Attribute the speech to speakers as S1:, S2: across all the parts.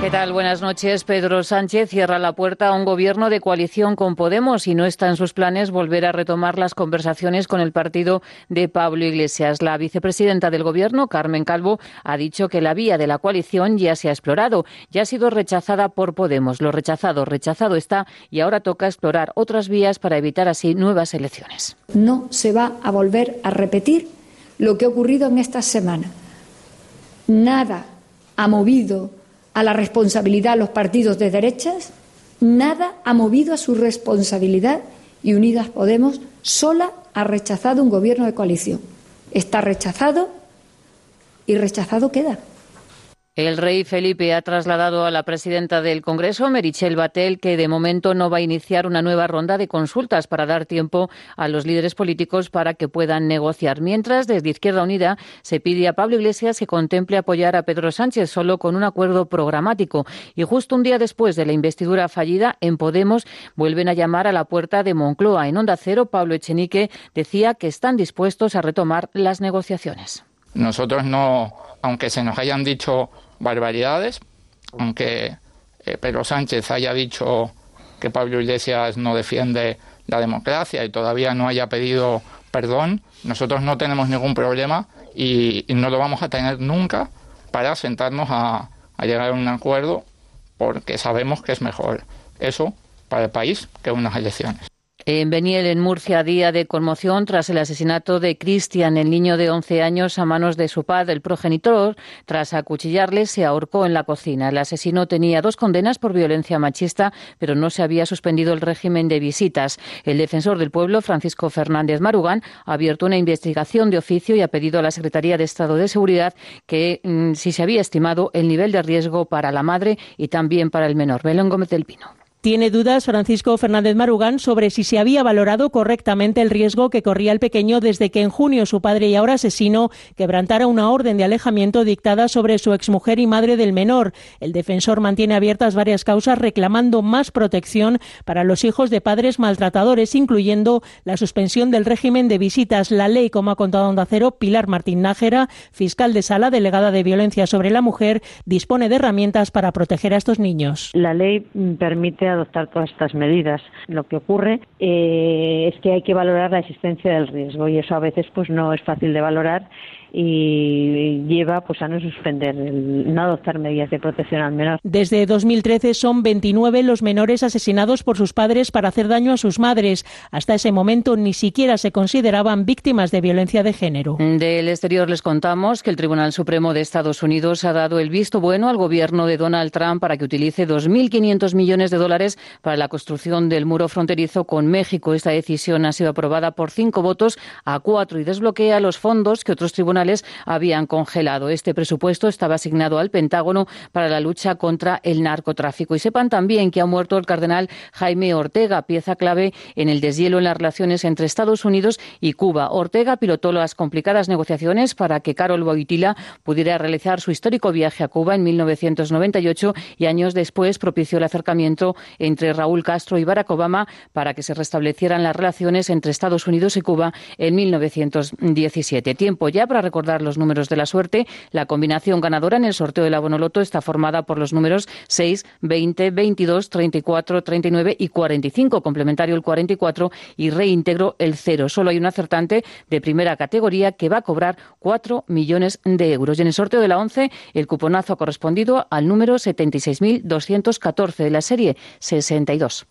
S1: ¿Qué tal? Buenas noches. Pedro Sánchez cierra la puerta a un gobierno de coalición con Podemos y no está en sus planes volver a retomar las conversaciones con el partido de Pablo Iglesias. La vicepresidenta del gobierno, Carmen Calvo, ha dicho que la vía de la coalición ya se ha explorado, ya ha sido rechazada por Podemos. Lo rechazado, rechazado está y ahora toca explorar otras vías para evitar así nuevas elecciones.
S2: No se va a volver a repetir lo que ha ocurrido en esta semana. Nada ha movido a la responsabilidad a los partidos de derechas, nada ha movido a su responsabilidad y Unidas Podemos sola ha rechazado un gobierno de coalición. Está rechazado y rechazado queda.
S1: El rey Felipe ha trasladado a la presidenta del Congreso, Merichel Batel, que de momento no va a iniciar una nueva ronda de consultas para dar tiempo a los líderes políticos para que puedan negociar. Mientras, desde Izquierda Unida se pide a Pablo Iglesias que contemple apoyar a Pedro Sánchez solo con un acuerdo programático. Y justo un día después de la investidura fallida, en Podemos vuelven a llamar a la puerta de Moncloa. En Onda Cero, Pablo Echenique decía que están dispuestos a retomar las negociaciones.
S3: Nosotros no, aunque se nos hayan dicho barbaridades, aunque eh, Pedro Sánchez haya dicho que Pablo Iglesias no defiende la democracia y todavía no haya pedido perdón, nosotros no tenemos ningún problema y, no lo vamos a tener nunca para sentarnos a llegar a un acuerdo porque sabemos que es mejor eso para el país que unas elecciones.
S1: En Beniel, en Murcia, día de conmoción tras el asesinato de Cristian, el niño de 11 años, a manos de su padre. El progenitor, tras acuchillarle, se ahorcó en la cocina. El asesino tenía dos condenas por violencia machista, pero no se había suspendido el régimen de visitas. El defensor del pueblo, Francisco Fernández Marugán, ha abierto una investigación de oficio y ha pedido a la Secretaría de Estado de Seguridad que mm, si se había estimado el nivel de riesgo para la madre y también para el menor. Belén Gómez del Pino.
S4: Tiene dudas Francisco Fernández Marugán sobre si se había valorado correctamente el riesgo que corría el pequeño desde que en junio su padre y ahora asesino quebrantara una orden de alejamiento dictada sobre su exmujer y madre del menor. El defensor mantiene abiertas varias causas reclamando más protección para los hijos de padres maltratadores, incluyendo la suspensión del régimen de visitas. La ley, como ha contado Onda Cero, Pilar Martín Nájera, fiscal de sala delegada de violencia sobre la mujer, dispone de herramientas para proteger a estos niños.
S5: La ley permite adoptar todas estas medidas. Lo que ocurre eh, es que hay que valorar la existencia del riesgo y eso a veces pues no es fácil de valorar y lleva pues a no suspender, el, no adoptar medidas de protección al menor.
S4: Desde 2013 son 29 los menores asesinados por sus padres para hacer daño a sus madres. Hasta ese momento ni siquiera se consideraban víctimas de violencia de género.
S1: Del exterior les contamos que el Tribunal Supremo de Estados Unidos ha dado el visto bueno al gobierno de Donald Trump para que utilice 2.500 millones de dólares para la construcción del muro fronterizo con México. Esta decisión ha sido aprobada por cinco votos a cuatro y desbloquea los fondos que otros tribunales habían congelado. Este presupuesto estaba asignado al Pentágono para la lucha contra el narcotráfico. Y sepan también que ha muerto el cardenal Jaime Ortega, pieza clave en el deshielo en las relaciones entre Estados Unidos y Cuba. Ortega pilotó las complicadas negociaciones para que Carol Boitila pudiera realizar su histórico viaje a Cuba en 1998 y años después propició el acercamiento entre Raúl Castro y Barack Obama para que se restablecieran las relaciones entre Estados Unidos y Cuba en 1917. Tiempo ya para recordar los números de la suerte. La combinación ganadora en el sorteo de la Bonoloto está formada por los números 6, 20, 22, 34, 39 y 45, complementario el 44 y reintegro el 0. Solo hay un acertante de primera categoría que va a cobrar 4 millones de euros. Y en el sorteo de la 11, el cuponazo ha correspondido al número 76.214 de la serie 62.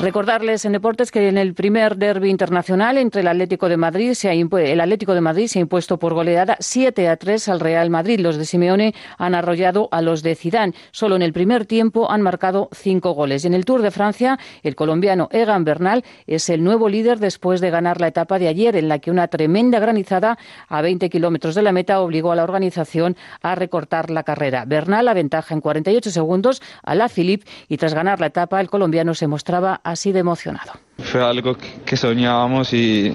S1: Recordarles en deportes que en el primer derby internacional entre el Atlético de Madrid se ha el Atlético de Madrid se ha impuesto por goleada 7 a 3 al Real Madrid. Los de Simeone han arrollado a los de Zidane. Solo en el primer tiempo han marcado cinco goles. Y en el Tour de Francia, el colombiano Egan Bernal es el nuevo líder después de ganar la etapa de ayer, en la que una tremenda granizada a 20 kilómetros de la meta obligó a la organización a recortar la carrera. Bernal aventaja en 48 segundos a la Philippe y tras ganar la etapa, el colombiano se mostraba así de emocionado.
S6: Fue algo que soñábamos y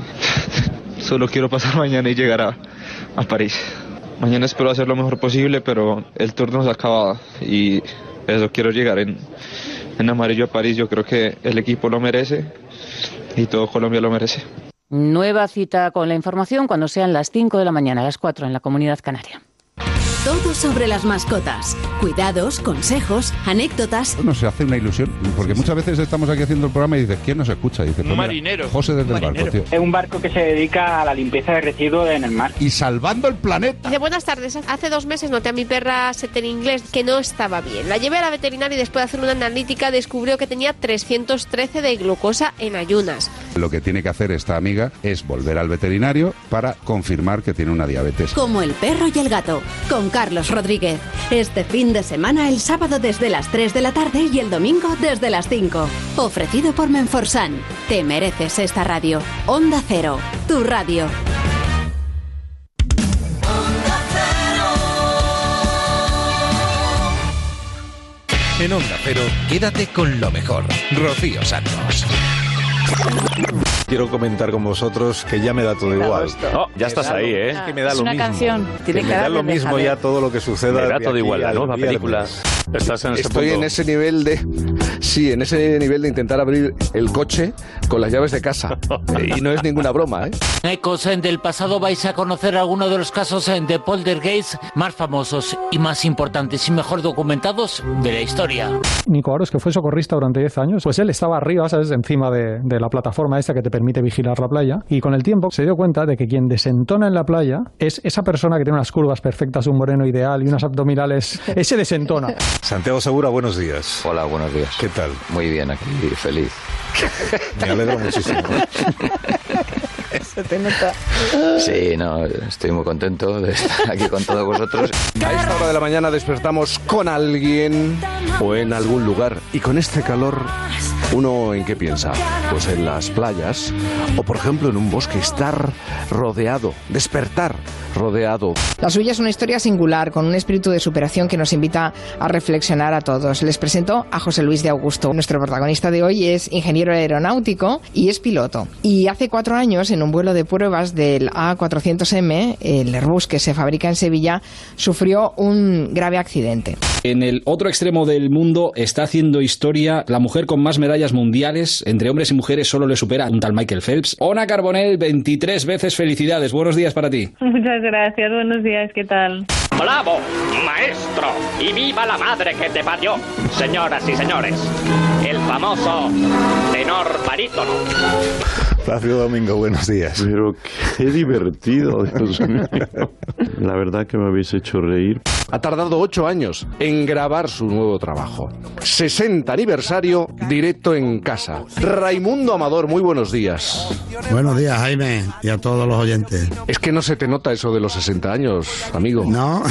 S6: solo quiero pasar mañana y llegar a, París.
S7: Mañana espero hacer lo mejor posible, pero el tour no se acaba y eso quiero llegar en, en amarillo a París. Yo creo que el equipo lo merece y todo Colombia lo merece.
S1: Nueva cita con la información cuando sean las 5 de la mañana, las 4 en la comunidad canaria.
S8: Todo sobre las mascotas. Cuidados, consejos, anécdotas.
S9: No se hace una ilusión, porque muchas veces estamos aquí haciendo el programa y dices, ¿quién nos escucha? Y dice,
S10: un marinero.
S9: José desde el barco, tío.
S10: Es un barco que se dedica a la limpieza de residuos en el mar.
S9: Y salvando el planeta.
S11: Dice, buenas tardes. Hace dos meses noté a mi perra Setter inglés que no estaba bien. La llevé a la veterinaria y después de hacer una analítica descubrió que tenía 313 de glucosa en ayunas.
S9: Lo que tiene que hacer esta amiga es volver al veterinario para confirmar que tiene una diabetes.
S8: Como el perro y el gato, con Carlos Rodríguez. Este fin de semana, el sábado desde las 3 de la tarde y el domingo desde las 5. Ofrecido por Menforsan. Te mereces esta radio. Onda Cero, tu radio.
S12: En Onda Cero, quédate con lo mejor. Rocío Santos.
S13: Quiero comentar con vosotros que ya me da todo igual.
S14: Oh, ya estás ahí, ¿eh?
S13: Es que me da
S15: es
S13: lo
S15: una
S13: mismo.
S15: canción. Tiene
S13: que
S15: que
S13: me da lo mismo ya todo lo que suceda.
S14: Me da todo igual. La
S13: viernes.
S14: película. Estás en ese
S16: Estoy
S14: punto.
S16: en ese nivel de. Sí, en ese nivel de intentar abrir el coche con las llaves de casa. Y no es ninguna broma, ¿eh?
S17: Ecos en del pasado vais a conocer algunos de los casos en de poltergeist más famosos y más importantes y mejor documentados de la historia.
S18: Nico Aros, que fue socorrista durante 10 años, pues él estaba arriba, ¿sabes? Encima de, de la plataforma esta que te permite vigilar la playa. Y con el tiempo se dio cuenta de que quien desentona en la playa es esa persona que tiene unas curvas perfectas, un moreno ideal y unos abdominales. Ese desentona.
S13: Santiago Segura, buenos días.
S19: Hola, buenos días.
S13: ¿Qué tal?
S19: Muy bien, aquí feliz.
S13: Me alegro muchísimo.
S15: Se te nota.
S19: Sí, no, estoy muy contento de estar aquí con todos vosotros.
S16: A esta hora de la mañana despertamos con alguien o en algún lugar. Y con este calor, ¿uno en qué piensa? Pues en las playas o, por ejemplo, en un bosque. Estar rodeado, despertar rodeado.
S20: La suya es una historia singular, con un espíritu de superación que nos invita a reflexionar a todos. Les presento a José Luis de Augusto. Nuestro protagonista de hoy es ingeniero aeronáutico y es piloto. Y hace cuatro años, en un vuelo de pruebas del A400M, el Airbus que se fabrica en Sevilla, sufrió un grave accidente.
S21: En el otro extremo del mundo está haciendo historia la mujer con más medallas mundiales. Entre hombres y mujeres solo le supera un tal Michael Phelps. Ona Carbonell, 23 veces felicidades. Buenos días para ti.
S22: Muchas gracias, buenos días, ¿qué tal?
S3: ¡Bravo, maestro! ¡Y viva la madre que te parió! Señoras y señores, el famoso tenor barítono.
S13: Plácido Domingo, buenos días.
S23: Pero qué divertido, Dios mío. La verdad que me habéis hecho reír.
S16: Ha tardado ocho años en grabar su nuevo trabajo. 60 aniversario directo en casa. Raimundo Amador, muy buenos días.
S24: Buenos días, Jaime, y a todos los oyentes.
S16: Es que no se te nota eso de los 60 años, amigo.
S24: No,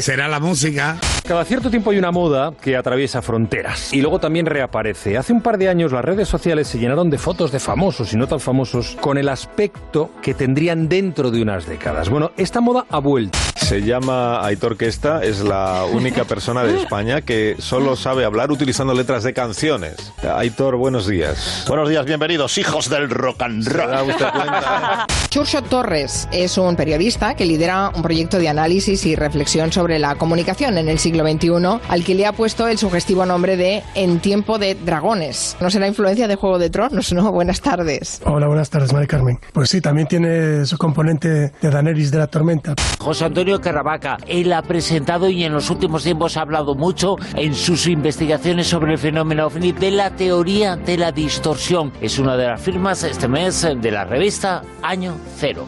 S24: será la música.
S14: Cada cierto tiempo hay una moda que atraviesa fronteras y luego también reaparece. Hace un par de años las redes sociales se llenaron de fotos de famosos y no tan famosos con el aspecto que tendrían dentro de unas décadas. Bueno, esta moda ha vuelto.
S13: Se llama Aitor Questa, es la única persona de España que solo sabe hablar utilizando letras de canciones. Aitor, buenos días.
S25: Buenos días, bienvenidos, hijos del rock and roll.
S20: Churcho Torres es un periodista que lidera un proyecto de análisis y reflexión sobre la comunicación en el siglo XXI, al que le ha puesto el sugestivo nombre de En tiempo de dragones. ¿No será influencia de Juego de Tronos? No, buenas tardes.
S26: Hola, buenas tardes, Mari Carmen. Pues sí, también tiene su componente de Daenerys de la Tormenta.
S17: José Antonio Caravaca, él ha presentado y en los últimos tiempos ha hablado mucho en sus investigaciones sobre el fenómeno ovni de la teoría de la distorsión. Es una de las firmas este mes de la revista Año Cero.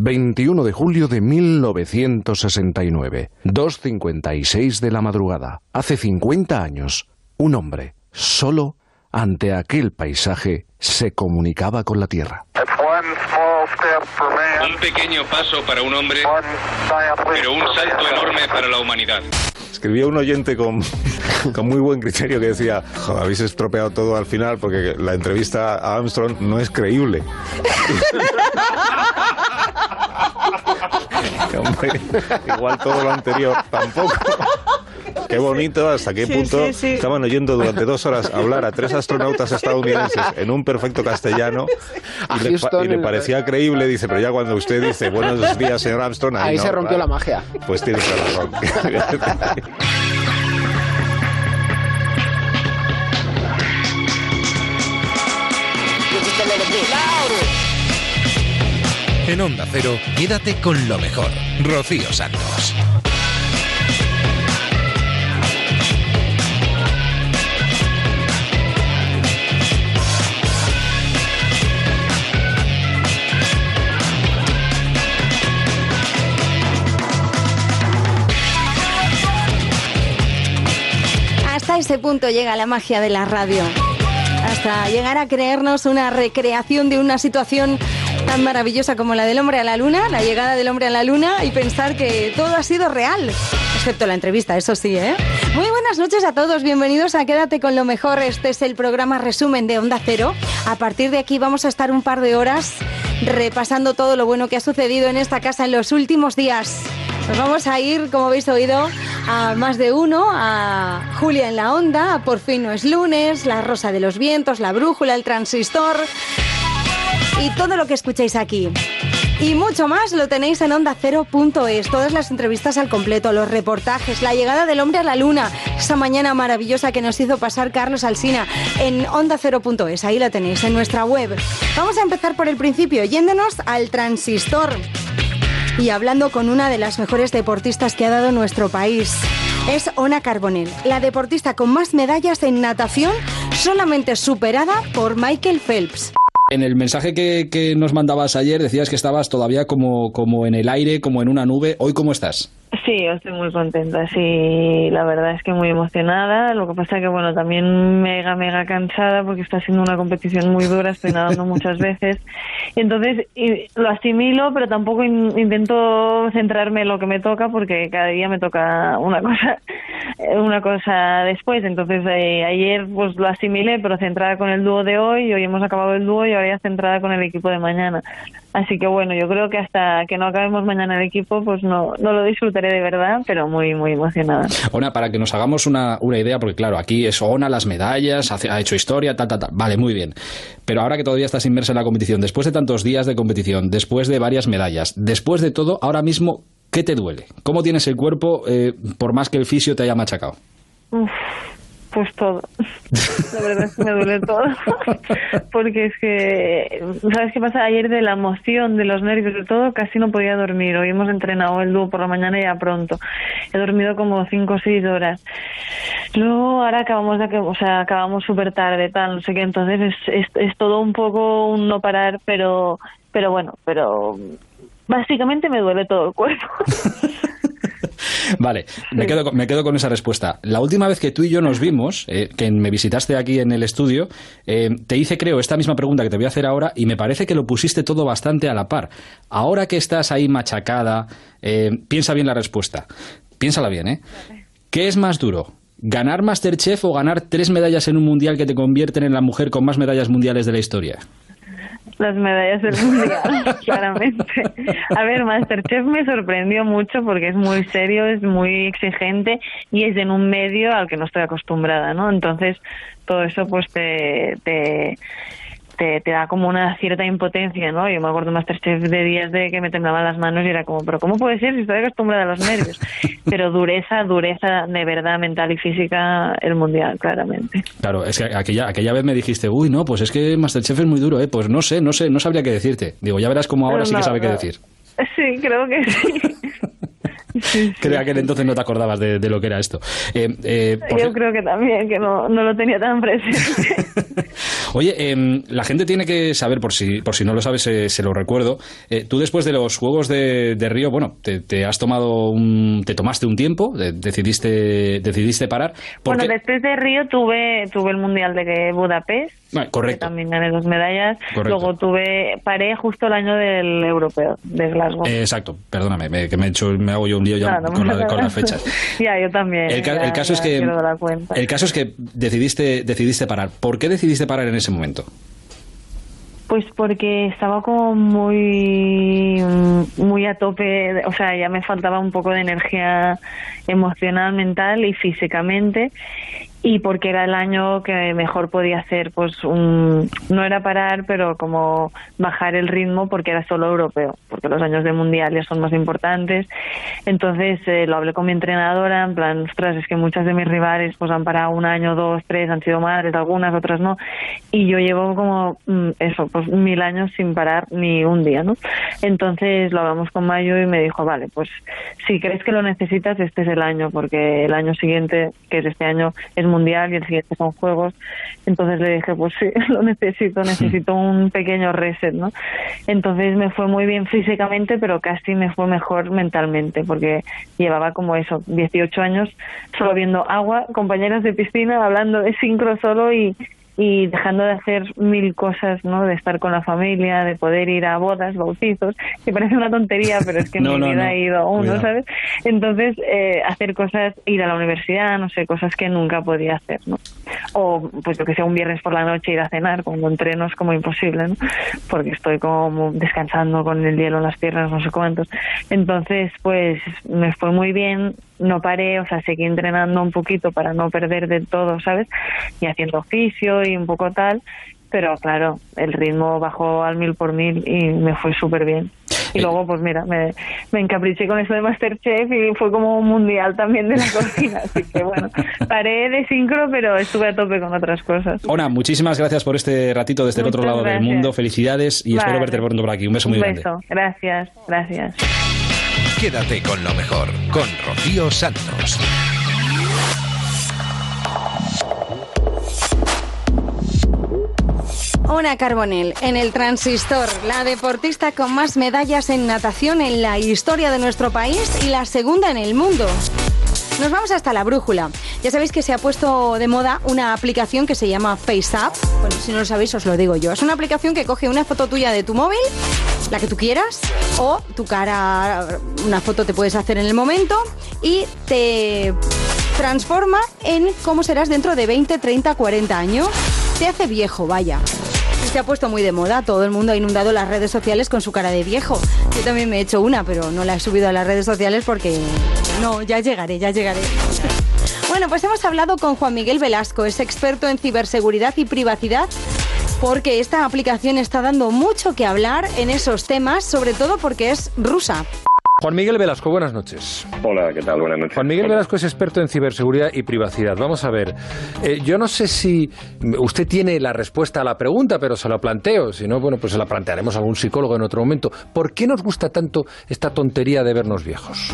S16: 21 de julio de 1969, 2.56 de la madrugada. Hace 50 años, un hombre, solo ante aquel paisaje, se comunicaba con la Tierra.
S27: Un pequeño paso para un hombre, pero un salto enorme para la humanidad.
S13: Escribía un oyente con, con muy buen criterio que decía, "Jo, habéis estropeado todo al final porque la entrevista a Armstrong no es creíble. Hombre, igual todo lo anterior tampoco.
S28: Qué bonito, hasta qué
S29: Sí,
S28: punto
S29: sí, sí.
S28: estaban oyendo durante dos horas hablar a tres astronautas estadounidenses en un perfecto castellano y, le, y parecía creíble. Dice, pero ya cuando usted dice buenos días, señor Armstrong, ahí,
S30: Ahí
S28: no,
S30: se rompió
S28: claro.
S30: la magia.
S28: Pues tiene razón.
S12: En Onda Cero, quédate con lo mejor. Rocío Santos.
S8: Hasta punto llega la magia de la radio. Hasta llegar a creernos una recreación de una situación tan maravillosa como la del hombre a la luna, la llegada del hombre a la luna y pensar que todo ha sido real. Excepto la entrevista, eso sí, ¿eh? Muy buenas noches a todos, bienvenidos a Quédate con lo mejor. Este es el programa resumen de Onda Cero. A partir de aquí vamos a estar un par de horas repasando todo lo bueno que ha sucedido en esta casa en los últimos días. Nos vamos a ir, como habéis oído, a más de uno, a Julia en la Onda, a Por fin no es lunes, La Rosa de los Vientos, La Brújula, El Transistor y todo lo que escucháis aquí. Y mucho más lo tenéis en ondacero.es, todas las entrevistas al completo, los reportajes, la llegada del hombre a la luna, esa mañana maravillosa que nos hizo pasar Carlos Alsina en ondacero.es, ahí la tenéis en nuestra web. Vamos a empezar por el principio, yéndonos al transistor y hablando con una de las mejores deportistas que ha dado nuestro país. Es Ona Carbonell, la deportista con más medallas en natación, solamente superada por Michael Phelps.
S21: En el mensaje que, nos mandabas ayer decías que estabas todavía como, como en el aire, como en una nube. ¿Hoy cómo estás?
S22: Sí, yo estoy muy contenta, sí, la verdad es que muy emocionada, lo que pasa que bueno, también mega, mega cansada porque está siendo una competición muy dura, estoy nadando muchas veces, entonces y lo asimilo, pero tampoco in- intento centrarme en lo que me toca porque cada día me toca una cosa, una cosa después, entonces eh, ayer pues lo asimilé, pero centrada con el dúo de hoy, hoy hemos acabado el dúo y ahora ya centrada con el equipo de mañana. Así que bueno, yo creo que hasta que no acabemos mañana el equipo, pues no, no lo disfrutaré de verdad, pero muy, muy emocionada.
S21: Ona, para que nos hagamos una, una idea, porque claro, aquí es Ona, las medallas, hace- ha hecho historia, tal, tal, tal. Vale, muy bien. Pero ahora que todavía estás inmersa en la competición, después de tantos días de competición, después de varias medallas, después de todo, ahora mismo, ¿qué te duele? ¿Cómo tienes el cuerpo eh, por más que el fisio te haya machacado?
S22: Uf, pues todo. La verdad es que me duele todo. Porque es que, ¿sabes qué pasa? Ayer de la emoción, de los nervios, de todo, casi no podía dormir. Hoy hemos entrenado el dúo por la mañana y ya pronto. He dormido como cinco o seis horas. Luego, ahora acabamos de, o sea, acabamos súper tarde, tal, no sé qué. Entonces es, es, es todo un poco un no parar, pero, pero bueno, pero básicamente me duele todo el cuerpo.
S21: Vale, me quedo, con- esa respuesta. La última vez que tú y yo nos vimos, eh, que me visitaste aquí en el estudio, eh, te hice, creo, esta misma pregunta que te voy a hacer ahora y me parece que lo pusiste todo bastante a la par. Ahora que estás ahí machacada, eh, piensa bien la respuesta. Piénsala bien, ¿eh? ¿Qué es más duro? ¿Ganar Masterchef o ganar tres medallas en un mundial que te convierten en la mujer con más medallas mundiales de la historia?
S22: Las medallas del mundial, claramente. A ver, Masterchef me sorprendió mucho porque es muy serio, es muy exigente y es en un medio al que no estoy acostumbrada, ¿no? Entonces, todo eso pues te, te, te, te da como una cierta impotencia, ¿no? Yo me acuerdo de Masterchef de días de que me temblaban las manos y era como, pero ¿cómo puede ser si estoy acostumbrada a los nervios? Pero dureza, dureza de verdad mental y física el mundial, claramente.
S21: Claro, es que aquella, aquella vez me dijiste, uy, no, pues es que Masterchef es muy duro, ¿eh? Pues no sé, no sé, no sabría qué decirte. Digo, ya verás cómo ahora sí que
S22: no,
S21: sabe qué decir.
S22: Sí, creo que sí.
S21: Creo que aquel entonces no te acordabas de, de lo que era esto. Eh, eh, por
S22: Yo creo que también, que no, no lo tenía tan presente.
S21: Oye, em, la gente tiene que saber, por si, por si no lo sabes, eh, se lo recuerdo. eh, tú después de los Juegos de, de Río, bueno, te, te has tomado un, te tomaste un tiempo, de- decidiste, decidiste parar.
S22: Bueno, después de Río tuve, tuve el Mundial de Budapest,
S21: Vale,
S22: que
S21: correcto.
S22: también gané dos medallas.
S21: Correcto.
S22: Luego tuve, paré justo el año del Europeo, de Glasgow.
S21: Eh, exacto, perdóname, me, que me, he hecho, me hago yo un lío ya
S22: no
S21: con, la- con las fechas.
S22: ya, yo también.
S21: El, ca-
S22: ya-
S21: el caso es que el caso es que decidiste decidiste parar. ¿Por qué decidiste parar en ese momento?
S22: Pues porque estaba como muy, muy a tope, o sea, ya me faltaba un poco de energía emocional, mental y físicamente y porque era el año que mejor podía hacer, pues un, no era parar, pero como bajar el ritmo porque era solo europeo, porque los años de mundial ya son más importantes. Entonces eh, lo hablé con mi entrenadora, en plan, ostras, es que muchas de mis rivales pues han parado un año, dos, tres, han sido madres, algunas, otras no, y yo llevo como mm, eso, pues mil años sin parar ni un día, ¿no? Entonces lo hablamos con Mayo y me dijo, vale, pues si crees que lo necesitas, este es el año, porque el año siguiente, que es este año, es mundial y el siguiente son juegos. Entonces le dije, pues sí, lo necesito, necesito un pequeño reset, ¿no? Entonces me fue muy bien físicamente, pero casi me fue mejor mentalmente, porque llevaba como eso, 18 años solo viendo agua, compañeras de piscina, hablando de sincro solo y, y dejando de hacer mil cosas, ¿no? De estar con la familia, de poder ir a bodas, bautizos, que parece una tontería, pero es que
S21: No,
S22: mi
S21: no,
S22: vida
S21: no.
S22: he ido a uno,
S21: Cuidado.
S22: ¿sabes? Entonces, eh, hacer cosas, ir a la universidad, no sé, cosas que nunca podía hacer, ¿no? O, pues yo que sea un viernes por la noche ir a cenar, cuando entreno es como imposible, ¿no? Porque estoy como descansando con el hielo en las piernas, no sé cuántos. Entonces, pues me fue muy bien, no paré, o sea, seguí entrenando un poquito para no perder del todo, ¿sabes? Y haciendo oficio y un poco tal, pero claro, el ritmo bajó al mil por mil y me fue súper bien. Y luego, pues mira, me, me encapriché con eso de Masterchef y fue como un mundial también de la cocina. Así que bueno, paré de sincro, pero estuve a tope con otras cosas.
S21: Ona, muchísimas gracias por este ratito desde el otro lado del mundo. Felicidades y espero
S22: Vale.
S21: verte pronto por aquí. Un beso muy
S22: un
S21: grande.
S22: beso. Gracias, gracias.
S12: Quédate con lo mejor, con Rocío Santos.
S8: Ona Carbonell en el transistor, la deportista con más medallas en natación en la historia de nuestro país y la segunda en el mundo. Nos vamos hasta la brújula. Ya sabéis que se ha puesto de moda una aplicación que se llama FaceApp. Bueno, si no lo sabéis, os lo digo yo. Es una aplicación que coge una foto tuya de tu móvil, la que tú quieras, o tu cara, una foto te puedes hacer en el momento, y te transforma en cómo serás dentro de 20, 30, 40 años. Te hace viejo, vaya. Se ha puesto muy de moda, todo el mundo ha inundado las redes sociales con su cara de viejo. Yo también me he hecho una, pero no la he subido a las redes sociales porque no, ya llegaré, ya llegaré. Bueno, pues hemos hablado con Juan Miguel Velasco, es experto en ciberseguridad y privacidad, porque esta aplicación está dando mucho que hablar en esos temas, sobre todo porque es rusa.
S14: Juan Miguel Velasco, buenas noches.
S30: Hola, ¿qué tal? Buenas noches.
S14: Juan Miguel Velasco es experto en ciberseguridad y privacidad. Vamos a ver, eh, yo no sé si usted tiene la respuesta a la pregunta, pero se la planteo. Si no, bueno, pues se la plantearemos a algún psicólogo en otro momento. ¿Por qué nos gusta tanto esta tontería de vernos viejos?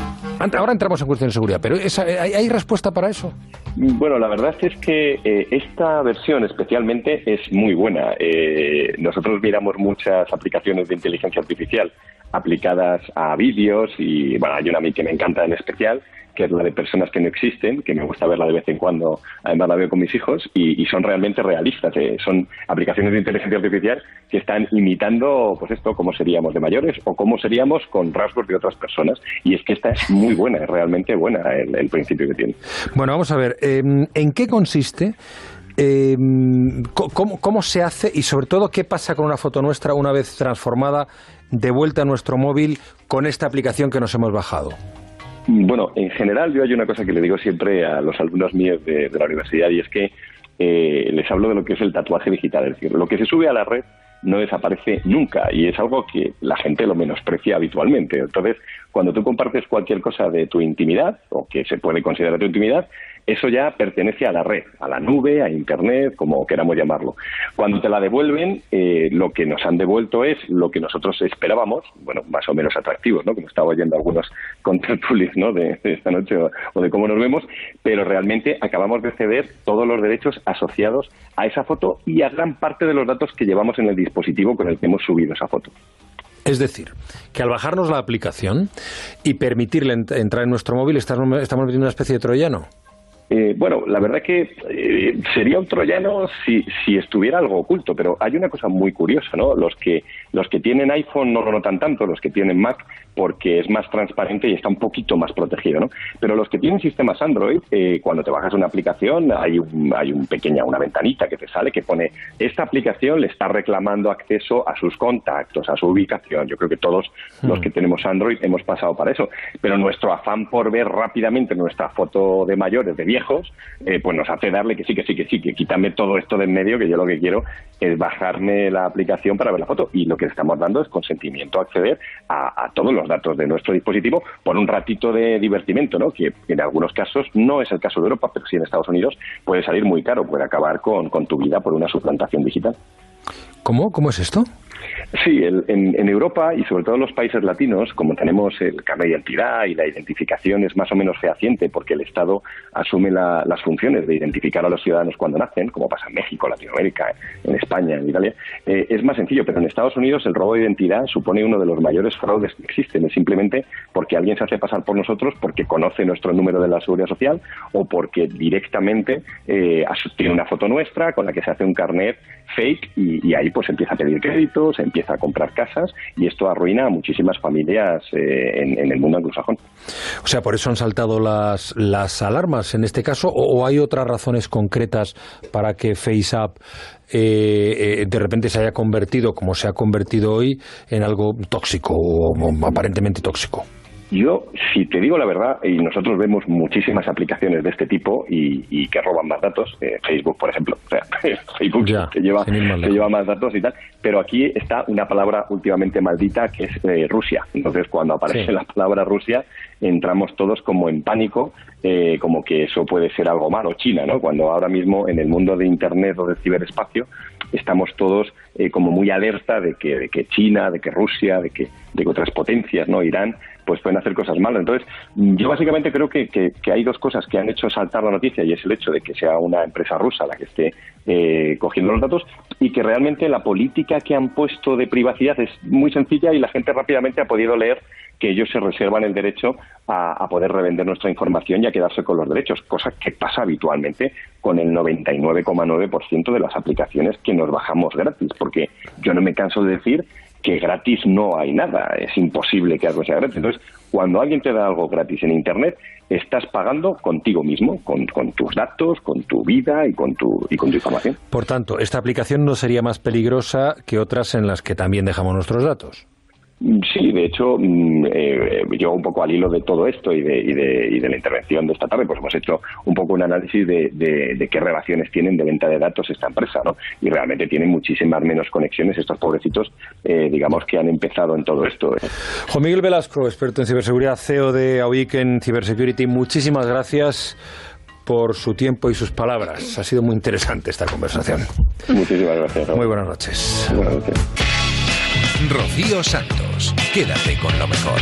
S14: Ahora entramos en cuestión de seguridad, pero esa- ¿hay, hay respuesta para eso?
S30: Bueno, la verdad es que eh, esta versión especialmente es muy buena. Eh, nosotros miramos muchas aplicaciones de inteligencia artificial aplicadas a vídeos y, bueno, hay una a mí que me encanta en especial, que es la de personas que no existen, que me gusta verla de vez en cuando, además la veo con mis hijos, y, son realmente realistas. eh. Son aplicaciones de inteligencia artificial que están imitando, pues esto, cómo seríamos de mayores o cómo seríamos con rasgos de otras personas. Y es que esta es muy buena, es realmente buena el, principio que tiene.
S14: Bueno, vamos a ver, eh, ¿en qué consiste? Eh, ¿cómo, ¿Cómo se hace? Y sobre todo, ¿qué pasa con una foto nuestra una vez transformada, de vuelta a nuestro móvil con esta aplicación que nos hemos bajado?
S30: Bueno, en general yo hay una cosa que le digo siempre a los alumnos míos de, la universidad y es que eh, les hablo de lo que es el tatuaje digital. Es decir, lo que se sube a la red no desaparece nunca y es algo que la gente lo menosprecia habitualmente. Entonces, cuando tú compartes cualquier cosa de tu intimidad o que se puede considerar tu intimidad, eso ya pertenece a la red, a la nube, a Internet, como queramos llamarlo. Cuando te la devuelven, eh, lo que nos han devuelto es lo que nosotros esperábamos, bueno, más o menos atractivos, ¿no? Como estaba oyendo algunos contertulios, ¿no? De, de esta noche o, o de cómo nos vemos, pero realmente acabamos de ceder todos los derechos asociados a esa foto y a gran parte de los datos que llevamos en el dispositivo con el que hemos subido esa foto.
S14: Es decir, que al bajarnos la aplicación y permitirle ent- entrar en nuestro móvil, estamos, estamos metiendo una especie de troyano.
S30: Eh, bueno, la verdad que eh, sería un troyano si, si estuviera algo oculto, pero hay una cosa muy curiosa, ¿no? Los que Los que tienen iPhone no lo notan tanto, los que tienen Mac, porque es más transparente y está un poquito más protegido, ¿no? Pero los que tienen sistemas Android, eh, cuando te bajas una aplicación, hay un, hay un pequeña, una ventanita que te sale que pone esta aplicación le está reclamando acceso a sus contactos, a su ubicación. Yo creo que todos los que tenemos Android hemos pasado para eso. Pero nuestro afán por ver rápidamente nuestra foto de mayores, de viejos, eh, pues nos hace darle que sí, que sí, que sí, que quítame todo esto de en medio, que yo lo que quiero es bajarme la aplicación para ver la foto. Y lo que estamos dando es consentimiento a acceder a, a todos los datos de nuestro dispositivo por un ratito de divertimento, ¿no? Que en algunos casos no es el caso de Europa, pero sí en Estados Unidos puede salir muy caro, puede acabar con, con tu vida por una suplantación digital.
S14: ¿Cómo? ¿Cómo es esto?
S30: Sí, el- en, Europa y sobre todo en los países latinos, como tenemos el carnet de identidad y la identificación es más o menos fehaciente porque el Estado asume la- las funciones de identificar a los ciudadanos cuando nacen, como pasa en México, Latinoamérica, en España, en Italia, eh, es más sencillo. Pero en Estados Unidos el robo de identidad supone uno de los mayores fraudes que existen. Es simplemente porque alguien se hace pasar por nosotros porque conoce nuestro número de la seguridad social o porque directamente eh, tiene una foto nuestra con la que se hace un carnet fake y, y ahí pues empieza a pedir créditos, empieza a comprar casas y esto arruina a muchísimas familias eh, en, el mundo anglosajón.
S14: O sea, por eso han saltado las, las alarmas en este caso, o, hay otras razones concretas para que FaceApp eh, eh, de repente se haya convertido, como se ha convertido hoy, en algo tóxico o aparentemente tóxico.
S30: Yo, si te digo la verdad, y nosotros vemos muchísimas aplicaciones de este tipo y, y que roban más datos, eh, Facebook, por ejemplo, o sea, Facebook que, lleva, que lleva más datos y tal, pero aquí está una palabra últimamente maldita que es eh, Rusia. Entonces, cuando aparece
S14: Sí.
S30: la palabra Rusia, entramos todos como en pánico, eh, como que eso puede ser algo malo, China, ¿no? Cuando ahora mismo en el mundo de Internet o del ciberespacio estamos todos eh, como muy alerta de que, de que China, de que Rusia, de que, de que otras potencias, ¿no? Irán, pues pueden hacer cosas malas. Entonces, yo básicamente creo que, que- que hay dos cosas que han hecho saltar la noticia y es el hecho de que sea una empresa rusa la que esté eh, cogiendo los datos y que realmente la política que han puesto de privacidad es muy sencilla y la gente rápidamente ha podido leer que ellos se reservan el derecho a, a poder revender nuestra información y a quedarse con los derechos, cosa que pasa habitualmente con el 99,9% de las aplicaciones que nos bajamos gratis, porque yo no me canso de decir que gratis no hay nada, es imposible que algo sea gratis. Entonces, cuando alguien te da algo gratis en Internet, estás pagando contigo mismo, con, tus datos, con tu vida y con tu, y con tu información.
S14: Por tanto, esta aplicación no sería más peligrosa que otras en las que también dejamos nuestros datos.
S30: Sí, de hecho, mm, eh, yo un poco al hilo de todo esto y de, y, de, y de la intervención de esta tarde, pues hemos hecho un poco un análisis de, de- de qué relaciones tienen de venta de datos esta empresa, ¿no? Y realmente tienen muchísimas menos conexiones estos pobrecitos, eh, digamos, que han empezado en todo esto.
S14: Juan Miguel Velasco, experto en ciberseguridad, CEO de AUIC en Cybersecurity, muchísimas gracias por su tiempo y sus palabras. Ha sido muy interesante esta conversación.
S30: Muchísimas gracias.
S14: Muy buenas noches.
S30: Buenas noches.
S12: Rocío Santos, quédate con lo mejor.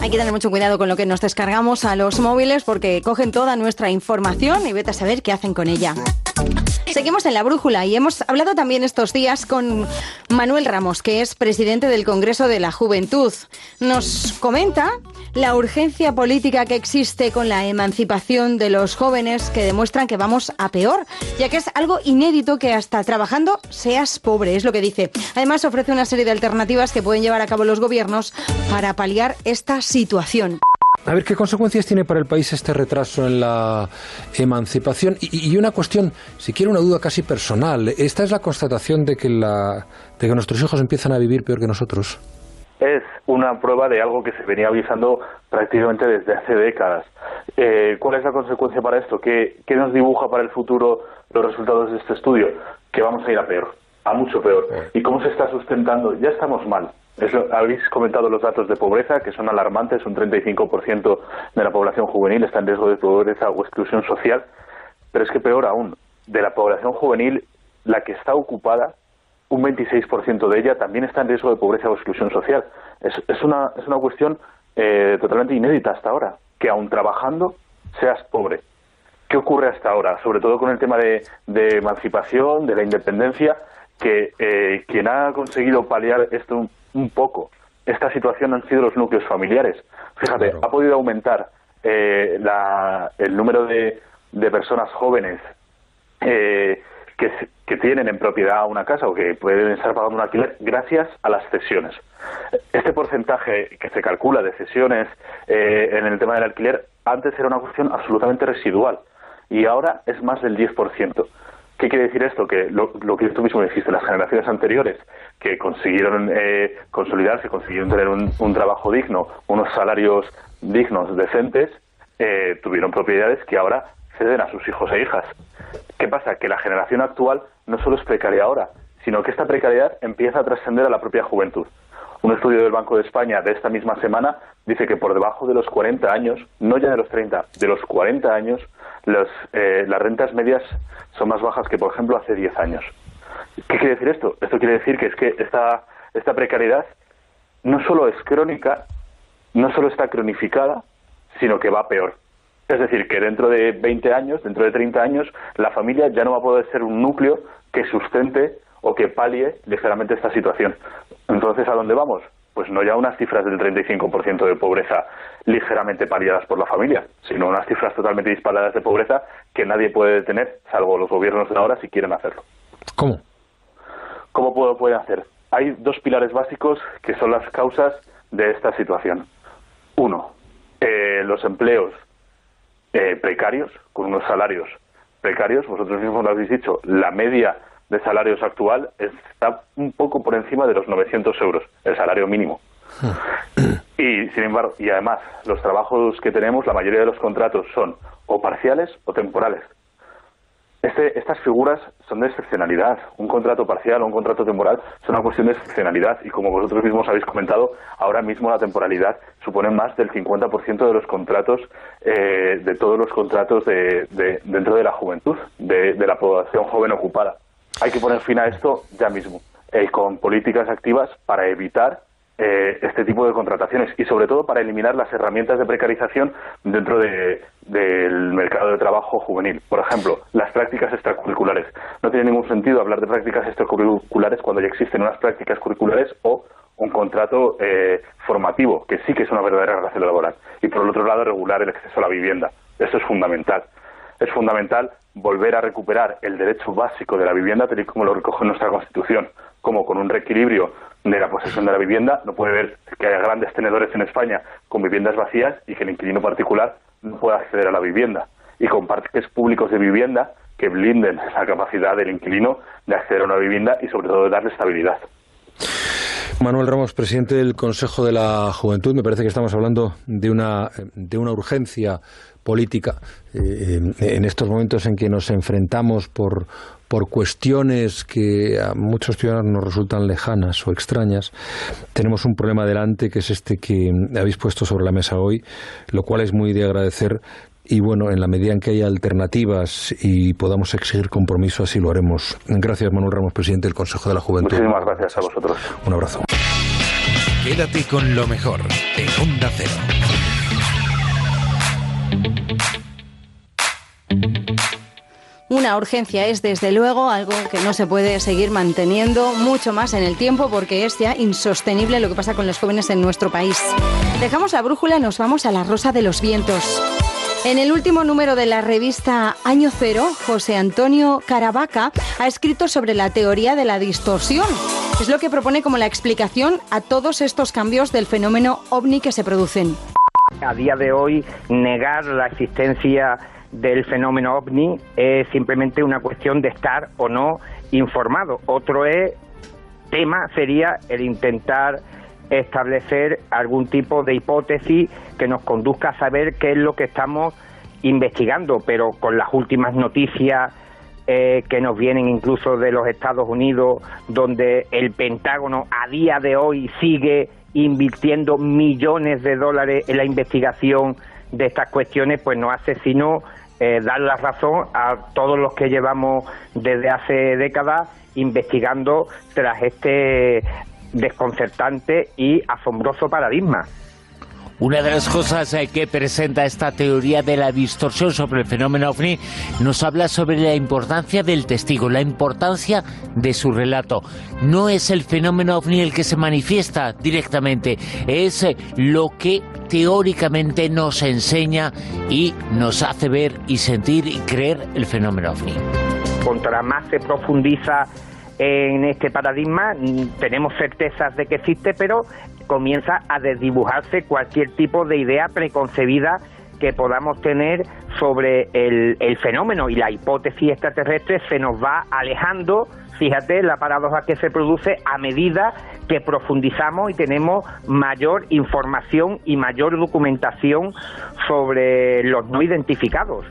S8: Hay que tener mucho cuidado con lo que nos descargamos a los móviles porque cogen toda nuestra información y vete a saber qué hacen con ella. Seguimos en la brújula y hemos hablado también estos días con Manuel Ramos, que es presidente del Congreso de la Juventud. Nos comenta la urgencia política que existe con la emancipación de los jóvenes que demuestran que vamos a peor, ya que es algo inédito que hasta trabajando seas pobre, es lo que dice. Además ofrece una serie de alternativas que pueden llevar a cabo los gobiernos para paliar esta situación.
S14: A ver, ¿qué consecuencias tiene para el país este retraso en la emancipación? Y, y una cuestión, si quiere una duda casi personal, ¿esta es la constatación de que, la, de que nuestros hijos empiezan a vivir peor que nosotros?
S31: es una prueba de algo que se venía avisando prácticamente desde hace décadas. Eh, ¿Cuál es la consecuencia para esto? ¿Qué, ¿Qué nos dibuja para el futuro los resultados de este estudio? Que vamos a ir a peor, a mucho peor. ¿Y cómo se está sustentando? Ya estamos mal. Eso, habéis comentado los datos de pobreza, que son alarmantes. Un 35% de la población juvenil está en riesgo de pobreza o exclusión social. Pero es que peor aún, de la población juvenil, la que está ocupada un 26% de ella también está en riesgo de pobreza o exclusión social. Es, es, una, es una cuestión eh, totalmente inédita hasta ahora, que aun trabajando seas pobre. ¿Qué ocurre hasta ahora? Sobre todo con el tema de, de emancipación, de la independencia, que eh, quien ha conseguido paliar esto un, poco, esta situación han sido los núcleos familiares. Fíjate, claro. ha podido aumentar eh, la, el número de de personas jóvenes eh, que, que tienen en propiedad una casa o que pueden estar pagando un alquiler gracias a las cesiones. Este porcentaje que se calcula de cesiones eh, en el tema del alquiler antes era una cuestión absolutamente residual y ahora es más del 10%. ¿Qué quiere decir esto? Que lo, que tú mismo dijiste, las generaciones anteriores que consiguieron eh, consolidarse, consiguieron tener un, un trabajo digno, unos salarios dignos, decentes, eh, tuvieron propiedades que ahora ceden a sus hijos e hijas. ¿Qué pasa? Que la generación actual no solo es precaria ahora, sino que esta precariedad empieza a trascender a la propia juventud. Un estudio del Banco de España de esta misma semana dice que por debajo de los 40 años, no ya de los 30, de los 40 años, los, eh, las rentas medias son más bajas que, por ejemplo, hace 10 años. ¿Qué quiere decir esto? Esto quiere decir que es que esta, esta precariedad no solo es crónica, no solo está cronificada, sino que va peor. Es decir, que dentro de 20 años, dentro de 30 años, la familia ya no va a poder ser un núcleo que sustente o que palie ligeramente esta situación. Entonces, ¿a dónde vamos? Pues no ya unas cifras del 35% de pobreza ligeramente paliadas por la familia, sino unas cifras totalmente disparadas de pobreza que nadie puede detener, salvo los gobiernos de ahora, si quieren hacerlo.
S14: ¿Cómo?
S31: ¿Cómo puedo, pueden hacer? Hay dos pilares básicos que son las causas de esta situación. Uno, eh, los empleos eh, precarios, con unos salarios precarios. Vosotros mismos lo habéis dicho, la media de salarios actual está un poco por encima de los 900 euros, el salario mínimo. Y sin embargo, y además, los trabajos que tenemos, la mayoría de los contratos son o parciales o temporales. Este- estas figuras son de excepcionalidad. Un contrato parcial o un contrato temporal son una cuestión de excepcionalidad y como vosotros mismos habéis comentado, ahora mismo la temporalidad supone más del 50% de los contratos, eh, de todos los contratos de, de- dentro de la juventud, de, de la población joven ocupada. Hay que poner fin a esto ya mismo, eh, con políticas activas para evitar eh, este tipo de contrataciones y sobre todo para eliminar las herramientas de precarización dentro de- del mercado de trabajo juvenil. Por ejemplo, las prácticas extracurriculares. No tiene ningún sentido hablar de prácticas extracurriculares cuando ya existen unas prácticas curriculares o un contrato eh, formativo, que sí que es una verdadera relación laboral. Y por el otro lado, regular el acceso a la vivienda. Eso es fundamental. Es fundamental volver a recuperar el derecho básico de la vivienda, tal y como lo recoge nuestra Constitución, como con un reequilibrio de la posesión de la vivienda. No puede ver que haya grandes tenedores en España con viviendas vacías y que el inquilino particular no pueda acceder a la vivienda. Y con parques públicos de vivienda que blinden la capacidad del inquilino de acceder a una vivienda y sobre todo de darle estabilidad.
S14: Manuel Ramos, presidente del Consejo de la Juventud, me parece que estamos hablando de una, de una urgencia política eh, en estos momentos en que nos enfrentamos por, por cuestiones que a muchos ciudadanos nos resultan lejanas o extrañas. Tenemos un problema delante que es este que habéis puesto sobre la mesa hoy, lo cual es muy de agradecer. Y bueno, en la medida en que haya alternativas y podamos exigir compromiso, así lo haremos. Gracias, Manuel Ramos, presidente del Consejo de la Juventud.
S31: Muchísimas gracias a vosotros.
S14: Un abrazo.
S12: Quédate con lo mejor en Onda Cero.
S8: Una urgencia es, desde luego, algo que no se puede seguir manteniendo mucho más en el tiempo porque es ya insostenible lo que pasa con los jóvenes en nuestro país. Dejamos la brújula y nos vamos a la Rosa de los Vientos. En el último número de la revista Año Cero, José Antonio Caravaca ha escrito sobre la teoría de la distorsión. Es lo que propone como la explicación a todos estos cambios del fenómeno ovni que se producen.
S32: A día de hoy, negar la existencia del fenómeno ovni es simplemente una cuestión de estar o no informado. Otro es, tema sería el intentar establecer algún tipo de hipótesis que nos conduzca a saber qué es lo que estamos investigando, pero con las últimas noticias eh, que nos vienen incluso de los Estados Unidos, donde el Pentágono a día de hoy sigue invirtiendo millones de dólares en la investigación de estas cuestiones, pues no hace sino eh, dar la razón a todos los que llevamos desde hace décadas investigando tras este desconcertante y asombroso paradigma.
S17: Una de las cosas eh, que presenta esta teoría de la distorsión sobre el fenómeno ovni nos habla sobre la importancia del testigo, la importancia de su relato. No es el fenómeno ovni el que se manifiesta directamente, es eh, lo que teóricamente nos enseña y nos hace ver y sentir y creer el fenómeno ovni.
S32: Contra más se profundiza en este paradigma, tenemos certezas de que existe, pero comienza a desdibujarse cualquier tipo de idea preconcebida que podamos tener sobre el, el fenómeno y la hipótesis extraterrestre se nos va alejando Fíjate la paradoja que se produce a medida que profundizamos y tenemos mayor información y mayor documentación sobre los no identificados.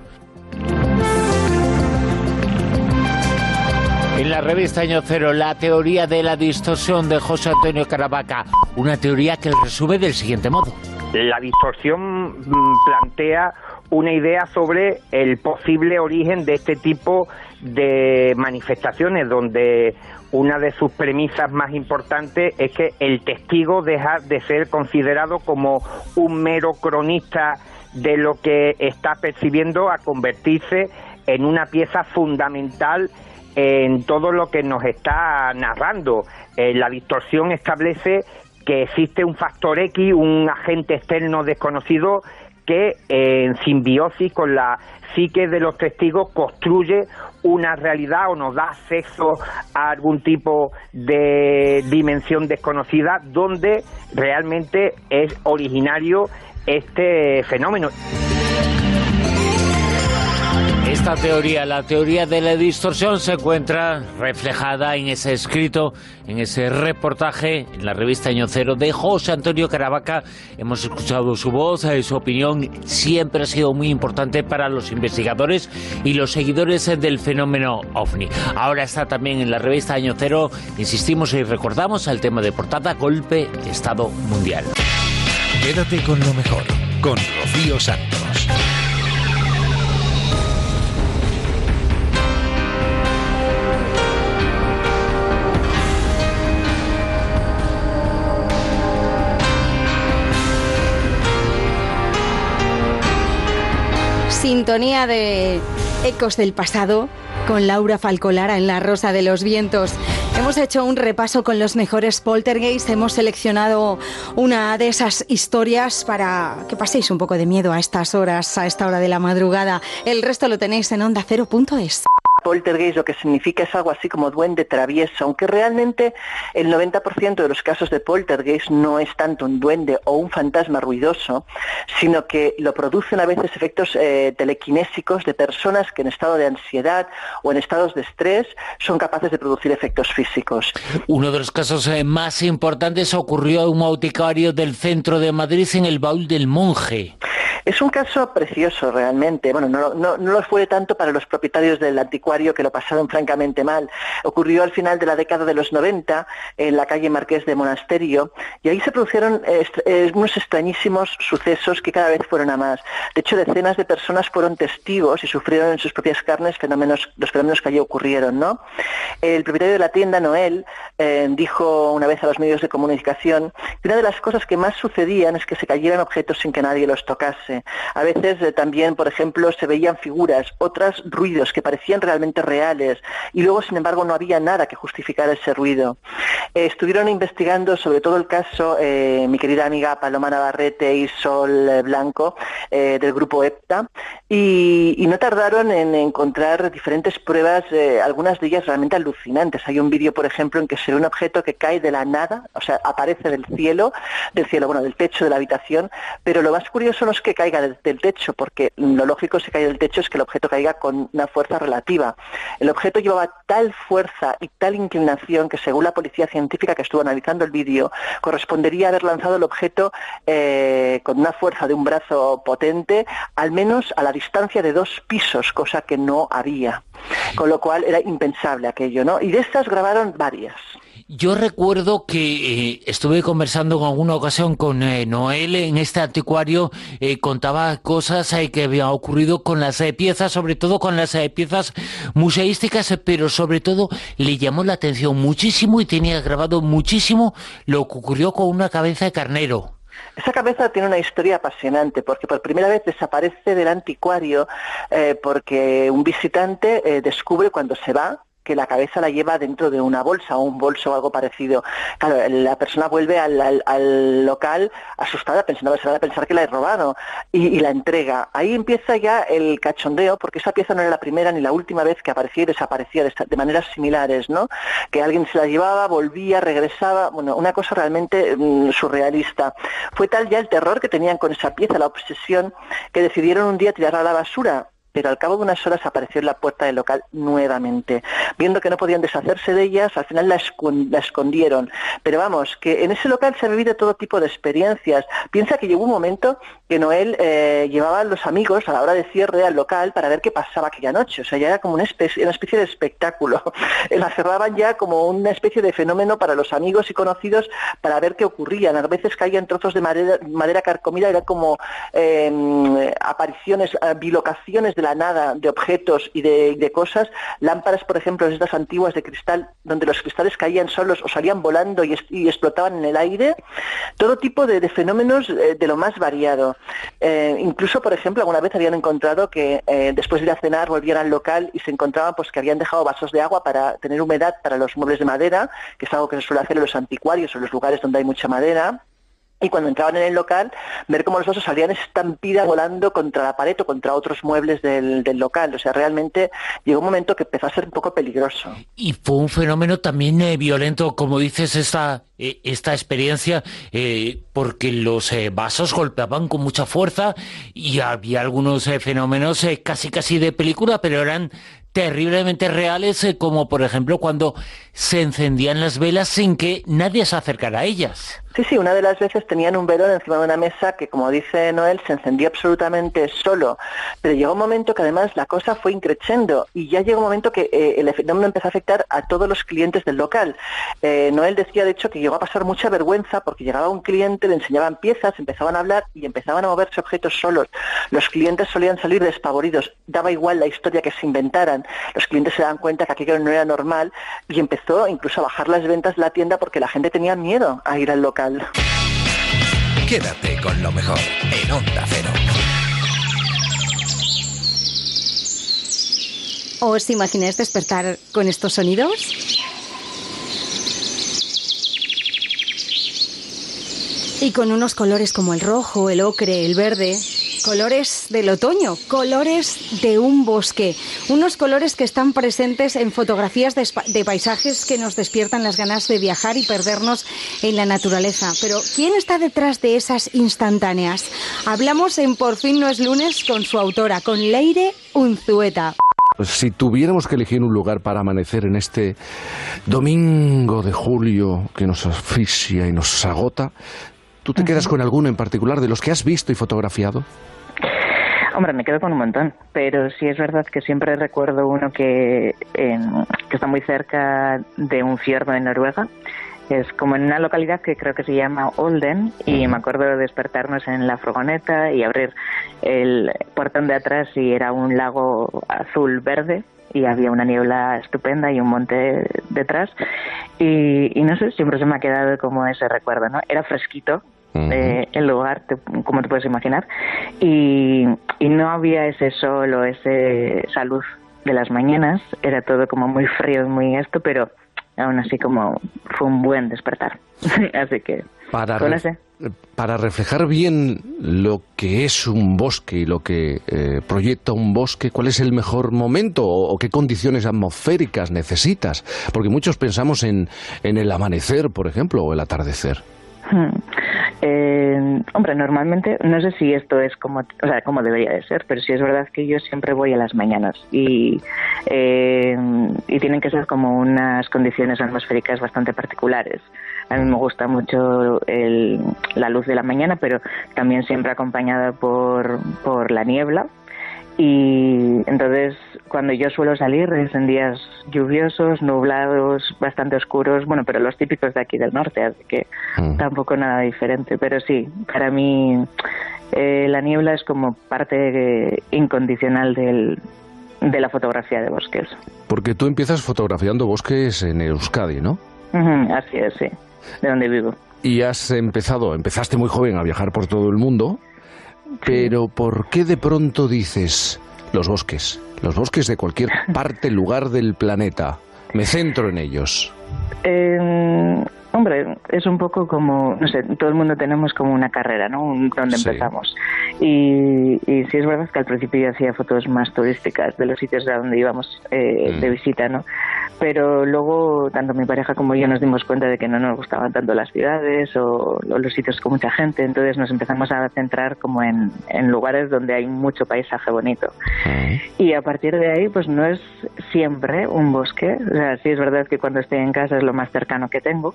S17: En la revista Año Cero, la teoría de la distorsión de José Antonio Caravaca, una teoría que resume del siguiente modo.
S32: La distorsión mm, plantea una idea sobre el posible origen de este tipo de manifestaciones donde una de sus premisas más importantes es que el testigo deja de ser considerado como un mero cronista de lo que está percibiendo a convertirse en una pieza fundamental en todo lo que nos está narrando. Eh, la distorsión establece que existe un factor X, un agente externo desconocido que eh, en simbiosis con la psique de los testigos construye una realidad o nos da acceso a algún tipo de dimensión desconocida donde realmente es originario este fenómeno.
S17: Esta teoría, la teoría de la distorsión, se encuentra reflejada en ese escrito, en ese reportaje en la revista Año Cero de José Antonio Caravaca. Hemos escuchado su voz, eh, su opinión siempre ha sido muy importante para los investigadores y los seguidores del fenómeno OVNI. Ahora está también en la revista Año Cero, insistimos y recordamos el tema de portada, golpe Estado Mundial.
S12: Quédate con lo mejor, con Rocío Santos.
S8: Sintonía de Ecos del Pasado con Laura Falcolara en La Rosa de los Vientos. Hemos hecho un repaso con los mejores poltergeists, hemos seleccionado una de esas historias para que paséis un poco de miedo a estas horas, a esta hora de la madrugada. El resto lo tenéis en onda cero.es.
S33: Poltergeist lo que significa es algo así como duende travieso, aunque realmente el 90% de los casos de poltergeist no es tanto un duende o un fantasma ruidoso, sino que lo producen a veces efectos eh, telequinésicos de personas que en estado de ansiedad o en estados de estrés son capaces de producir efectos físicos.
S17: Uno de los casos eh, más importantes ocurrió en un auticario del centro de Madrid en el baúl del monje.
S33: Es un caso precioso realmente. Bueno, no, no, no lo fue tanto para los propietarios del anticuario que lo pasaron francamente mal. Ocurrió al final de la década de los 90 en la calle Marqués de Monasterio y ahí se produjeron eh, unos extrañísimos sucesos que cada vez fueron a más. De hecho, decenas de personas fueron testigos y sufrieron en sus propias carnes fenómenos, los fenómenos que allí ocurrieron. ¿no? El propietario de la tienda, Noel, eh, dijo una vez a los medios de comunicación que una de las cosas que más sucedían es que se cayeran objetos sin que nadie los tocase. A veces eh, también, por ejemplo, se veían figuras, otras ruidos que parecían realmente reales y luego, sin embargo, no había nada que justificara ese ruido. Eh, estuvieron investigando sobre todo el caso eh, mi querida amiga Paloma Navarrete y Sol Blanco del grupo EPTA y, no tardaron en encontrar diferentes pruebas, algunas de ellas realmente alucinantes. Hay un vídeo, por ejemplo, en que se ve un objeto que cae de la nada, o sea, aparece del cielo, del cielo, bueno, del techo de la habitación, pero lo más curioso no es que caiga del, techo, porque lo lógico si cae del techo es que el objeto caiga con una fuerza relativa. El objeto llevaba tal fuerza y tal inclinación que según la policía científica que estuvo analizando el vídeo, correspondería haber lanzado el objeto eh, con una fuerza de un brazo potente, al menos a la distancia de dos pisos, cosa que no había. Con lo cual era impensable aquello, ¿no? Y de estas grabaron varias.
S17: Yo recuerdo que eh, estuve conversando en alguna ocasión con eh, Noel en este anticuario, eh, contaba cosas que habían ocurrido con las piezas, sobre todo con las piezas museísticas, pero sobre todo le llamó la atención muchísimo y tenía grabado muchísimo lo que ocurrió con una cabeza de carnero.
S33: Esa cabeza tiene una historia apasionante porque por primera vez desaparece del anticuario eh, porque un visitante eh, descubre cuando se va que la cabeza la lleva dentro de una bolsa o un bolso o algo parecido. Claro, la persona vuelve al, local asustada, pensando, se va a pensar que la he robado, y, la entrega. Ahí empieza ya el cachondeo, porque esa pieza no era la primera ni la última vez que aparecía y desaparecía de, de maneras similares, ¿no? Que alguien se la llevaba, volvía, regresaba, bueno, una cosa realmente mm, surrealista. Fue tal ya el terror que tenían con esa pieza, la obsesión, que decidieron un día tirarla a la basura pero al cabo de unas horas apareció en la puerta del local nuevamente. Viendo que no podían deshacerse de ellas, al final la, escondieron. Pero vamos, que en ese local se ha vivido todo tipo de experiencias. Piensa que llegó un momento que Noel eh, llevaba a los amigos a la hora de cierre al local para ver qué pasaba aquella noche. O sea, ya era como una especie, una especie de espectáculo. la cerraban ya como una especie de fenómeno para los amigos y conocidos para ver qué ocurría. A veces caían trozos de madera, madera carcomida, era como eh, apariciones, eh, bilocaciones de la nada de objetos y de, cosas, lámparas, por ejemplo, estas antiguas de cristal, donde los cristales caían solos o salían volando y, explotaban en el aire, todo tipo de, fenómenos eh, de lo más variado. Eh, incluso, por ejemplo, alguna vez habían encontrado que eh, después de ir a cenar volvían al local y se encontraban pues que habían dejado vasos de agua para tener humedad para los muebles de madera, que es algo que se suele hacer en los anticuarios o en los lugares donde hay mucha madera y cuando entraban en el local, ver cómo los vasos salían estampida volando contra la pared o contra otros muebles del, local. O sea, realmente llegó un momento que empezó a ser un poco peligroso.
S17: Y fue un fenómeno también eh, violento, como dices, esta, eh, esta experiencia, eh, porque los vasos golpeaban con mucha fuerza y había algunos fenómenos casi casi de película, pero eran terriblemente reales, como por ejemplo cuando se encendían las velas sin que nadie se acercara a ellas.
S33: Sí, sí, una de las veces tenían un velón encima de una mesa que, como dice Noel, se encendió absolutamente solo. Pero llegó un momento que además la cosa fue increciendo y ya llegó un momento que eh, el fenómeno empezó a afectar a todos los clientes del local. Eh, Noel decía, de hecho, que llegó a pasar mucha vergüenza porque llegaba un cliente, le enseñaban piezas, empezaban a hablar y empezaban a moverse objetos solos. Los clientes solían salir despavoridos, daba igual la historia que se inventaran. Los clientes se daban cuenta que aquello no era normal y empezó incluso a bajar las ventas de la tienda porque la gente tenía miedo a ir al local.
S12: Quédate con lo mejor en Onda Cero.
S8: ¿Os imagináis despertar con estos sonidos? Y con unos colores como el rojo, el ocre, el verde, colores del otoño, colores de un bosque, unos colores que están presentes en fotografías de, paisajes que nos despiertan las ganas de viajar y perdernos en la naturaleza. Pero ¿quién está detrás de esas instantáneas? Hablamos en Por fin no es lunes con su autora, con Leire Unzueta.
S16: Pues si tuviéramos que elegir un lugar para amanecer en este domingo de julio que nos asfixia y nos agota, ¿tú te quedas con alguno en particular de los que has visto y fotografiado?
S34: Hombre, me quedo con un montón, pero sí es verdad que siempre recuerdo uno que, que está muy cerca de un fiordo en Noruega. Es como en una localidad que creo que se llama Olden y me acuerdo de despertarnos en la furgoneta y abrir el portón de atrás y era un lago azul-verde y había una niebla estupenda y un monte detrás y, y, no sé, siempre se me ha quedado como ese recuerdo, ¿no? Era fresquito, eh, el lugar, como te puedes imaginar, y, no había ese sol o ese, esa luz de las mañanas, era todo como muy frío y muy esto, pero aún así como fue un buen despertar. así que
S16: para, para reflejar bien lo que es un bosque y lo que eh, proyecta un bosque, ¿cuál es el mejor momento o, qué condiciones atmosféricas necesitas? Porque muchos pensamos en, en el amanecer, por ejemplo, o el atardecer.
S34: Eh, hombre, normalmente, no sé si esto es como, o sea, como debería de ser, pero sí es verdad que yo siempre voy a las mañanas y, eh, y tienen que ser como unas condiciones atmosféricas bastante particulares. A mí me gusta mucho el, la luz de la mañana, pero también siempre acompañada por, por la niebla, y entonces cuando yo suelo salir es en días lluviosos, nublados, bastante oscuros, bueno, pero los típicos de aquí del norte, así que mm. tampoco nada diferente. Pero sí, para mí eh, la niebla es como parte incondicional del, de la fotografía de bosques.
S16: Porque tú empiezas fotografiando bosques en Euskadi, ¿no?
S34: así es, sí, de donde vivo.
S16: y has empezado, empezaste muy joven a viajar por todo el mundo, pero ¿por qué de pronto dices los bosques? Los bosques de cualquier parte, lugar del planeta. Me centro en ellos.
S34: Eh, hombre, es un poco como, no sé, todo el mundo tenemos como una carrera, ¿no? Un- Donde
S16: Sí.
S34: empezamos. Y, y sí es verdad que al principio yo hacía fotos más turísticas de los sitios a donde íbamos eh,
S16: Mm.
S34: de visita, ¿no? Pero luego, tanto mi pareja como yo nos dimos cuenta de que no nos gustaban tanto las ciudades o, o los sitios con mucha gente, entonces nos empezamos a centrar como en, en lugares donde hay mucho paisaje bonito. Y a partir de ahí, pues no es siempre un bosque. O sea, sí es verdad que cuando estoy en casa es lo más cercano que tengo.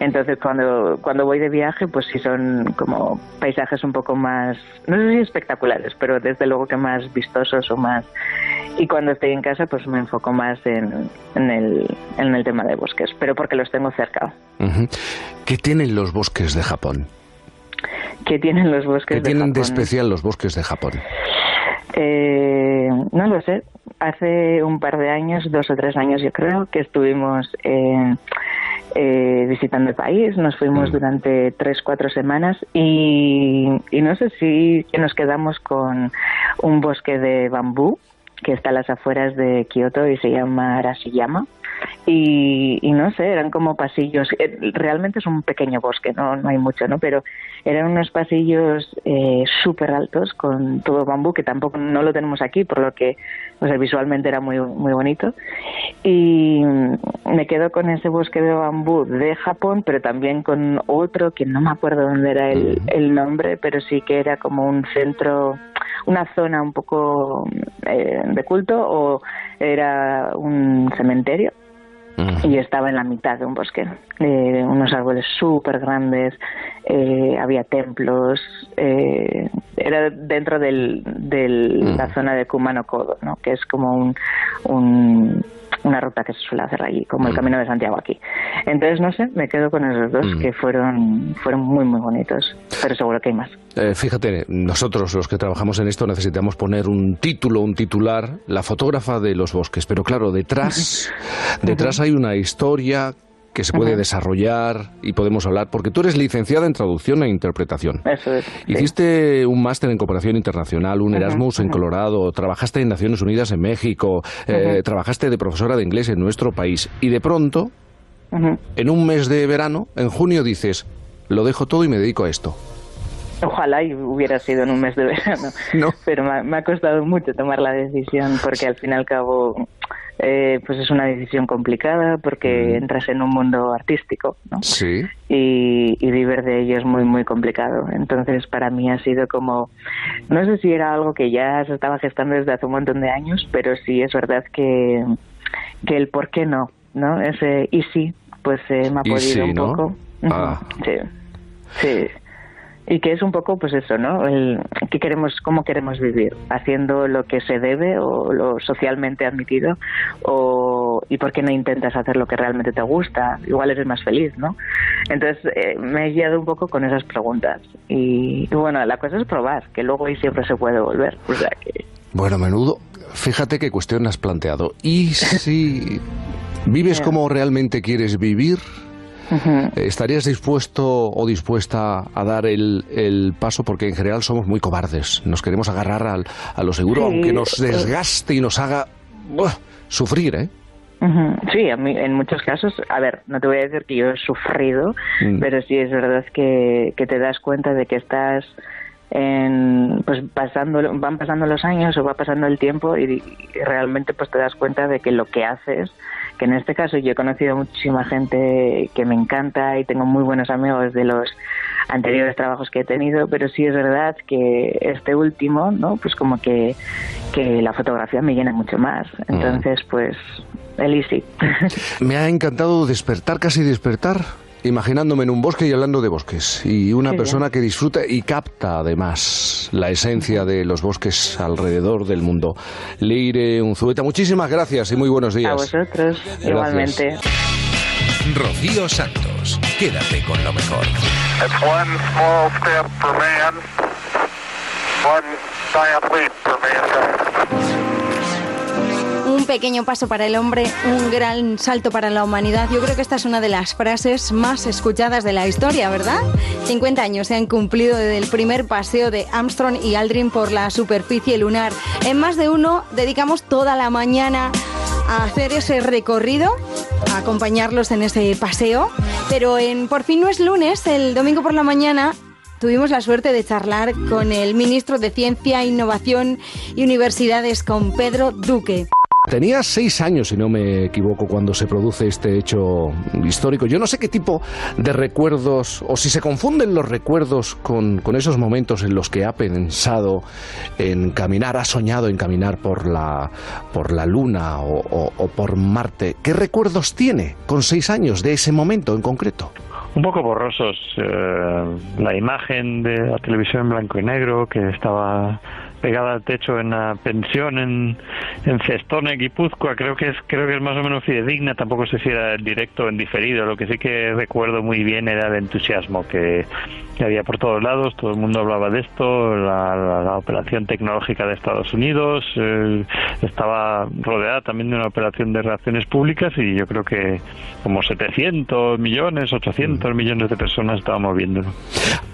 S34: Entonces, cuando, cuando voy de viaje, pues sí son como paisajes un poco más, no sé si espectaculares, pero desde luego que más vistosos o más. Y cuando estoy en casa, pues me enfoco más en, en, el, en el tema de bosques, pero porque los tengo cerca.
S16: ¿Qué tienen los bosques de Japón?
S34: ¿Qué tienen los bosques
S16: ¿Qué tienen de
S34: Japón?
S16: especial los bosques de Japón?
S34: Eh, no lo sé. Hace un par de años, dos o tres años yo creo, que estuvimos eh, eh, visitando el país. Nos fuimos durante tres, cuatro semanas y, y no sé si nos quedamos con un bosque de bambú que está a las afueras de Kioto y se llama Arashiyama. Y, y no sé, eran como pasillos. eh, Realmente es un pequeño bosque, no, no hay mucho, ¿no? Pero eran unos pasillos eh, súper altos con todo bambú, que tampoco no lo tenemos aquí, por lo que o sea, visualmente era muy, muy bonito. Y me quedo con ese bosque de bambú de Japón, pero también con otro que no me acuerdo dónde era el, el nombre, pero sí que era como un centro, una zona un poco eh, de culto o era un cementerio y estaba en la mitad de un bosque, eh, unos árboles súper grandes, eh, había templos, eh, era dentro de del, la zona de Kumano Kodo, ¿no? que es como un, un- una ruta que se suele hacer allí, como el Camino de Santiago aquí. Entonces, no sé, me quedo con esos dos que fueron, fueron muy, muy bonitos, pero seguro que hay más.
S16: Eh, fíjate, nosotros los que trabajamos en esto necesitamos poner un título, un titular, la fotógrafa de los bosques, pero claro, detrás, detrás hay una historia que se puede desarrollar y podemos hablar, porque tú eres licenciada en traducción e interpretación.
S34: Eso es. sí.
S16: Hiciste un máster en cooperación internacional, un Erasmus en. Colorado, trabajaste en Naciones Unidas en México, eh, trabajaste de profesora de inglés en nuestro país y de pronto, en un mes de verano, en junio dices, lo dejo todo y me dedico a esto.
S34: Ojalá y hubiera sido en un mes de verano. Pero me ha, me ha costado mucho tomar la decisión porque al fin y al cabo eh, pues es una decisión complicada porque entras en un mundo artístico ¿no?
S16: Sí.
S34: y, y vivir de ello es muy muy complicado. Entonces para mí ha sido como, no sé si era algo que ya se estaba gestando desde hace un montón de años, pero sí es verdad que, que el por qué no, ¿no? Ese y sí, pues eh, me ha podido
S16: sí,
S34: un
S16: ¿no?
S34: poco.
S16: Ah.
S34: Sí, sí. Y que es un poco, pues eso, ¿no? El, que queremos, cómo queremos vivir, haciendo lo que se debe o lo socialmente admitido, o y por qué no intentas hacer lo que realmente te gusta, igual eres más feliz, ¿no? Entonces eh, me he guiado un poco con esas preguntas y, y bueno, la cosa es probar, que luego y siempre se puede volver, o sea que
S16: Bueno, menudo, fíjate qué cuestión has planteado. ¿Y si vives como realmente quieres vivir? ¿Estarías dispuesto o dispuesta a dar el, el paso? Porque en general somos muy cobardes. Nos queremos agarrar al, a lo seguro,
S34: Sí,
S16: aunque nos
S34: eh.
S16: desgaste y nos haga sufrir, ¿eh?
S34: Sí, a mí, en muchos casos, a ver, no te voy a decir que yo he sufrido,
S16: Mm.
S34: pero sí es verdad que, que te das cuenta de que estás en, pues pasando, van pasando los años o va pasando el tiempo y, y realmente pues te das cuenta de que lo que haces, que en este caso yo he conocido muchísima gente que me encanta y tengo muy buenos amigos de los anteriores trabajos que he tenido, pero sí es verdad que este último, ¿no? Pues como que, que la fotografía me llena mucho más. Entonces, pues, el easy.
S16: Me ha encantado despertar, casi despertar, imaginándome en un bosque y hablando de bosques. Y una
S34: Qué
S16: persona que disfruta y capta además la esencia de los bosques alrededor del mundo. Leire Unzueta, muchísimas gracias y muy buenos días.
S34: A vosotros,
S16: Gracias.
S34: igualmente.
S12: Rocío Santos, quédate con lo mejor.
S35: It's one small step for man, one giant leap for mankind.
S8: Un pequeño paso para el hombre, un gran salto para la humanidad. Yo creo que esta es una de las frases más escuchadas de la historia, ¿verdad? 50 años se han cumplido desde el primer paseo de Armstrong y Aldrin por la superficie lunar. En más de uno dedicamos toda la mañana a hacer ese recorrido, a acompañarlos en ese paseo. Pero en Por fin no es lunes, el domingo por la mañana tuvimos la suerte de charlar con el ministro de Ciencia, Innovación y Universidades, con Pedro Duque.
S16: Tenía seis años, si no me equivoco, cuando se produce este hecho histórico. Yo no sé qué tipo de recuerdos, o si se confunden los recuerdos con, esos momentos en los que ha pensado en caminar, ha soñado en caminar por la, por la Luna o por Marte. ¿Qué recuerdos tiene con seis años de ese momento en concreto?
S36: un poco borrosos. eh, la imagen de la televisión en blanco y negro que estaba pegada al techo en la pensión en, en Cestone, Guipúzcoa, creo que es creo que es más o menos fidedigna. Tampoco sé si era en directo o en diferido. Lo que sí que recuerdo muy bien era el entusiasmo que, que había por todos lados. Todo el mundo hablaba de esto. La, la- la operación tecnológica de Estados Unidos eh, estaba rodeada también de una operación de relaciones públicas y yo creo que como 700 millones, 800 millones de personas estábamos viéndolo.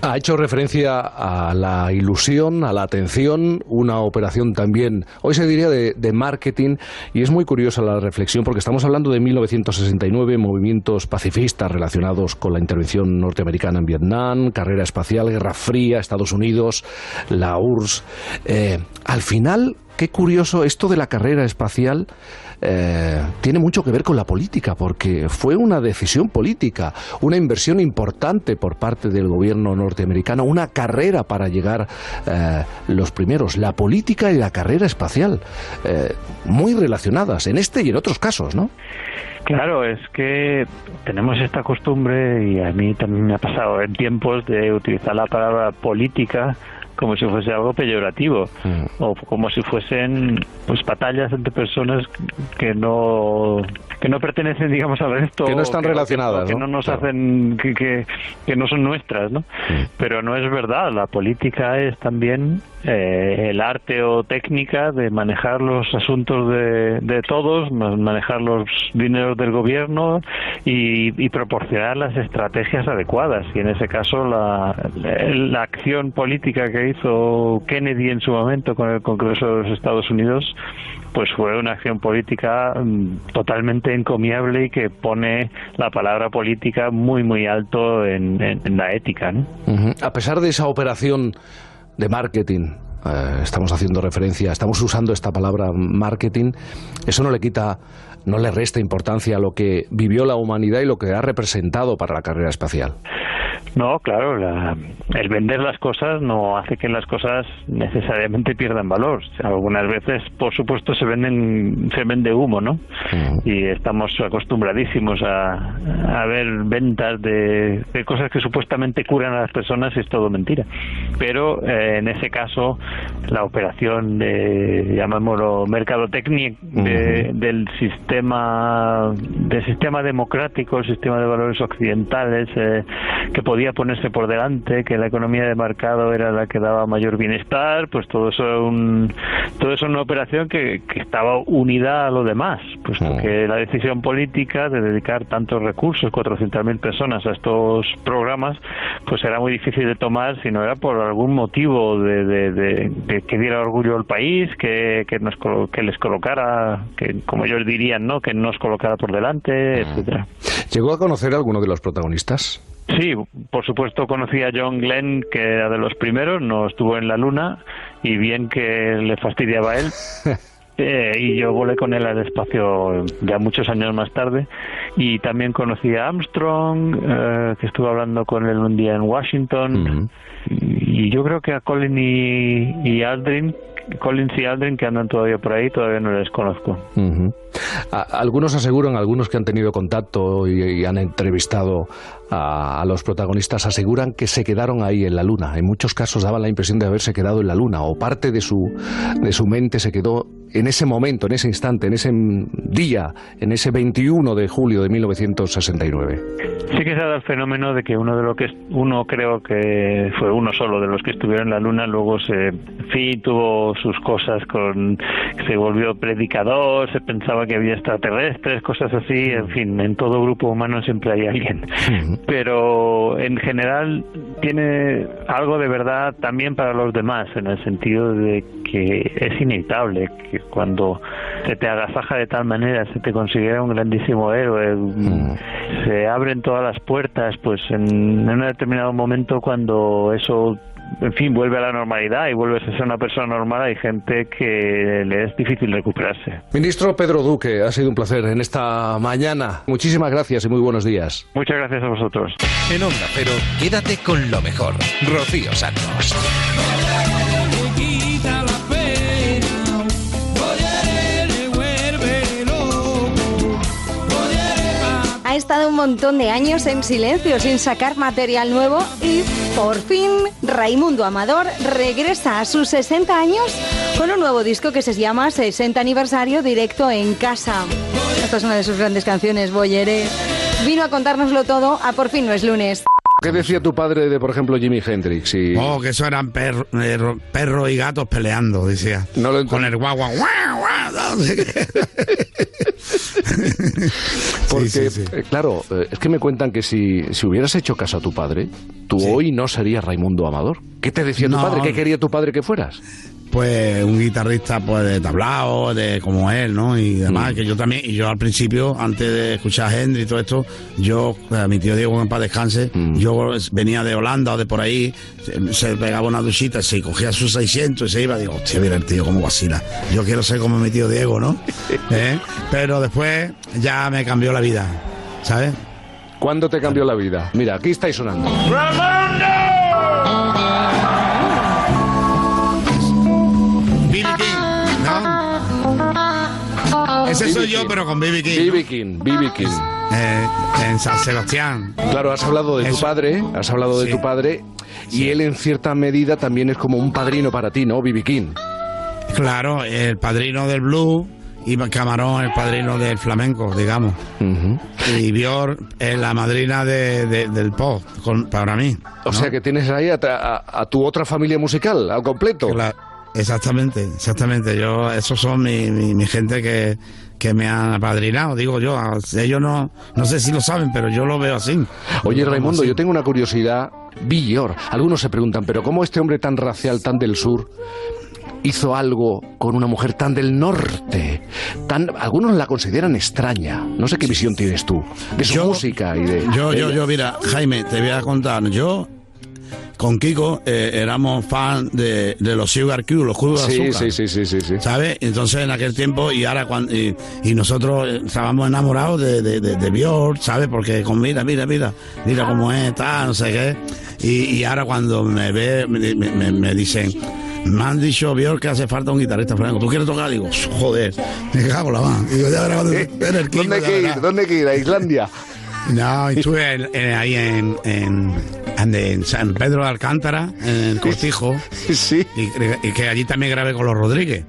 S16: Ha hecho referencia a la ilusión, a la atención, una operación también, hoy se diría de, de marketing, y es muy curiosa la reflexión porque estamos hablando de 1969, movimientos pacifistas relacionados con la intervención norteamericana en Vietnam, carrera espacial, Guerra Fría, Estados Unidos, la URSS. Eh, al final, qué curioso esto de la carrera espacial. Eh, tiene mucho que ver con la política, porque fue una decisión política, una inversión importante por parte del gobierno norteamericano, una carrera para llegar eh, los primeros, la política y la carrera espacial, eh, muy relacionadas en este y en otros casos, ¿no?
S36: Claro, es que tenemos esta costumbre y a mí también me ha pasado en tiempos de utilizar la palabra política como si fuese algo peyorativo o como si fuesen pues batallas entre personas que no que no pertenecen digamos al resto
S16: Que no están relacionadas,
S36: que
S16: ¿no?
S36: no nos
S16: Claro.
S36: hacen que, que, que no son nuestras no pero no es verdad la política es también eh, el arte o técnica de manejar los asuntos de, de todos ma- manejar los dineros del gobierno y, y proporcionar las estrategias adecuadas y en ese caso la, la acción política que hizo Kennedy en su momento con el Congreso de los Estados Unidos pues fue una acción política mm, totalmente encomiable y que pone la palabra política muy muy alto en, la ética ¿no?
S16: A pesar de esa operación de marketing, eh, estamos haciendo referencia, estamos usando esta palabra marketing, eso no le quita, no le resta importancia a lo que vivió la humanidad y lo que ha representado para la carrera espacial.
S36: No, claro, la- el vender las cosas no hace que las cosas necesariamente pierdan valor. Algunas veces, por supuesto, se venden, se vende humo, ¿no? Y estamos acostumbradísimos a, a ver ventas de, de cosas que supuestamente curan a las personas y es todo mentira. Pero eh, en ese caso, la operación de, llamémoslo, mercadotecnia de- del sistema, del sistema democrático, el sistema de valores occidentales, eh, que podía ponerse por delante, que la economía de mercado era la que daba mayor bienestar, pues todo eso un, todo eso una operación que, que estaba unida a lo demás, puesto que la decisión política de dedicar tantos recursos, 400.000 personas a estos programas, pues era muy difícil de tomar si no era por algún motivo de, de- de- de que diera orgullo al país, que, que, nos, que les colocara, que como ellos dirían, ¿no? que nos colocara por delante, etcétera.
S16: ¿Llegó a conocer a alguno de los protagonistas?
S36: Sí, por supuesto conocí a John Glenn, que era de los primeros, no estuvo en la luna, y bien que le fastidiaba a él. Eh, y yo volé con él al espacio ya muchos años más tarde. Y también conocí a Armstrong, eh, que estuve hablando con él un día en Washington. Y yo creo que a Colin y, y Aldrin, Collins y Aldrin, que andan todavía por ahí, todavía no les conozco.
S16: Algunos aseguran, algunos que han tenido contacto y, y han entrevistado a, a los protagonistas, aseguran que se quedaron ahí en la Luna. En muchos casos daban la impresión de haberse quedado en la Luna o parte de su, de su mente se quedó en ese momento, en ese instante, en ese día, en ese 21 de julio de 1969.
S36: Sí que se ha dado el fenómeno de que uno de lo que uno creo que fue uno solo de los que estuvieron en la luna luego se sí tuvo sus cosas con se volvió predicador, se pensaba que había extraterrestres, cosas así, en fin, en todo grupo humano siempre hay alguien. Pero en general tiene algo de verdad también para los demás, en el sentido de que es inevitable que cuando se te agasaja de tal manera, se te considera un grandísimo héroe, se abren todas las puertas, pues en, en un determinado momento cuando eso en fin, vuelve a la normalidad y vuelves a ser una persona normal, hay gente que le es difícil recuperarse.
S16: Ministro Pedro Duque, ha sido un placer en esta mañana. Muchísimas gracias y muy buenos días.
S36: Muchas gracias a vosotros.
S12: En Onda Cero, quédate con lo mejor. Rocío Santos.
S8: Montón de años en silencio sin sacar material nuevo y por fin Raimundo Amador regresa a sus 60 años con un nuevo disco que se llama 60 aniversario directo en casa. Esta es una de sus grandes canciones, Boyere. Vino a contárnoslo todo a Por fin no es lunes.
S16: ¿Qué decía tu padre de, por ejemplo, Jimi Hendrix? Y...
S24: Oh, que eso eran perro, eh, perro y gatos peleando, decía.
S16: No lo
S24: Con el guagua. guau, guau,
S16: Porque, eh, claro, eh, es que me cuentan que si, si hubieras hecho caso a tu padre, tú hoy no serías Raimundo Amador. ¿Qué te decía tu padre? ¿Qué quería tu padre que fueras?
S24: Pues un guitarrista pues de tablao, de como él, ¿no? Y demás, que yo también, y yo al principio, antes de escuchar a Hendrix y todo esto, yo, a mi tío Diego en paz descanse, yo venía de Holanda o de por ahí, se, se pegaba una duchita, se cogía sus 600 y se iba, digo, hostia, mira el tío cómo vacila. Yo quiero ser como mi tío Diego, ¿no? ¿Eh? Pero después ya me cambió la vida, ¿sabes?
S16: ¿Cuándo te cambió la vida? Mira, aquí estáis sonando.
S24: Ese soy yo, pero con B.B. King.
S16: B.B. King, B.B. King.
S24: Eh, en San Sebastián.
S16: Claro, has hablado de tu padre, has hablado de tu padre, y él en cierta medida también es como un padrino para ti, ¿no? B.B. King.
S24: Claro, el padrino del blues y Camarón el padrino del flamenco, digamos. Y Bior es la madrina de- de- del pop, con- para mí.
S16: O sea que tienes ahí a, a- a tu otra familia musical, al completo.
S24: Exactamente, exactamente. Yo, esos son mi, mi- mi gente que, que me han apadrinado, digo yo. Ellos no, no sé si lo saben, pero yo lo veo así.
S16: Oye, Raimundo,
S24: así.
S16: yo tengo una curiosidad. Villor. Algunos se preguntan, pero ¿cómo este hombre tan racial, tan del sur, hizo algo con una mujer tan del norte? Tan, algunos la consideran extraña. No sé qué visión tienes tú de su música y de.
S24: Yo, yo, yo, mira, Jaime, te voy a contar. Yo, con Kiko, eh, éramos fan de, de los Sugar Cube, los cubos de
S16: Sí,
S24: azúcar.
S16: sí, sí, sí, sí,
S24: ¿Sabes? Entonces, en aquel tiempo, y ahora, cuando, y, y nosotros eh, estábamos enamorados de, de, de, de Björk, ¿sabes? Porque con mira, mira, mira, mira cómo es, tal, no sé qué. Y, y ahora, cuando me ve, me, me- me dicen. Me han dicho, Björk, que hace falta un guitarrista flamenco. ¿Tú quieres tocar? Digo, joder, me cago en la mano. Digo, ya verás cuando en el Kiko,
S16: ¿Dónde hay que ir? ¿Dónde hay que ir? ¿A Islandia?
S24: No, estuve en- en- ahí en, en, en- en San Pedro de Alcántara, en el Cortijo.
S16: Sí.
S24: Y, y que allí también grabé con los Rodríguez.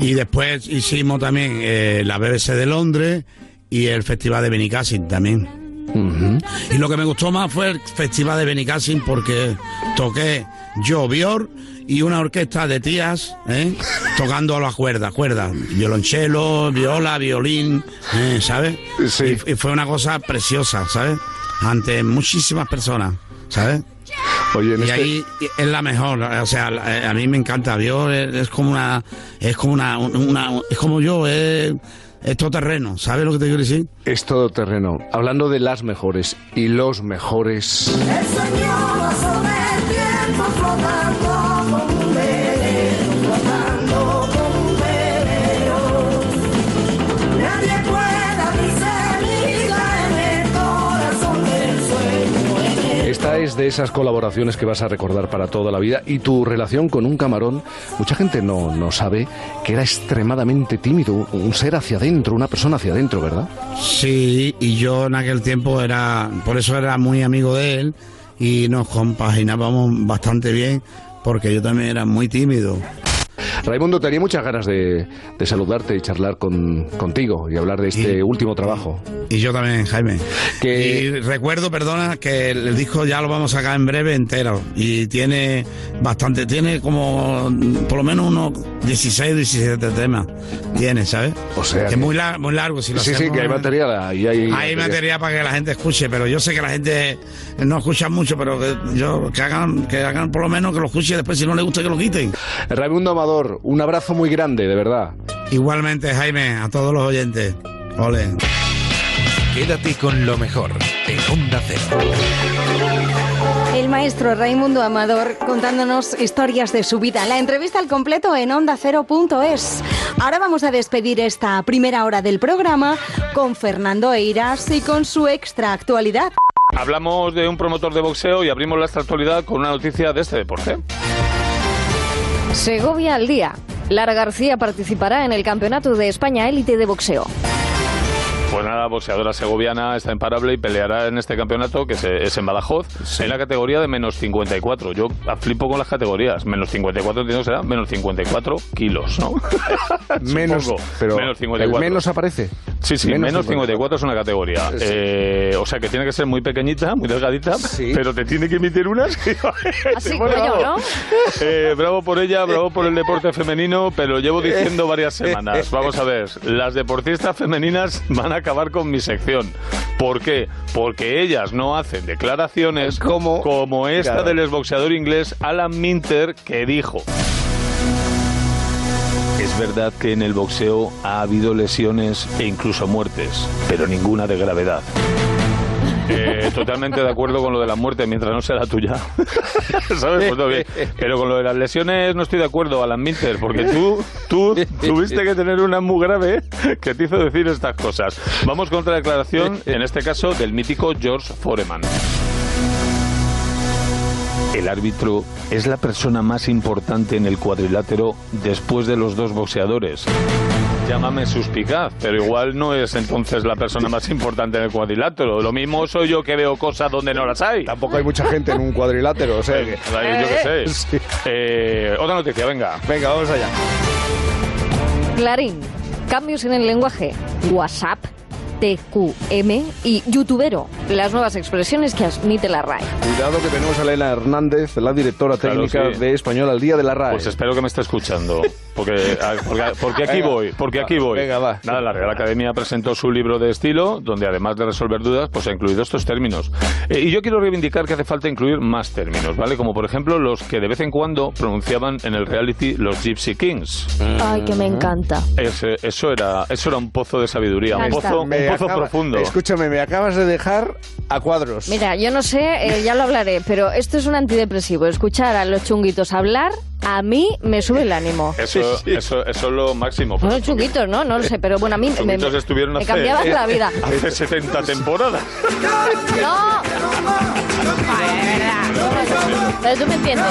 S24: Y después hicimos también eh, la BBC de Londres y el Festival de Benicassin también. Y lo que me gustó más fue el Festival de Benicassin porque toqué yo, Bior, y una orquesta de tías ¿eh? tocando las cuerdas, cuerdas, violonchelo, viola, violín, ¿eh? ¿sabes? Y, y fue una cosa preciosa, ¿sabes? Ante muchísimas personas, ¿sabes?
S16: Oye, en
S24: y
S16: este-
S24: ahí es la mejor, o sea, la- a mí me encanta, Bior es, como una, es como una, una- es como yo, es, es todo terreno, ¿sabes lo que te quiero decir?
S16: Es todo terreno. Hablando de las mejores y los mejores.
S37: El sobre el tiempo flotando
S16: de esas colaboraciones que vas a recordar para toda la vida y tu relación con un camarón. Mucha gente no, no sabe que era extremadamente tímido, un ser hacia adentro, una persona hacia adentro, ¿verdad?
S24: Sí, y yo en aquel tiempo era, por eso era muy amigo de él y nos compaginábamos bastante bien porque yo también era muy tímido.
S16: Raimundo, tenía muchas ganas de, de saludarte y charlar con, contigo y hablar de este último trabajo.
S24: Y yo también, Jaime.
S16: Que-
S24: Y recuerdo, perdona, que el disco ya lo vamos a sacar en breve entero. Y tiene bastante, tiene como por lo menos unos 16, 17 temas. Tiene, ¿sabes?
S16: O sea
S24: que, es muy, lar- muy largo. Si lo
S16: Sí, sí, que hay material y hay,
S24: Hay material para que la gente escuche, pero yo sé que la gente no escucha mucho, pero que yo que hagan, que hagan por lo menos que lo escuche y después si no le gusta que lo quiten.
S16: Raimundo Amador, un abrazo muy grande, de verdad.
S24: Igualmente, Jaime, a todos los oyentes. Ole.
S12: Quédate con lo mejor en Onda Cero.
S8: El maestro Raimundo Amador contándonos historias de su vida. La entrevista al completo en ondacero.es. Ahora vamos a despedir esta primera hora del programa con Fernando Eiras y con su extra actualidad.
S38: Hablamos de un promotor de boxeo y abrimos la actualidad con una noticia de este deporte.
S39: Segovia al día. Lara García participará en el Campeonato de España Élite de Boxeo.
S38: Pues nada, boxeadora segoviana está imparable y peleará en este campeonato que se- es en Badajoz en la categoría de menos 54. Yo flipo con las categorías. Menos 54 entiendo que será menos 54 kilos, ¿no?
S16: Menos, pero
S38: menos 54.
S16: el menos aparece.
S38: Sí, sí, menos, 54 es una categoría.
S16: Sí.
S38: Eh, o sea que tiene que ser muy pequeñita, muy delgadita, pero te tiene que emitir unas. que-
S39: Así yo,
S38: bravo.
S39: ¿no?
S38: Eh, bravo por ella, bravo por el deporte femenino, pero llevo diciendo varias semanas. Vamos a ver, las deportistas femeninas van a acabar con mi sección. ¿Por qué? Porque ellas no hacen declaraciones como, esta
S16: Claro.
S38: del exboxeador inglés Alan Minter que dijo. Es verdad que en el boxeo ha habido lesiones e incluso muertes, pero ninguna de gravedad. Eh, totalmente de acuerdo con lo de la muerte mientras no sea la tuya. Pues. Pero con lo de las lesiones no estoy de acuerdo, Alan Minter, porque tú, tú tuviste que tener una muy grave que te hizo decir estas cosas. Vamos con otra declaración, en este caso del mítico George Foreman. El árbitro es la persona más importante en el cuadrilátero después de los dos boxeadores. Llámame suspicaz, pero igual no es entonces la persona más importante en el cuadrilátero. Lo mismo soy yo que veo cosas donde no las hay.
S16: Tampoco hay mucha gente en un cuadrilátero, o sea que...
S38: Ay, Yo qué sé. Eh, otra noticia, venga.
S16: Venga, vamos allá.
S39: Clarín. Cambios en el lenguaje. WhatsApp, TQM y youtubero. Las nuevas expresiones que admite la RAE.
S16: Cuidado que tenemos a Elena Hernández, la directora
S38: Claro,
S16: técnica
S38: sí.
S16: de Español al Día de la RAE.
S38: Pues espero que me esté escuchando. Porque, porque, porque aquí
S16: Venga.
S38: voy, porque aquí voy.
S16: Venga, va.
S38: Nada, la Real Academia presentó su libro de estilo, donde además de resolver dudas, pues ha incluido estos términos. Eh, y yo quiero reivindicar que hace falta incluir más términos, ¿vale? Como por ejemplo los que de vez en cuando pronunciaban en el reality los Gypsy Kings.
S39: Ay, que me encanta.
S38: Ese- eso, era, eso era un pozo de sabiduría, un pozo, un
S16: Me
S38: pozo
S16: acaba-
S38: profundo.
S16: Escúchame, me acabas de dejar a cuadros.
S39: Mira, yo no sé, eh, ya lo hablaré, pero esto es un antidepresivo. Escuchar a los chunguitos hablar, a mí me sube el ánimo.
S38: Eso, eso, eso es lo máximo.
S39: Bueno, chunguitos, ¿no? No lo sé, pero bueno, a mí me, me,
S38: estuvieron
S39: me
S38: hace,
S39: cambiaba la vida.
S38: hace 70 temporadas.
S39: ¡No! Pero tú me entiendes.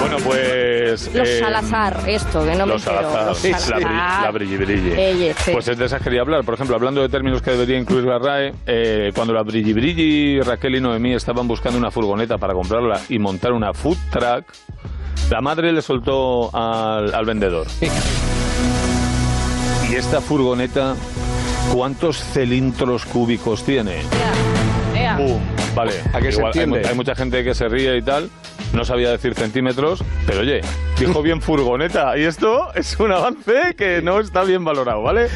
S38: Bueno, pues...
S39: Los
S38: eh,
S39: Salazar, esto, que no me
S38: los
S39: entero.
S38: Salazar,
S39: Los
S38: la,
S39: Salazar.
S38: bri- la brilli brilli.
S39: Ella, sí.
S38: Pues es de esas quería hablar. Por ejemplo, hablando de términos que debería incluir la RAE, eh, cuando la brilli brilli, Raquel y Noemí estaban buscando una furgoneta para comprarla y montar una food truck, la madre le soltó al, al vendedor. ¿Y esta furgoneta cuántos cilindros cúbicos tiene? Vale,
S16: ¿A qué se
S38: igual hay,
S16: entiende?
S38: mu- hay mucha gente que se ríe y tal, no sabía decir centímetros, pero oye, dijo bien furgoneta y esto es un avance que no está bien valorado, ¿vale?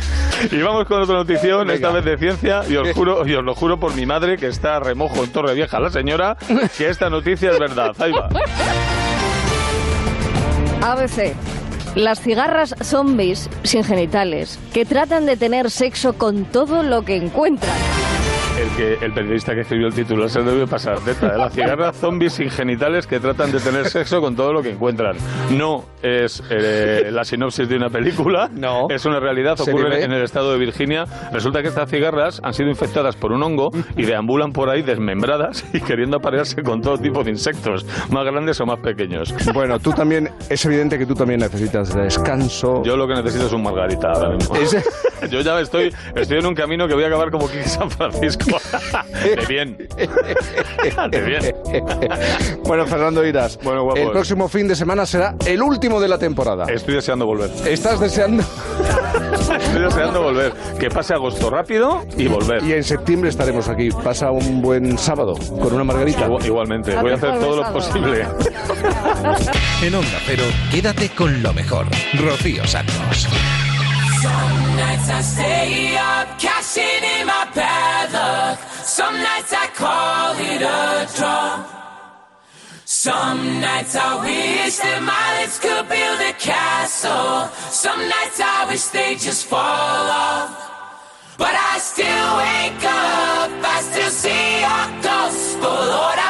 S38: Y vamos con otra notición,
S16: Venga.
S38: esta vez de ciencia, y os juro, y os lo juro por mi madre que está a remojo en Torre Vieja la señora, que esta noticia es verdad. Ahí va.
S39: ABC. Las cigarras zombies sin genitales, que tratan de tener sexo con todo lo que encuentran.
S38: El, que, el periodista que escribió el título se debe pasar teta de la cigarra zombies sin genitales que tratan de tener sexo con todo lo que encuentran. No es eh, la sinopsis de una película,
S16: No.
S38: es una realidad,
S16: ¿Serie
S38: ocurre en el estado de Virginia. Resulta que estas cigarras han sido infectadas por un hongo y deambulan por ahí desmembradas y queriendo aparearse con todo tipo de insectos, más grandes o más pequeños.
S16: Bueno, tú también, es evidente que tú también necesitas descanso.
S38: Yo lo que necesito es un margarita ahora mismo.
S16: Es-
S38: Yo ya estoy, estoy en un camino que voy a acabar como King San Francisco. De bien. De bien.
S16: Bueno, Fernando Iras,
S38: Bueno, guapos.
S16: el próximo fin de semana será el último de la temporada.
S38: Estoy deseando volver.
S16: ¿Estás deseando?
S38: Estoy deseando volver. Que pase agosto rápido y volver.
S16: Y en septiembre estaremos aquí. Pasa un buen sábado con una margarita.
S38: Igual- igualmente. Voy a hacer todo lo posible.
S12: En Onda Cero, quédate con lo mejor. Rocío Santos.
S37: Some nights I stay up, cashing in my bad luck. Some nights I call it a draw. Some nights I wish that my lips could build a castle. Some nights I wish they just fall off. But I still wake up, I still see your ghost. Lord, I'm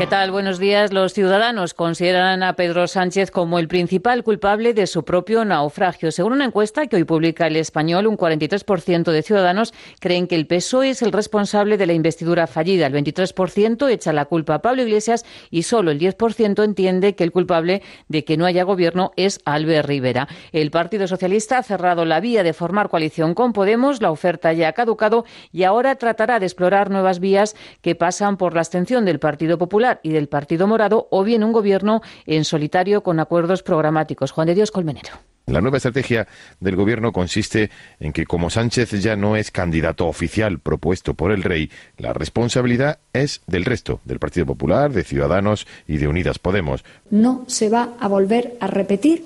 S1: ¿Qué tal? Buenos días. Los ciudadanos consideran a Pedro Sánchez como el principal culpable de su propio naufragio. Según una encuesta que hoy publica El Español, un 43% de ciudadanos creen que el PSOE es el responsable de la investidura fallida. El 23% echa la culpa a Pablo Iglesias y solo el 10% entiende que el culpable de que no haya gobierno es Albert Rivera. El Partido Socialista ha cerrado la vía de formar coalición con Podemos. La oferta ya ha caducado y ahora tratará de explorar nuevas vías que pasan por la abstención del Partido Popular y del Partido Morado o bien un gobierno en solitario con acuerdos programáticos. Juan de Dios Colmenero.
S25: La nueva estrategia del gobierno consiste en que como Sánchez ya no es candidato oficial propuesto por el rey, la responsabilidad es del resto, del Partido Popular, de Ciudadanos y de Unidas Podemos.
S40: No se va a volver a repetir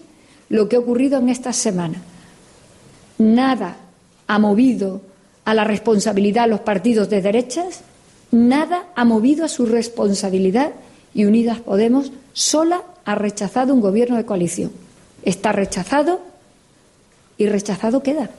S40: lo que ha ocurrido en esta semana. Nada ha movido a la responsabilidad a los partidos de derechas, nada ha movido a su responsabilidad y Unidas Podemos sola ha rechazado un gobierno de coalición. Está rechazado y rechazado queda.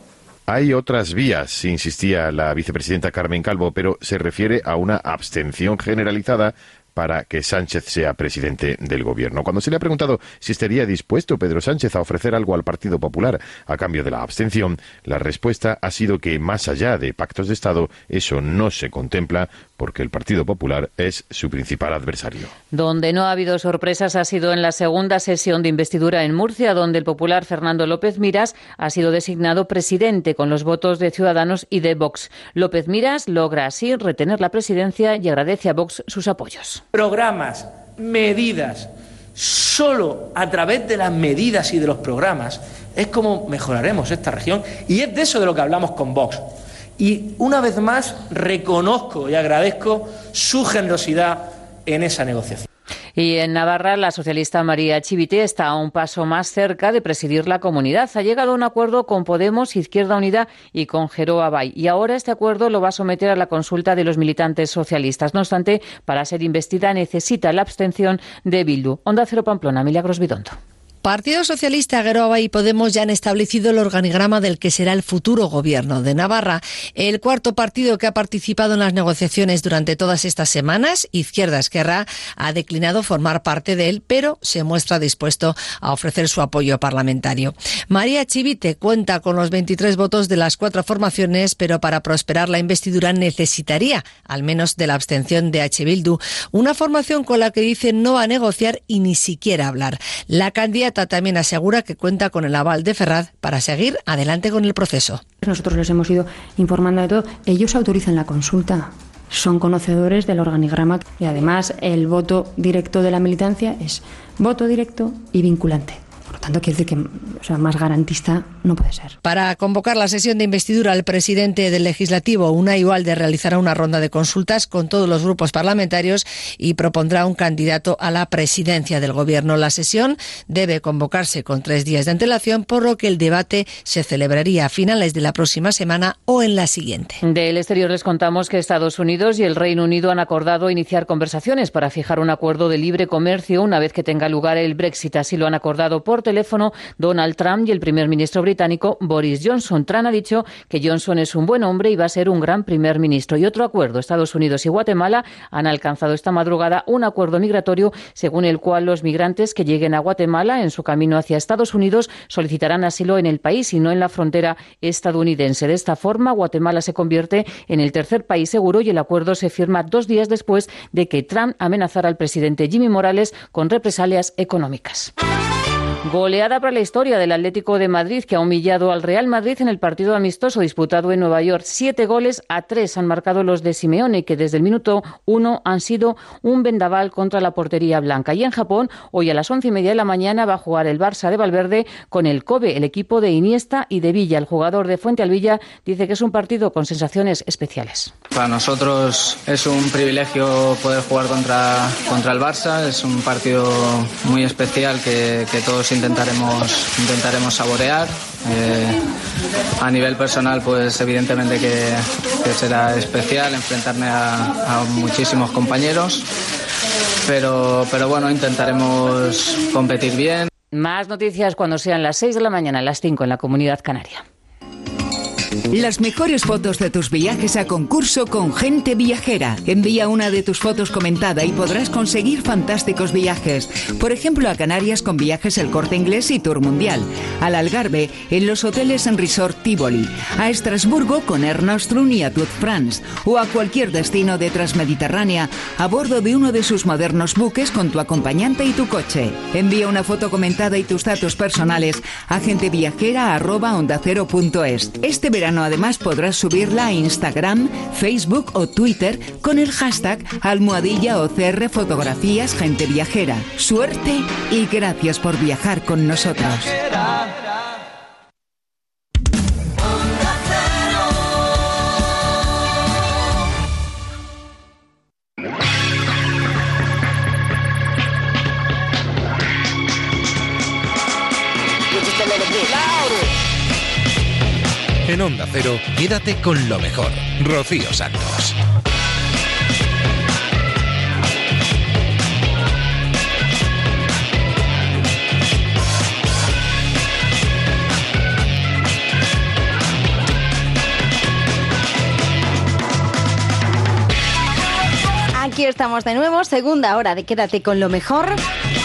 S25: Hay otras vías, insistía la vicepresidenta Carmen Calvo, pero se refiere a una abstención generalizada para que Sánchez sea presidente del gobierno. Cuando se le ha preguntado si estaría dispuesto Pedro Sánchez a ofrecer algo al Partido Popular a cambio de la abstención, la respuesta ha sido que más allá de pactos de Estado, eso no se contempla porque el Partido Popular es su principal adversario.
S1: Donde no ha habido sorpresas ha sido en la segunda sesión de investidura en Murcia, donde el popular Fernando López Miras ha sido designado presidente con los votos de Ciudadanos y de Vox. López Miras logra así retener la presidencia y agradece a Vox sus apoyos.
S41: Programas, medidas. Solo a través de las medidas y de los programas es como mejoraremos esta región. Y es de eso de lo que hablamos con Vox. Y una vez más reconozco y agradezco su generosidad en esa negociación.
S1: Y en Navarra, la socialista María Chivite está a un paso más cerca de presidir la comunidad. Ha llegado a un acuerdo con Podemos, Izquierda Unida y con Geroa Bay. Y ahora este acuerdo lo va a someter a la consulta de los militantes socialistas. No obstante, para ser investida necesita la abstención de Bildu. Onda Cero Pamplona, Milagros Bidondo.
S42: Partido Socialista, Geroa y Podemos ya han establecido el organigrama del que será el futuro gobierno de Navarra. El cuarto partido que ha participado en las negociaciones durante todas estas semanas, Izquierda Esquerra, ha declinado formar parte de él, pero se muestra dispuesto a ofrecer su apoyo parlamentario. María Chivite cuenta con los 23 votos de las cuatro formaciones, pero para prosperar la investidura necesitaría, al menos de la abstención de H. Bildu, una formación con la que dice no va a negociar y ni siquiera hablar. La candidata también asegura que cuenta con el aval de Ferraz para seguir adelante con el proceso.
S43: Nosotros les hemos ido informando de todo. Ellos autorizan la consulta. Son conocedores del organigrama y además el voto directo de la militancia es voto directo y vinculante. Tanto, quiero decir que o sea, más garantista no puede ser.
S42: Para convocar la sesión de investidura, el presidente del Legislativo, Unai Ualde, realizará una ronda de consultas con todos los grupos parlamentarios y propondrá un candidato a la presidencia del Gobierno. La sesión debe convocarse con tres días de antelación, por lo que el debate se celebraría a finales de la próxima semana o en la siguiente.
S1: Del exterior les contamos que Estados Unidos y el Reino Unido han acordado iniciar conversaciones para fijar un acuerdo de libre comercio una vez que tenga lugar el Brexit. Así lo han acordado por teléfono Donald Trump y el primer ministro británico Boris Johnson. Trump ha dicho que Johnson es un buen hombre y va a ser un gran primer ministro. Y otro acuerdo, Estados Unidos y Guatemala han alcanzado esta madrugada un acuerdo migratorio según el cual los migrantes que lleguen a Guatemala en su camino hacia Estados Unidos solicitarán asilo en el país y no en la frontera estadounidense. De esta forma, Guatemala se convierte en el tercer país seguro y el acuerdo se firma dos días después de que Trump amenazara al presidente Jimmy Morales con represalias económicas. Goleada para la historia del Atlético de Madrid, que ha humillado al Real Madrid en el partido amistoso disputado en Nueva York. Siete goles a tres han marcado los de Simeone, que desde el minuto uno han sido un vendaval contra la portería blanca. Y en Japón, hoy a las once y media de la mañana va a jugar el Barça de Valverde con el Kobe, el equipo de Iniesta y de Villa. El jugador de Fuente Alvilla dice que es un partido con sensaciones especiales.
S41: Para nosotros es un privilegio poder jugar contra, contra el Barça. Es un partido muy especial que, que todos intentaremos, intentaremos saborear. Eh, a nivel personal, pues evidentemente que, será especial enfrentarme a, muchísimos compañeros. Pero, pero bueno, intentaremos competir bien.
S1: Más noticias cuando sean las seis de la mañana, las cinco en la comunidad canaria.
S44: Las mejores fotos de tus viajes a concurso con Gente Viajera. Envía una de tus fotos comentada y podrás conseguir fantásticos viajes. Por ejemplo, a Canarias con viajes El Corte Inglés y Tour Mundial. Al Algarve en los hoteles en Resort Tivoli. A Estrasburgo con Air Nostrum y a Tour France. O a cualquier destino de Transmediterránea a bordo de uno de sus modernos buques con tu acompañante y tu coche. Envía una foto comentada y tus datos personales a genteviajera.ondacero.es. Este además podrás subirla a Instagram, Facebook o Twitter con el hashtag almohadilla OCR Fotografías Gente Viajera. Suerte y gracias por viajar con nosotros.
S12: En Onda Cero, quédate con lo mejor. Rocío Santos.
S8: Aquí estamos de nuevo, segunda hora de Quédate con lo mejor.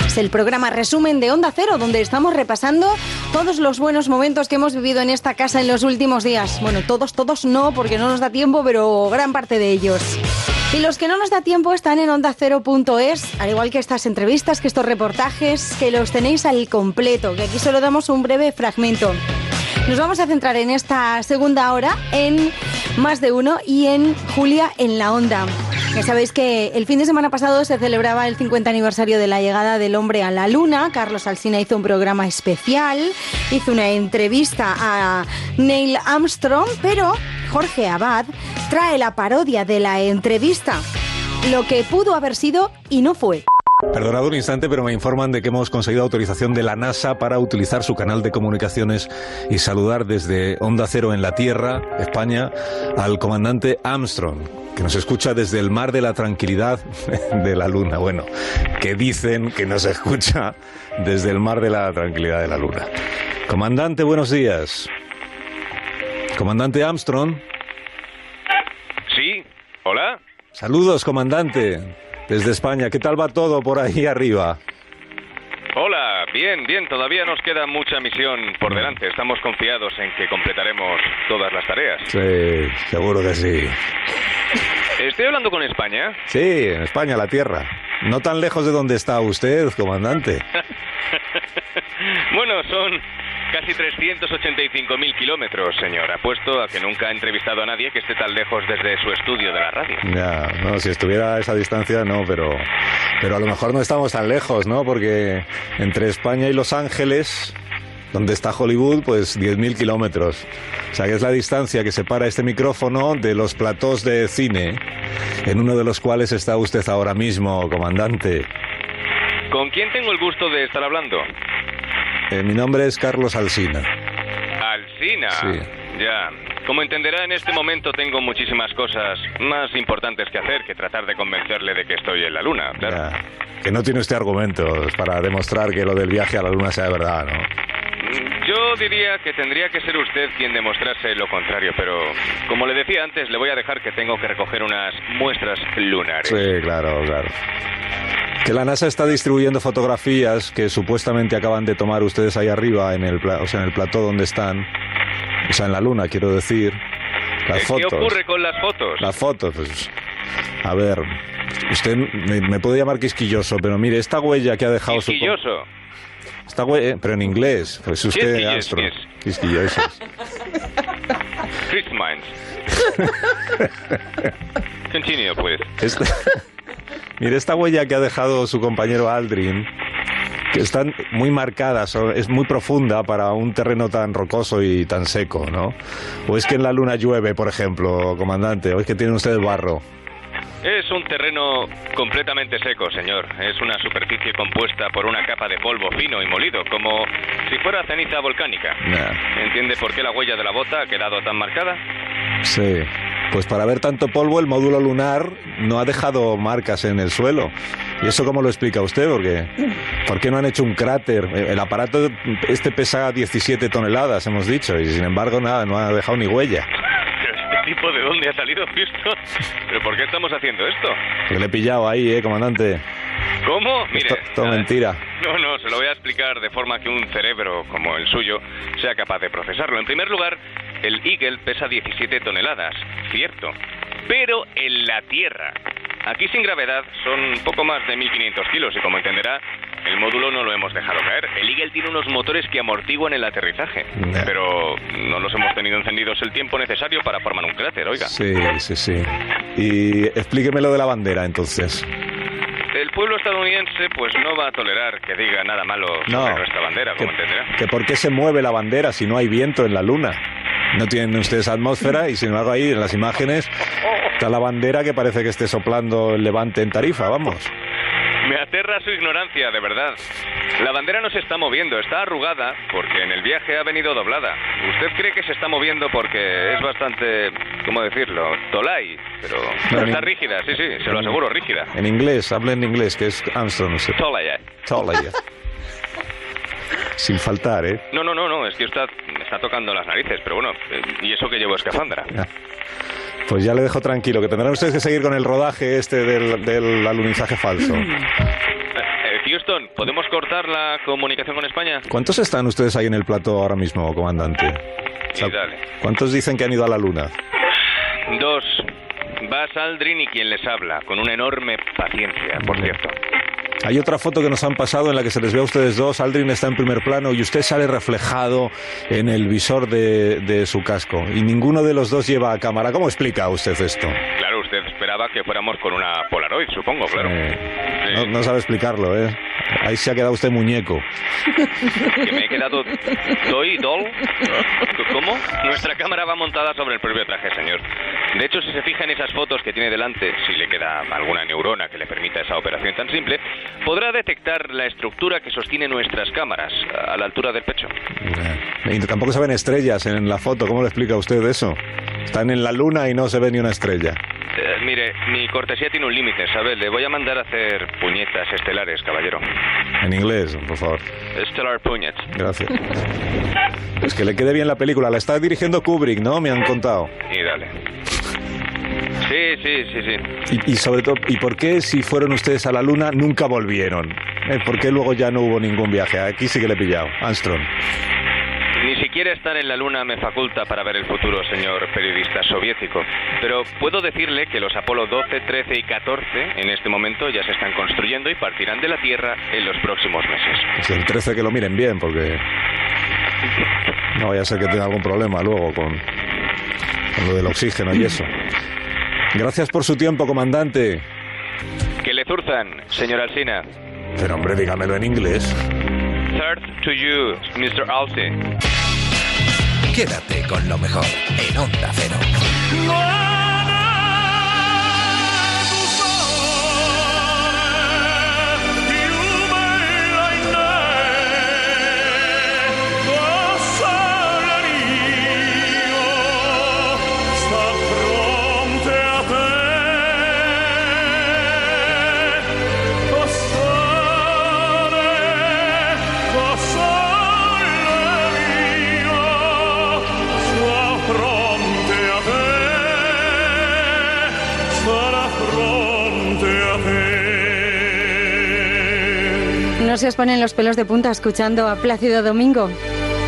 S8: Es el programa resumen de Onda Cero, donde estamos repasando todos los buenos momentos que hemos vivido en esta casa en los últimos días. Bueno, todos, todos no, porque no nos da tiempo, pero gran parte de ellos. Y los que no nos da tiempo están en ondacero.es, al igual que estas entrevistas, que estos reportajes, que los tenéis al completo, que aquí solo damos un breve fragmento. Nos vamos a centrar en esta segunda hora en Más de Uno y en Julia en la Onda. Ya sabéis que el fin de semana pasado se celebraba el 50 aniversario de la llegada del hombre a la luna. Carlos Alsina hizo un programa especial, hizo una entrevista a Neil Armstrong, pero Jorge Abad trae la parodia de la entrevista. Lo que pudo haber sido y no fue.
S13: Perdonad un instante, pero me informan de que hemos conseguido autorización de la NASA para utilizar su canal de comunicaciones y saludar desde Onda Cero en la Tierra, España, al comandante Armstrong, que nos escucha desde el mar de la tranquilidad de la Luna. Bueno, que dicen que nos escucha desde el mar de la tranquilidad de la Luna. Comandante, buenos días. Comandante Armstrong.
S27: Sí, hola.
S13: Saludos, comandante. Desde España, ¿qué tal va todo por ahí arriba?
S27: Hola, bien, bien, todavía nos queda mucha misión por delante. Estamos confiados en que completaremos todas las tareas.
S13: Sí, seguro que sí.
S27: ¿Estoy hablando con España?
S13: Sí, en España, la Tierra. No tan lejos de donde está usted, comandante.
S27: bueno, son Casi 385.000 kilómetros, señor. Apuesto a que nunca ha entrevistado a nadie que esté tan lejos desde su estudio de la radio.
S13: Ya, no, si estuviera a esa distancia, no, pero, pero a lo mejor no estamos tan lejos, ¿no? Porque entre España y Los Ángeles, donde está Hollywood, pues 10.000 kilómetros. O sea, que es la distancia que separa este micrófono de los platós de cine, en uno de los cuales está usted ahora mismo, comandante.
S27: ¿Con quién tengo el gusto de estar hablando?
S13: Eh, mi nombre es Carlos Alsina.
S27: Alsina.
S13: Sí.
S27: Ya. Como entenderá, en este momento tengo muchísimas cosas más importantes que hacer que tratar de convencerle de que estoy en la luna. Claro.
S13: Ya, que no tiene usted argumentos para demostrar que lo del viaje a la luna sea verdad, ¿no?
S27: Yo diría que tendría que ser usted quien demostrase lo contrario, pero como le decía antes, le voy a dejar que tengo que recoger unas muestras lunares.
S13: Sí, claro, claro. Que la NASA está distribuyendo fotografías que supuestamente acaban de tomar ustedes ahí arriba, en el, o sea, en el plató donde están. O sea, en la luna, quiero decir. Las
S27: ¿Qué
S13: fotos.
S27: ocurre con las fotos?
S13: Las fotos, pues. A ver, usted me, me puede llamar quisquilloso, pero mire, esta huella que ha dejado su.
S27: Quisquilloso.
S13: Esta huella, pero en inglés, pues usted,
S27: Quisquillos,
S13: Armstrong.
S27: quis.
S13: Quisquilloso.
S27: Chris Mines. Continue, pues.
S13: Esta- Mire, esta huella que ha dejado su compañero Aldrin, que está muy marcada, so- es muy profunda para un terreno tan rocoso y tan seco, ¿no? O es que en la luna llueve, por ejemplo, comandante, o es que tienen ustedes barro.
S27: Es un terreno completamente seco, señor. Es una superficie compuesta por una capa de polvo fino y molido, como si fuera ceniza volcánica.
S13: Nah,
S27: ¿Entiende por qué la huella de la bota ha quedado tan marcada?
S13: sí. Pues para ver tanto polvo, el módulo lunar no ha dejado marcas en el suelo. ¿Y eso cómo lo explica usted? Porque, ¿Por qué no han hecho un cráter? El aparato este pesa 17 toneladas, hemos dicho, y sin embargo nada, no ha dejado ni huella.
S27: ¿Pero este tipo de dónde ha salido Houston? ¿Pero por qué estamos haciendo esto?
S13: Que le he pillado ahí, ¿eh, comandante?
S27: ¿Cómo? Mire,
S13: To- todo mentira.
S27: No, no, se lo voy a explicar de forma que un cerebro como el suyo sea capaz de procesarlo. En primer lugar, el Eagle pesa 17 toneladas, cierto, pero en la Tierra. Aquí sin gravedad son poco más de 1500 kilos y como entenderá, el módulo no lo hemos dejado caer. El Eagle tiene unos motores que amortiguan el aterrizaje, pero no los hemos tenido encendidos el tiempo necesario para formar un cráter, oiga.
S13: Sí, sí, sí. Y explíqueme lo de la bandera, entonces.
S27: El pueblo estadounidense pues no va a tolerar que diga nada malo sobre
S13: No.
S27: nuestra bandera, como entenderá.
S13: ¿Que por qué se mueve la bandera si no hay viento en la luna? No tienen ustedes atmósfera y sin embargo ahí en las imágenes está la bandera que parece que esté soplando el levante en Tarifa, vamos.
S27: Me aterra su ignorancia, de verdad. La bandera no se está moviendo, está arrugada porque en el viaje ha venido doblada. Usted cree que se está moviendo porque es bastante, ¿cómo decirlo? Tolai, pero
S13: No,
S27: está rígida, sí, sí, se lo aseguro, rígida.
S13: En inglés, hablen en inglés, que es Armstrong.
S27: Tolai.
S13: Tolaya. Sin faltar, ¿eh?
S27: No, no, no, no, es que usted me está tocando las narices, pero bueno, eh, y eso que llevo escafandra.
S13: Pues ya le dejo tranquilo, que tendrán ustedes que seguir con el rodaje este del, del alunizaje falso.
S27: Eh, eh, Houston, ¿podemos cortar la comunicación con España?
S13: ¿Cuántos están ustedes ahí en el plato ahora mismo, comandante? ¿Cuántos dicen que han ido a la luna?
S27: Dos. Buzz Aldrin y quien les habla, con una enorme paciencia, por cierto.
S13: Hay otra foto que nos han pasado en la que se les ve a ustedes dos. Aldrin está en primer plano y usted sale reflejado en el visor de, de su casco. Y ninguno de los dos lleva cámara. ¿Cómo explica usted esto?
S27: Claro, usted esperaba que fuéramos con una Polaroid, supongo, claro.
S13: Eh, no, no sabe explicarlo, ¿eh? Ahí se ha quedado usted muñeco.
S27: Que me he quedado doy doll. ¿Cómo? Nuestra cámara va montada sobre el propio traje, señor. De hecho, si se fija en esas fotos que tiene delante, si le queda alguna neurona que le permita esa operación tan simple, podrá detectar la estructura que sostiene nuestras cámaras a la altura del pecho.
S13: Y tampoco se ven estrellas en la foto. ¿Cómo le explica usted eso? Están en la luna y no se ve ni una estrella.
S27: Eh, mire, mi cortesía tiene un límite, ¿sabe? Le voy a mandar a hacer puñetas estelares, caballero.
S13: En inglés, por favor.
S27: Stellar puñets.
S13: Gracias. Pues que le quede bien la película. La está dirigiendo Kubrick, ¿no? Me han contado.
S27: Y dale. Sí, sí, sí, sí.
S13: Y, y sobre todo, ¿y por qué si fueron ustedes a la luna nunca volvieron? Eh, ¿Por qué luego ya no hubo ningún viaje? Aquí sí que le he pillado. Armstrong.
S27: Siquiera estar en la Luna me faculta para ver el futuro, señor periodista soviético. Pero puedo decirle que los Apolo 12, 13 y 14 en este momento ya se están construyendo y partirán de la Tierra en los próximos meses.
S13: Pues el 13 que lo miren bien, porque No vaya a ser que tenga algún problema luego con, con lo del oxígeno y eso. Gracias por su tiempo, comandante.
S27: Que le zurzan, señor Alsina.
S13: Pero hombre, dígamelo en inglés.
S27: Third to you, Mr. Alce.
S12: Quédate con lo mejor en Onda Cero.
S8: Se os ponen los pelos de punta escuchando a Plácido Domingo.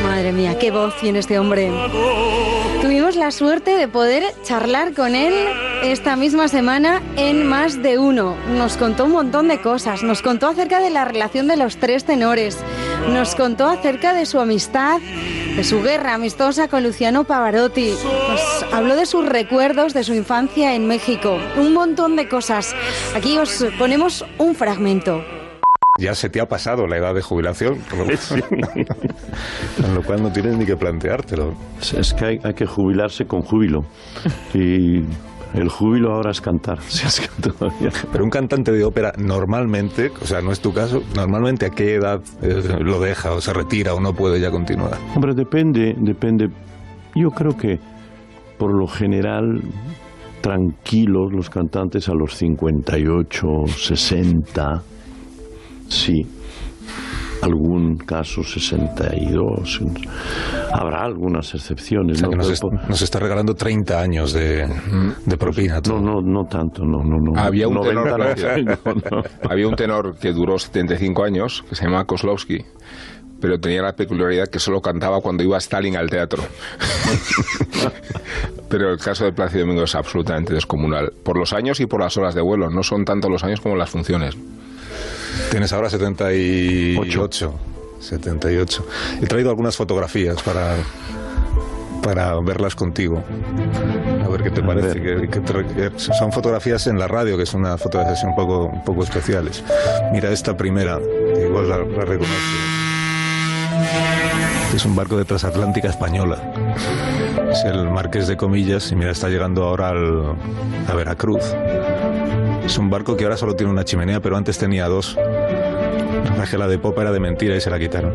S8: Madre mía, qué voz tiene este hombre. Tuvimos la suerte de poder charlar con él esta misma semana en Más de Uno. Nos contó un montón de cosas. Nos contó acerca de la relación de los tres tenores. Nos contó acerca de su amistad, de su guerra amistosa con Luciano Pavarotti. Nos habló de sus recuerdos de su infancia en México. Un montón de cosas. Aquí os ponemos un fragmento.
S13: Ya se te ha pasado la edad de jubilación, con lo, con lo cual no tienes ni que planteártelo.
S23: Es que hay, hay que jubilarse con júbilo. Y el júbilo ahora es cantar. Si es que todavía.
S13: Pero un cantante de ópera normalmente, o sea, no es tu caso, normalmente a qué edad eh, lo deja o se retira o no puede ya continuar.
S23: Hombre, depende, depende. Yo creo que por lo general tranquilos los cantantes a los 58, 60, sí. Algún caso 62. Habrá algunas excepciones.
S13: O sea,
S23: ¿no?
S13: que nos, es- está regalando 30 años de, de propina.
S23: No, no, no tanto, no, no, no.
S45: Había un,
S23: 90 no,
S45: tenor,
S23: no, no.
S45: había un tenor que duró 75 años, que se llamaba Koslowski, pero tenía la peculiaridad que solo cantaba cuando iba Stalin al teatro. pero el caso de Plácido Domingo es absolutamente descomunal, por los años y por las horas de vuelo, no son tanto los años como las funciones.
S13: Tienes ahora 78. 78. He traído algunas fotografías para, para verlas contigo. A ver qué te parece. que- que que son fotografías en la radio, que son unas fotografías un poco, un poco especiales. Mira esta primera, que igual la, la reconoces. Es un barco de transatlántica española. Es el Marqués de Comillas y mira, está llegando ahora al- a Veracruz. Es un barco que ahora solo tiene una chimenea, pero antes tenía dos. La de popa era de mentira y se la quitaron.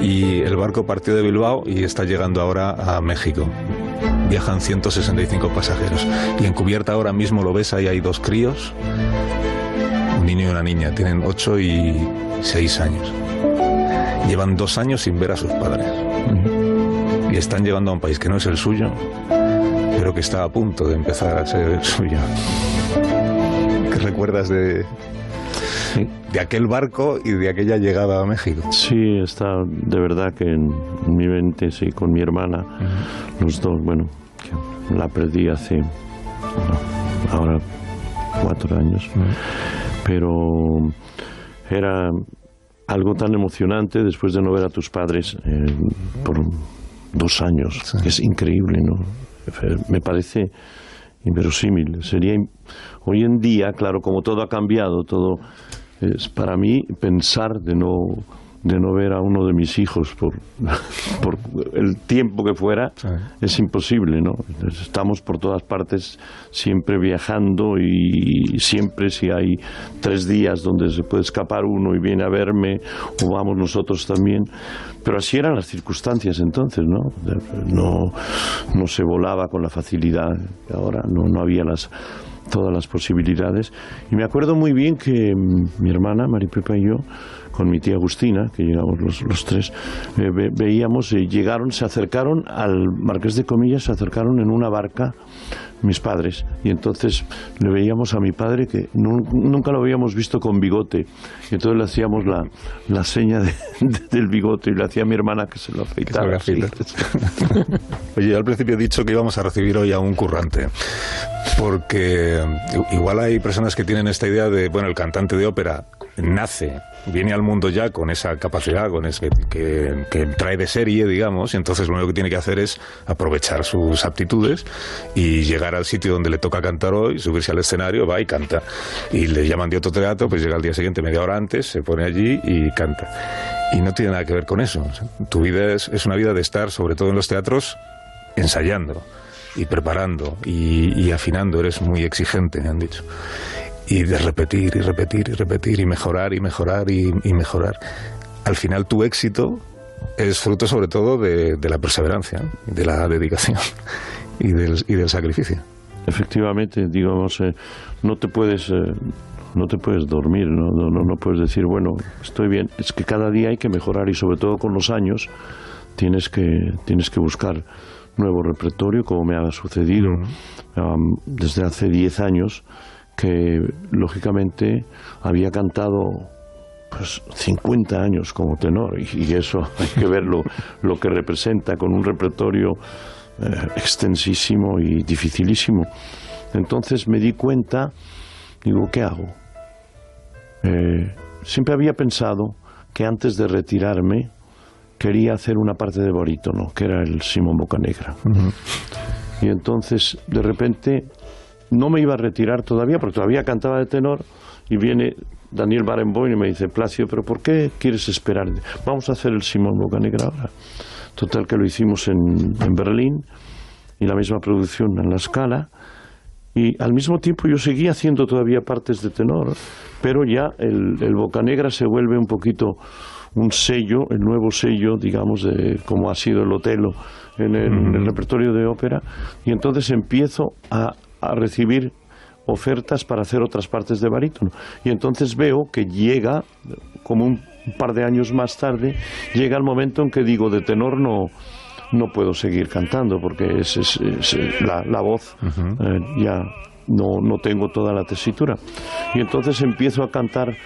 S13: Y el barco partió de Bilbao y está llegando ahora a México. Viajan 165 pasajeros. Y en cubierta ahora mismo lo ves, ahí hay dos críos, un niño y una niña. Tienen 8 y 6 años. Llevan dos años sin ver a sus padres. Y están llegando a un país que no es el suyo, pero que está a punto de empezar a ser el suyo. ¿Qué recuerdas de, de aquel barco y de aquella llegada a México?
S23: Sí, está de verdad que en mi mente, sí, con mi hermana, los dos, bueno, la perdí hace ahora cuatro años, pero era algo tan emocionante después de no ver a tus padres eh, por dos años, que es increíble, ¿no? Me parece inverosímil. Sería hoy en día, claro, como todo ha cambiado, todo es para mí pensar de no de no ver a uno de mis hijos por, por el tiempo que fuera es imposible, ¿no? Estamos por todas partes siempre viajando y siempre si hay tres días donde se puede escapar uno y viene a verme o vamos nosotros también, pero así eran las circunstancias entonces, ¿no? No, no se volaba con la facilidad que ahora, no, no había las todas las posibilidades. Y me acuerdo muy bien que mm, mi hermana, Maripepa y yo, con mi tía Agustina, que llegamos los, los tres, eh, ve- veíamos, eh, llegaron, se acercaron al Marqués de Comillas, se acercaron en una barca mis padres. Y entonces le veíamos a mi padre que nu- nunca lo habíamos visto con bigote. Y entonces le hacíamos la, la seña de- de- del bigote y le hacía a mi hermana que se lo afeitara.
S13: se lo. Oye, yo al principio he dicho que íbamos a recibir hoy a un currante, porque igual hay personas que tienen esta idea de, bueno, el cantante de ópera nace, viene al mundo ya con esa capacidad, con ese que, que trae de serie, digamos, y entonces lo único que tiene que hacer es aprovechar sus aptitudes y llegar al sitio donde le toca cantar hoy, subirse al escenario, va y canta. Y le llaman de otro teatro, pues llega al día siguiente, media hora antes, se pone allí y canta. Y no tiene nada que ver con eso. Tu vida es, es una vida de estar, sobre todo en los teatros, ensayando y preparando y, y afinando. Eres muy exigente, me han dicho. Y de repetir y repetir y repetir y mejorar y mejorar y, y mejorar. Al final tu éxito es fruto sobre todo de, de la perseverancia, de la dedicación y del, y del sacrificio.
S23: Efectivamente, digamos, eh, no te puedes eh, no te puedes dormir, ¿no? No, no, no puedes decir, bueno, estoy bien. Es que cada día hay que mejorar y sobre todo con los años tienes que tienes que buscar nuevo repertorio, como me ha sucedido desde hace 10 años, que lógicamente había cantado pues 50 años como tenor y, y eso hay que verlo lo que representa con un repertorio eh, extensísimo y dificilísimo. Entonces me di cuenta, digo, ¿qué hago? Eh, siempre había pensado que antes de retirarme quería hacer una parte de barítono, que era el Simón Bocanegra. Y entonces, de repente, no me iba a retirar todavía, porque todavía cantaba de tenor, y viene Daniel Barenboim y me dice, Placio, ¿pero por qué quieres esperar? Vamos a hacer el Simón Bocanegra ahora. Total que lo hicimos en, en Berlín, y la misma producción en la escala, y al mismo tiempo yo seguía haciendo todavía partes de tenor, pero ya el, el Bocanegra se vuelve un poquito un sello, el nuevo sello, digamos, de como ha sido el Otelo en el, en el repertorio de ópera, y entonces empiezo a, a recibir ofertas para hacer otras partes de barítono. Y entonces veo que llega, como un par de años más tarde, llega el momento en que digo, de tenor no, no puedo seguir cantando porque es, es- es- la, la voz eh, ya no, no tengo toda la tesitura. Y entonces empiezo a cantar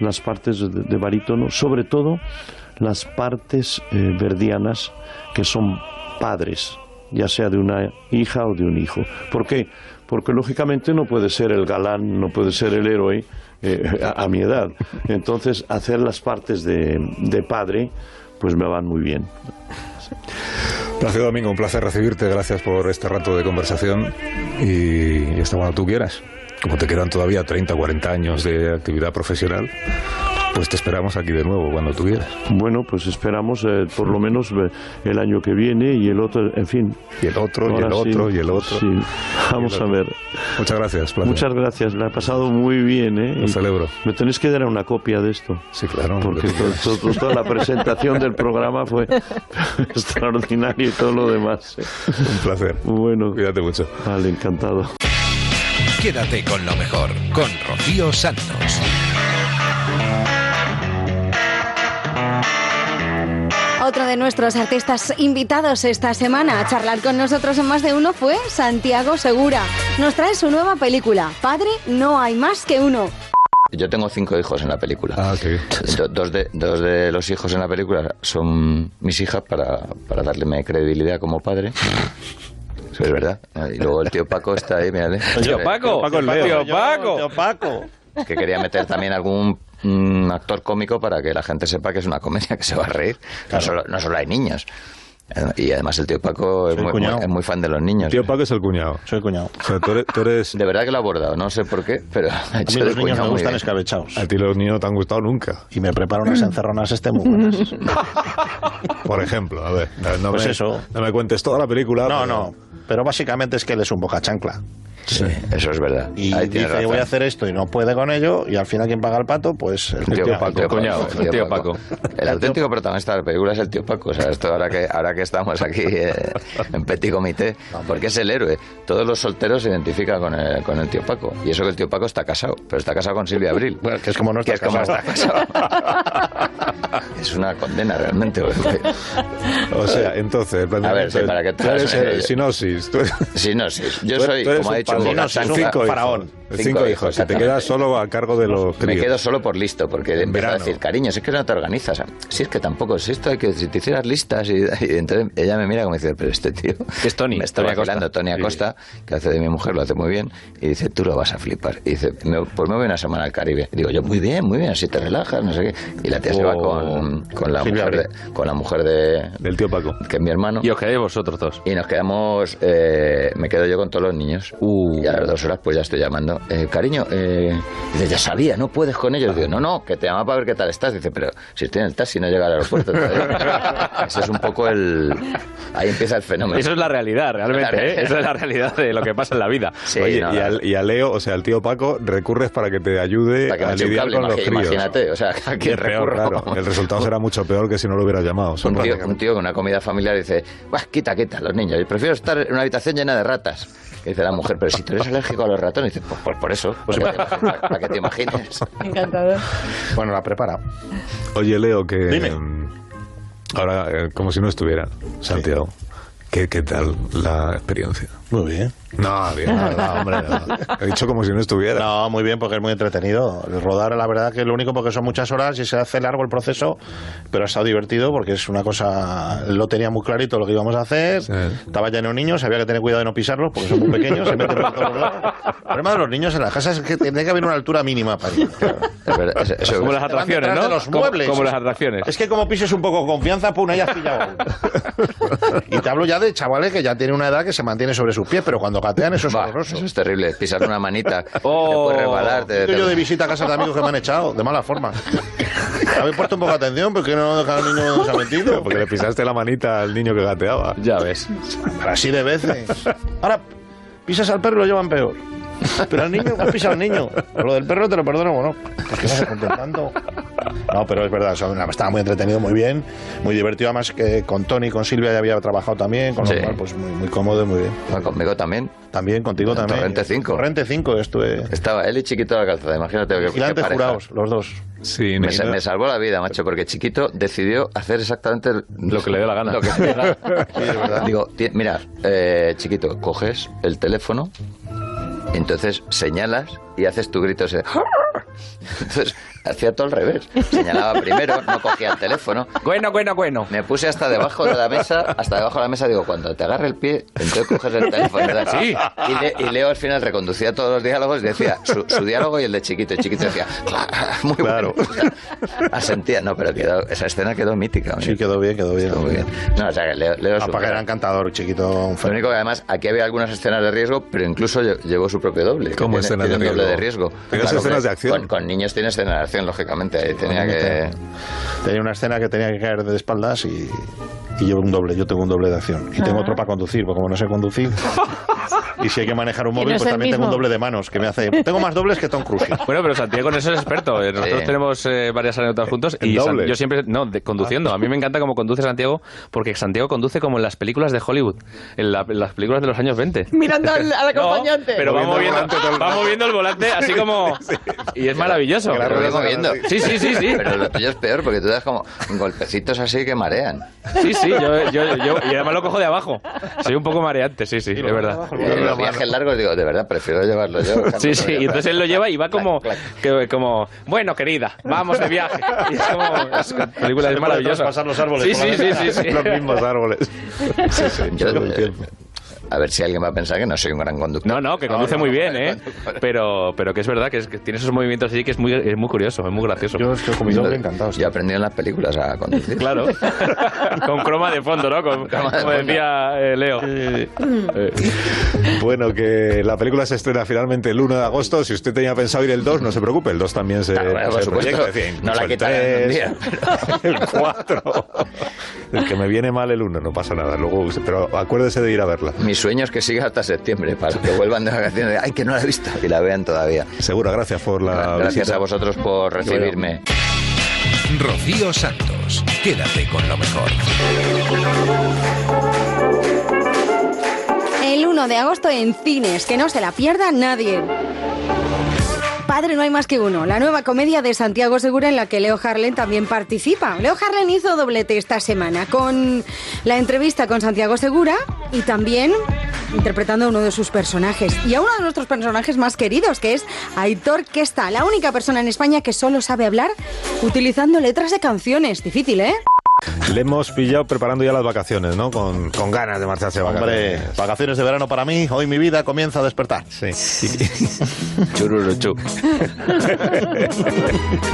S23: las partes de, de barítono, sobre todo las partes eh, verdianas que son padres, ya sea de una hija o de un hijo. ¿Por qué? Porque lógicamente no puede ser el galán, no puede ser el héroe eh, a, a mi edad. Entonces hacer las partes de, de padre pues me van muy bien.
S13: Placer Domingo, un placer recibirte. Gracias por este rato de conversación y hasta cuando tú quieras. Como te quedan todavía 30 o 40 años de actividad profesional, pues te esperamos aquí de nuevo cuando tú quieras.
S23: Bueno, pues esperamos eh, por lo menos eh, el año que viene y el otro, en fin.
S13: Y el otro, y el
S23: sí,
S13: otro, y el otro.
S23: sí. Vamos a ver.
S13: Muchas gracias, Placer.
S23: Muchas gracias, la he pasado muy bien, ¿eh?
S13: Lo
S23: Y
S13: celebro.
S23: Me tenéis que dar una copia de esto.
S13: Sí, claro.
S23: Porque to- to- toda la presentación del programa fue extraordinaria y todo lo demás. ¿eh?
S13: Un placer.
S23: Bueno.
S13: Cuídate mucho.
S23: Vale, encantado.
S12: Quédate con lo mejor, con Rocío Santos.
S8: Otro de nuestros artistas invitados esta semana a charlar con nosotros en más de uno fue Santiago Segura. Nos trae su nueva película, Padre, no hay más que uno.
S19: Yo tengo cinco hijos en la película.
S13: Ah, qué
S19: Do- dos, de, dos de los hijos en la película son mis hijas para, para darle credibilidad como padre. Eso es verdad. Y luego el tío Paco está ahí, mírale.
S38: El tío Paco,
S19: Paco el
S38: el
S19: Leo.
S38: tío Paco.
S19: Tío
S38: Paco.
S19: Que quería meter también algún mm, actor cómico para que la gente sepa que es una comedia, que se va a reír. No, solo, no solo hay niños. Eh, Y además el tío Paco es muy,
S13: cuñado.
S19: muy- es muy fan de los niños.
S13: Tío Paco es el cuñado.
S38: Soy cuñado.
S13: O sea, tú eres, tú eres-
S19: De verdad que lo ha abordado, no sé por qué, pero ha
S38: A mí los niños
S19: cuñado
S38: me gustan
S19: bien.
S38: escabechados.
S13: A ti los niños no te han gustado nunca.
S38: Y me preparo unas encerronas este muy buenas.
S13: Por ejemplo, a ver. No, no
S38: Pues
S13: me,
S38: eso.
S13: No me cuentes toda la película.
S38: No,
S13: pero-
S38: no. Pero básicamente es que él es un boca chancla.
S19: Sí, eso es verdad.
S38: Y
S19: Ahí
S38: dice,
S19: razón.
S38: voy a hacer esto y no puede con ello. Y al final, ¿quién paga el pato? Pues el,
S19: El tío Paco,
S38: el tío
S19: cuñado,
S38: Paco.
S19: el tío Paco. El auténtico protagonista de la película es el tío Paco. O sea, esto ahora que, ahora que estamos aquí eh, en Petit Comité, porque es el héroe. Todos los solteros se identifican con el, con el tío Paco. Y eso que el tío Paco está casado, pero está casado con Silvia Abril.
S38: Bueno, que es como no
S19: que
S38: está
S19: es como
S38: casado.
S19: está casado. es una condena realmente.
S13: O sea, entonces, el
S19: A ver, sí, para que
S13: es- tú eres
S19: idea.
S13: sinosis. tú
S19: sí. Yo soy,
S13: tú eres
S19: como ha dicho
S13: Es un
S19: Cinco hijos.
S13: faraón.
S19: Cinco
S13: Cinco hijos. Si te quedas solo a cargo de los
S19: Me
S13: críos.
S19: quedo solo por listo, porque empezó a decir, cariño, si es que no te organizas. Si es que tampoco, si esto hay que, si te hicieras listas. Y, y entonces ella me mira como dice, pero este tío.
S46: Que es Tony,
S19: Me está vacilando, Tony Acosta, que hace de mi mujer, lo hace muy bien. Y dice, tú lo vas a flipar. Y dice, "Me- pues me voy una semana al Caribe. Y digo, yo, muy bien, muy bien, así te relajas, no sé qué. Y la tía se va
S13: Oh.
S19: con, con la mujer, de, con la mujer de,
S13: del tío Paco.
S19: Que es mi hermano.
S46: Y os quedáis vosotros dos.
S19: Y nos quedamos, eh, me quedo yo con todos los niños.
S46: Uh.
S19: Y a las dos horas pues ya estoy llamando. Eh, cariño, eh, dice, ya sabía, no puedes con ellos. Digo, no, no, que te llama para ver qué tal estás. Dice, pero si estoy en el taxi no llega al aeropuerto. Ese es un poco el... Ahí empieza el fenómeno.
S46: Eso es la realidad, realmente.
S19: La.
S46: ¿eh? Esa es la realidad de lo que pasa en la vida.
S13: Oye, y, al- y a Leo, o sea, al tío Paco, recurres para que te ayude
S19: Para que
S13: a lidiar
S19: cable,
S13: con los críos.
S19: imagínate, o sea, ¿a quién recurro?
S13: claro. El resultado será mucho peor que si no lo hubieras llamado.
S19: Un tío, un tío con una comida familiar dice, quita, quita, los niños. Yo prefiero estar en una habitación llena de ratas. Y dice la mujer, pero si tú eres alérgico a los ratones, dice, pues, pues por eso, para, que te, para- para que te imagines.
S39: Encantador.
S25: Bueno, la prepara.
S13: Oye, Leo, que mm, ahora, eh, como si no estuviera, Santiago, ¿qué, qué tal la experiencia?
S25: Muy bien.
S13: No, bien, no, no, hombre, no. He dicho como si no estuviera.
S25: No, muy bien, porque es muy entretenido. El rodar, la verdad, que es lo único porque son muchas horas y se hace largo el proceso, pero ha estado divertido porque es una cosa. Lo tenía muy clarito lo que íbamos a hacer. Estaba lleno de niños, había que tener cuidado de no pisarlos porque son muy pequeños, se meten por todos lados. El problema de los niños en las casas es que tiene que haber una altura mínima para ir.
S46: como las atracciones, ¿no?
S25: Los
S46: Como-
S25: muebles.
S46: como las atracciones.
S25: Es que como pises un poco con confianza, pum, ahí has pillado. Y te hablo ya de chavales que ya tienen una edad que se mantiene sobre sus pies, pero cuando gatean eso es horroroso.
S19: Eso es terrible, pisar una manita,
S25: Oh.
S19: resbalar. te-
S25: yo de visita a casas de amigos que me han echado, de mala forma. Habéis puesto un poco de atención, porque no dejar al niño donde se ha metido.
S13: Porque le pisaste la manita al niño que gateaba.
S46: Ya ves.
S25: Pero así de veces. Ahora, pisas al perro y lo llevan peor. Pero al niño, has pisado al niño. Lo del perro te lo perdono, bueno, pues que no se tanto. No, pero es verdad, son- estaba muy entretenido, muy bien, muy divertido. Además, que con Tony, con Silvia ya había trabajado también, con lo
S19: Sí.
S25: cual, pues muy, muy cómodo y muy bien.
S19: conmigo también.
S25: También, contigo
S19: En
S25: también.
S19: Torrente 5.
S25: Torrente 5 estuve.
S19: Estaba él y Chiquito de la calzada, imagínate. que-
S25: Vigilantes jurados, los dos.
S13: Sí,
S19: Me, me salvó la vida, macho, porque Chiquito decidió hacer exactamente lo
S46: que le dé la gana.
S19: Lo que le dé la gana. Digo, ti- mira, eh, Chiquito, coges el teléfono, entonces señalas y haces tu grito ese. Entonces, hacía todo al revés. Señalaba primero, no cogía el teléfono.
S46: Bueno, bueno, bueno.
S19: Me puse hasta debajo de la mesa, hasta debajo de la mesa, digo, cuando te agarre el pie, entonces coges el teléfono.
S46: Sí.
S19: Y, Le- y Leo al final reconducía todos los diálogos y decía su, su diálogo y el de Chiquito. Y Chiquito decía, muy claro. Asentía, no, pero quedó, esa escena quedó mítica.
S25: Sí, quedó bien, quedó bien.
S19: Estuvo muy bien. No, o sea, que Leo, Leo crack.
S25: era encantador, chiquito. un
S19: Lo único que además aquí había algunas escenas de riesgo, pero incluso lle- llevó su propio doble.
S13: ¿Cómo
S19: Tiene-
S13: escenas
S19: tiene
S13: de
S19: un doble de
S13: riesgo?
S19: riesgo.
S13: ¿Tenías escenas de acción?
S19: Con, con niños tiene escenas de acción, lógicamente. ahí Tenía que.
S25: Tenía una escena que tenía que caer de espaldas y, y llevo un doble. Yo tengo un doble de acción. Y tengo otro para conducir, porque como no sé conducir. y si hay que manejar un móvil,
S46: ¿Tienes
S25: pues también tengo un doble de manos que me hace. Tengo más dobles que Tom Cruise.
S46: Bueno, pero Santiago en eso es experto. Eh, Nosotros
S25: Sí.
S46: tenemos eh, varias anécdotas juntos y yo siempre, no, de- conduciendo. A mí me encanta cómo conduce Santiago porque Santiago conduce como en las películas de Hollywood, en, la- en las películas de los años 20.
S39: Mirando al, al
S46: No,
S39: acompañante.
S46: pero va
S25: Moviendo
S46: va moviendo el volante así como... Y es maravilloso.
S19: Moviendo.
S46: Sí, sí, sí, sí.
S19: Pero lo tuyo es peor porque tú das como golpecitos así que marean.
S46: Sí, sí, yo, yo- yo- y además lo cojo de abajo. Soy un poco mareante, sí, sí, es verdad.
S19: En los viajes largos digo, de verdad, prefiero llevarlo yo.
S46: Sí, sí, y entonces él lo lleva y va como, que- como bueno, querida, vamos de viaje. Y es como, es película es maravillosa.
S25: traspasar los árboles
S46: Sí, sí, sí, sí, sí.
S25: Los mismos
S13: árboles.
S19: Yo, eh, a ver si alguien va a pensar que no soy un gran conductor.
S46: No, no, que conduce muy bien, ¿eh? Pero, pero que es verdad que, es, que tiene esos movimientos así que es muy, es muy curioso, es muy gracioso.
S25: Yo es que doble encantado.
S19: Yo aprendí en las películas a conducir.
S46: Claro. Con croma de fondo, ¿no? Con-
S19: de
S46: como
S19: fondo.
S46: decía eh, Leo. Eh,
S13: Bueno, que la película se estrena finalmente el 1 de agosto. Si usted tenía pensado ir el 2, no se preocupe, el 2 también se,
S19: Claro, por
S13: se
S19: supuesto.
S13: proyecta. Es decir,
S19: No la
S13: incluso el
S19: quitarán en un
S13: 3,
S19: día.
S13: El 4. El que me viene mal el 1, no pasa nada. Luego, pero acuérdese de ir a verla.
S19: Mi sueño es que siga hasta septiembre para que vuelvan de vacaciones. Ay, que no la he visto. Y la vean todavía.
S13: Seguro, gracias por la
S19: Gracias
S13: visita.
S19: a vosotros por recibirme.
S12: Rocío Santos, quédate con lo mejor.
S8: El 1 de agosto en cines, que no se la pierda nadie. Padre, no hay más que uno. La nueva comedia de Santiago Segura en la que Leo Harlen también participa. Leo Harlen hizo doblete esta semana con la entrevista con Santiago Segura y también interpretando a uno de sus personajes y a uno de nuestros personajes más queridos, que es Aitor Questa, la única persona en España que solo sabe hablar utilizando letras de canciones. Difícil, ¿eh?
S13: Le hemos pillado preparando ya las vacaciones, ¿no? Con, con ganas de marcharse de vacaciones.
S25: Hombre, vacaciones de verano para mí, hoy mi vida comienza a despertar.
S13: Sí. Chururuchu.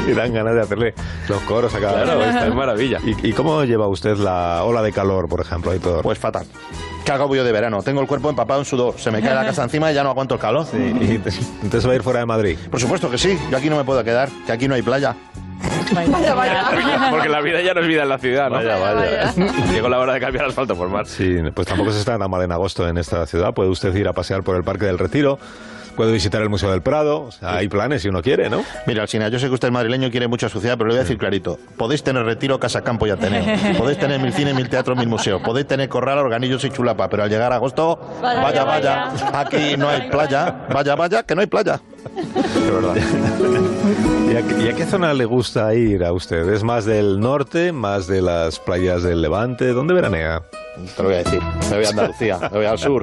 S13: y dan ganas de hacerle los coros a cada
S46: Claro, de maravilla.
S13: ¿Y, y cómo lleva usted la ola de calor, por ejemplo, Aitor?
S25: Pues fatal. Qué agobio de verano. Tengo el cuerpo empapado en sudor. Se me cae la casa encima y ya no aguanto el calor.
S13: Sí, y te- entonces va a ir fuera de Madrid.
S25: Por supuesto que sí. Yo aquí no me puedo quedar, que aquí no hay playa.
S8: Vaya, vaya.
S46: Porque la vida ya no es vida en la ciudad, ¿no?
S13: Vaya, vaya.
S46: Llegó la hora de cambiar asfalto por mar.
S13: Sí, pues tampoco se está tan mal en agosto en esta ciudad. Puede usted ir a pasear por el Parque del Retiro, puede visitar el Museo del Prado. O sea, hay planes si uno quiere, ¿no?
S25: Mira, Alcina, yo sé que usted es madrileño y quiere mucho a su ciudad, pero le voy a decir clarito. Podéis tener retiro, casa, campo y ateneo. Podéis tener mil cines, mil teatros, mil museos. Podéis tener corral, organillos y chulapa, pero al llegar a agosto, vaya, vaya, aquí no hay playa. Vaya, vaya, que no hay playa.
S13: De verdad. ¿Y a, qué- y a qué zona le gusta ir a usted? ¿Es más del norte, más de las playas del Levante? ¿Dónde veranea?
S25: Te lo voy a decir. Me voy a Andalucía, me voy al sur.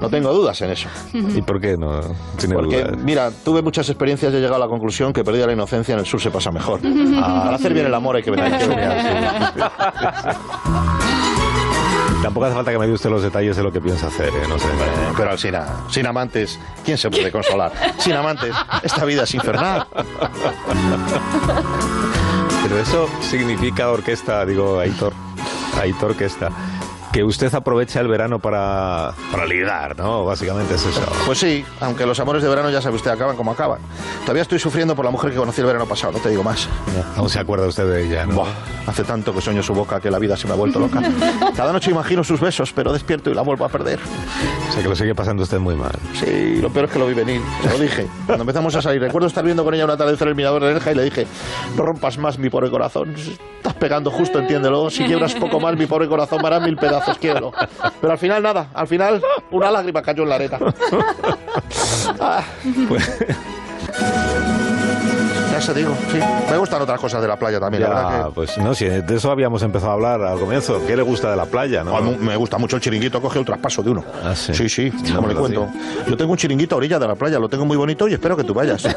S25: No tengo dudas en eso.
S13: ¿Y por qué no tiene
S25: Porque,
S13: dudas?
S25: mira, tuve muchas experiencias y he llegado a la conclusión que perdida la inocencia en el sur se pasa mejor. Para hacer bien el amor hay que venir. hay que venir.
S13: Tampoco hace falta que me dé usted los detalles de lo que piensa hacer, ¿eh? No sé.
S25: Pero sin amantes, ¿quién se puede consolar? Sin amantes, esta vida es infernal.
S13: Pero eso significa orquesta, digo, Aitor, Aitor Orquesta, que usted aprovecha el verano para, para ligar, ¿no? Básicamente es eso.
S25: Pues sí, aunque los amores de verano ya sabe usted acaban como acaban. Todavía estoy sufriendo por la mujer que conocí el verano pasado, no te digo más.
S13: Aún se acuerda usted de ella, ¿no?
S25: Buah, hace tanto que sueño su boca que la vida se me ha vuelto loca. Cada noche imagino sus besos, pero despierto y la vuelvo a perder.
S13: O sea que lo sigue pasando usted muy mal.
S25: Sí, lo peor es que lo vi venir, se lo dije. Cuando empezamos a salir, recuerdo estar viendo con ella una atardecer en el mirador de Nerja y le dije, no rompas más mi pobre corazón. Estás pegando justo, entiéndelo. Si quiebras poco más, mi pobre corazón hará mil pedazos, Pero al final nada, al final una lágrima cayó en la arena. Ah, ya se digo, sí. Me gustan otras cosas de la playa también, la verdad que...
S13: pues no, si de eso habíamos empezado a hablar al comienzo. ¿Qué le gusta de la playa, no?
S25: Me gusta mucho el chiringuito, coge un traspaso de uno.
S13: Ah, sí.
S25: Sí, sí,
S13: No
S25: como le cuento. Yo tengo un chiringuito a orilla de la playa, lo tengo muy bonito y espero que tú vayas.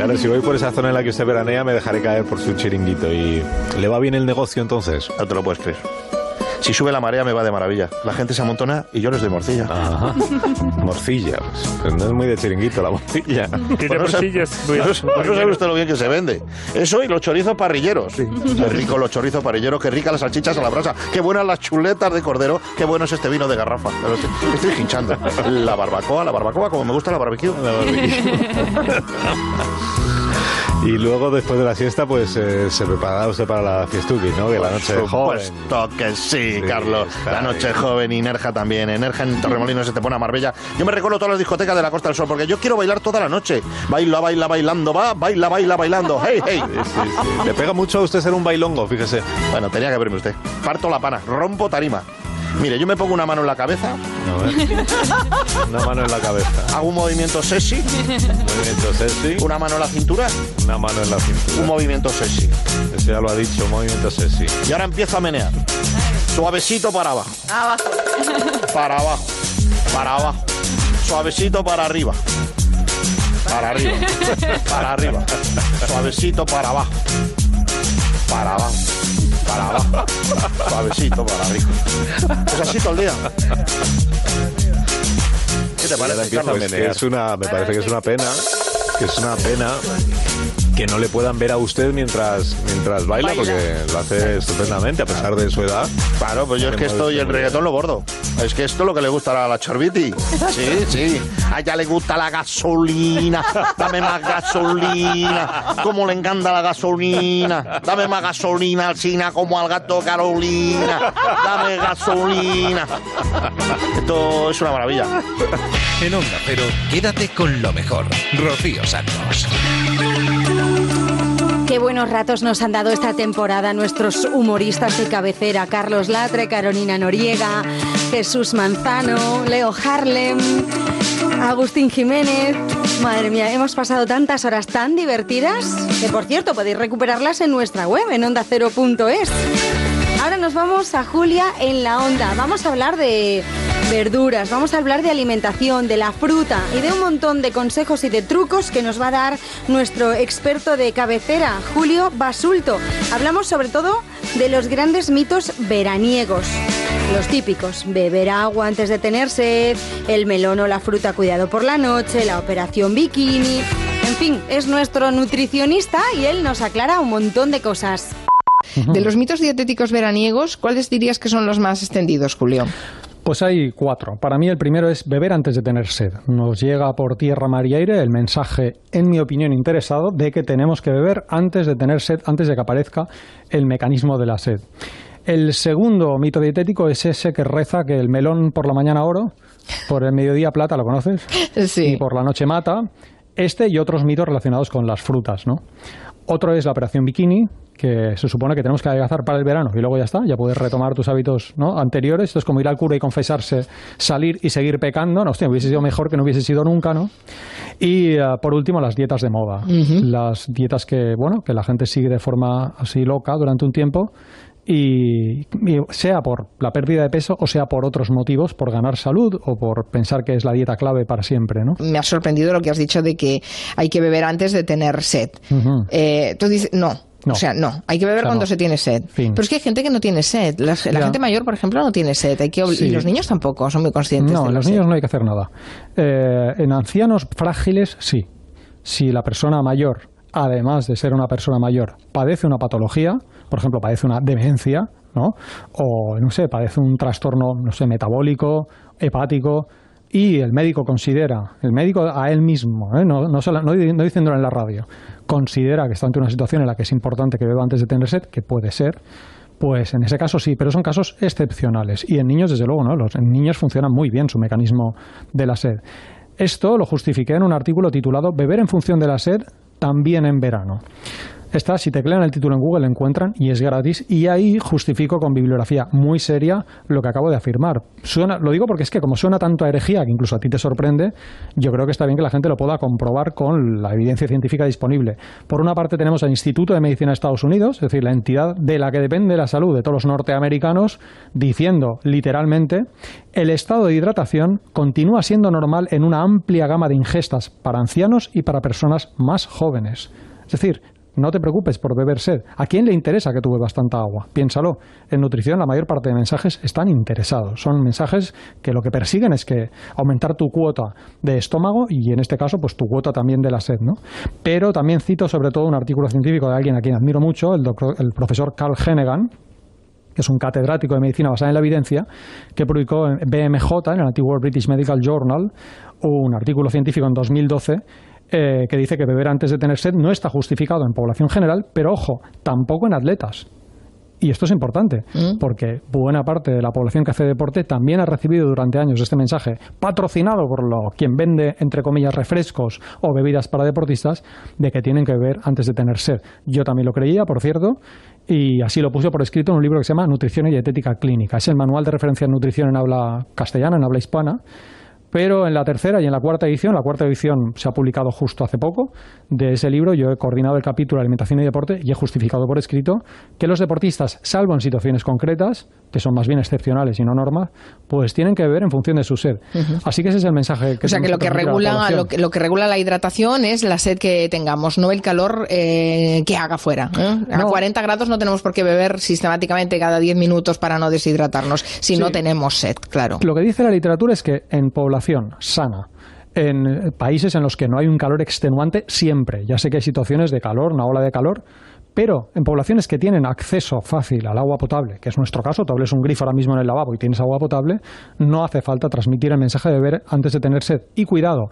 S13: Claro, si voy por esa zona en la que usted veranea, me dejaré caer por su chiringuito. ¿Y le va bien el negocio entonces?
S25: No te lo puedes creer. Si sube la marea me va de maravilla. La gente se amontona y yo les doy morcilla.
S13: Ajá. Morcilla, pues, pues no es muy de chiringuito la morcilla.
S25: Pues no sabe- no, no sabe usted lo bien que se vende. Eso y los chorizos parrilleros. Qué rico los chorizos parrilleros, qué ricas las salchichas a la brasa, qué buenas las chuletas de cordero, qué bueno es este vino de garrafa. Estoy, hinchando. La barbacoa, la barbacoa, como me gusta la barbecue.
S13: Y luego, después de la siesta, pues eh, se preparará usted para la fiestuki, ¿no? Que la noche
S25: Por
S13: joven.
S25: que sí,
S13: Sí,
S25: Carlos. La noche
S13: bien.
S25: joven y Nerja también. En Nerja, en Torremolinos se te pone a Marbella. Yo me recuerdo todas las discotecas de la Costa del Sol porque yo quiero bailar toda la noche. Baila, baila, bailando, va, baila, baila, bailando. Hey, hey.
S13: Sí, sí, sí. Le pega mucho a usted ser un bailongo, fíjese.
S25: Bueno, tenía que verme usted. Parto la pana, rompo tarima. Mire, yo me pongo una mano en la cabeza,
S13: A ver. Una mano en la cabeza.
S25: hago un movimiento sexy,
S13: Movimiento sexy.
S25: una mano en la cintura,
S13: Una mano en la
S25: un
S13: cintura.
S25: movimiento sexy.
S13: Eso ya lo ha dicho, movimiento sexy.
S25: Y ahora empiezo a menear. Suavecito para abajo,
S8: Abajo.
S25: para abajo, para abajo. Suavecito para arriba. Para arriba. Para arriba. Suavecito para abajo. Para abajo. Para abajo. Suavecito para arriba. Pues así todo el día. ¿Qué te parece?
S13: Pues que es una, me parece que es una pena, que es una pena que no le puedan ver a usted mientras mientras baila,
S8: Baila.
S13: porque lo hace estupendamente a pesar de su edad.
S25: Claro, pues yo es que esto y el reggaetón lo bordo. Es que esto es lo que le gusta a la Chorbiti. Sí, sí. A ella le gusta la gasolina. Dame más gasolina. Como le encanta la gasolina. Dame más gasolina, Alcina, como al gato Carolina. Dame gasolina. Esto es una maravilla.
S12: En Onda Cero, quédate con lo mejor. Rocío Santos.
S8: Qué buenos ratos nos han dado esta temporada nuestros humoristas de cabecera, Carlos Latre, Carolina Noriega, Jesús Manzano, Leo Harlem, Agustín Jiménez. Madre mía, hemos pasado tantas horas tan divertidas que, por cierto, podéis recuperarlas en nuestra web, en ondacero.es. Ahora nos vamos a Julia en la onda. Vamos a hablar de verduras, vamos a hablar de alimentación, de la fruta y de un montón de consejos y de trucos que nos va a dar nuestro experto de cabecera, Julio Basulto. Hablamos sobre todo de los grandes mitos veraniegos. Los típicos, beber agua antes de tener sed, el melón o la fruta cuidado por la noche, la operación bikini. En fin, es nuestro nutricionista y él nos aclara un montón de cosas.
S20: De los mitos dietéticos veraniegos, ¿cuáles dirías que son los más extendidos, Julio?
S18: Pues hay cuatro. Para mí el primero es beber antes de tener sed. Nos llega por tierra, mar y aire el mensaje, en mi opinión interesado, de que tenemos que beber antes de tener sed, antes de que aparezca el mecanismo de la sed. El segundo mito dietético es ese que reza que el melón por la mañana oro, por el mediodía plata, ¿lo conoces?
S20: Sí.
S18: Y por la noche mata. Este y otros mitos relacionados con las frutas, ¿no? Otro es la operación bikini, que se supone que tenemos que adelgazar para el verano y luego ya está, ya puedes retomar tus hábitos ¿no? anteriores. Esto es como ir al cura y confesarse, salir y seguir pecando. No, hostia, hubiese sido mejor que no hubiese sido nunca, ¿no? Y eh, por último, las dietas de moda. Las dietas que, bueno, que la gente sigue de forma así loca durante un tiempo y, y sea por la pérdida de peso o sea por otros motivos, por ganar salud o por pensar que es la dieta clave para siempre, ¿no?
S20: Me ha sorprendido lo que has dicho de que hay que beber antes de tener sed. Eh, tú dices, no.
S18: No.
S20: O sea, no, hay que beber
S18: O sea,
S20: cuando
S18: no.
S20: se tiene sed.
S18: Fin.
S20: Pero es que hay gente que no tiene sed. La, gente mayor, por ejemplo, no tiene sed. Hay que
S18: Sí.
S20: Y los niños tampoco son muy conscientes
S18: No, en los
S20: sed.
S18: niños no hay que hacer nada. Eh, en ancianos frágiles, sí. Si la persona mayor, además de ser una persona mayor, padece una patología, por ejemplo, padece una demencia, ¿no? O, no sé, padece un trastorno, no sé, metabólico, hepático, y el médico considera, el médico a él mismo, ¿eh? no, no, sola- no, no diciéndolo en la radio, considera que está ante una situación en la que es importante que beba antes de tener sed, que puede ser, pues en ese caso sí, pero son casos excepcionales. Y en niños, desde luego, ¿no? Los en niños funciona muy bien su mecanismo de la sed. Esto lo justifiqué en un artículo titulado Beber en función de la sed, también en verano. Esta, si teclean el título en Google, encuentran y es gratis. Y ahí justifico con bibliografía muy seria lo que acabo de afirmar. Suena, lo digo porque es que como suena tanto a herejía, que incluso a ti te sorprende, yo creo que está bien que la gente lo pueda comprobar con la evidencia científica disponible. Por una parte tenemos al Instituto de Medicina de Estados Unidos, es decir, la entidad de la que depende la salud de todos los norteamericanos, diciendo literalmente, el estado de hidratación continúa siendo normal en una amplia gama de ingestas para ancianos y para personas más jóvenes. Es decir, no te preocupes por beber sed. ¿A quién le interesa que tú bebas tanta agua? Piénsalo. En nutrición la mayor parte de mensajes están interesados. Son mensajes que lo que persiguen es que aumentar tu cuota de estómago y en este caso pues tu cuota también de la sed, ¿no? Pero también cito sobre todo un artículo científico de alguien a quien admiro mucho, el, doctor- el profesor Carl Hennegan, que es un catedrático de medicina basada en la evidencia, que publicó en BMJ, en el antiguo British Medical Journal, un artículo científico en 2012 eh, que dice que beber antes de tener sed no está justificado en población general, pero ojo, tampoco en atletas. Y esto es importante, porque buena parte de la población que hace deporte también ha recibido durante años este mensaje, patrocinado por lo, quien vende, entre comillas, refrescos o bebidas para deportistas, de que tienen que beber antes de tener sed. Yo también lo creía, por cierto, y así lo puse por escrito en un libro que se llama Nutrición y Dietética Clínica. Es el manual de referencia en nutrición en habla castellana, en habla hispana, pero en la tercera y en la cuarta edición, la cuarta edición se ha publicado justo hace poco, de ese libro yo he coordinado el capítulo alimentación y deporte y he justificado por escrito que los deportistas, salvo en situaciones concretas, que son más bien excepcionales y no normas, pues tienen que beber en función de su sed.
S20: Ujú.
S18: Así que ese es el mensaje que
S20: O sea que lo que regula lo que, lo que regula la hidratación es la sed que tengamos, no el calor eh, que haga fuera. ¿eh? A
S18: No.
S20: 40 grados no tenemos por qué beber sistemáticamente cada 10 minutos para no deshidratarnos, si no tenemos sed, claro.
S18: Lo que dice la literatura es que en población sana, en países en los que no hay un calor extenuante, siempre, ya sé que hay situaciones de calor, una ola de calor, pero en poblaciones que tienen acceso fácil al agua potable, que es nuestro caso, tú hables un grifo ahora mismo en el lavabo y tienes agua potable, no hace falta transmitir el mensaje de beber antes de tener sed. Y cuidado,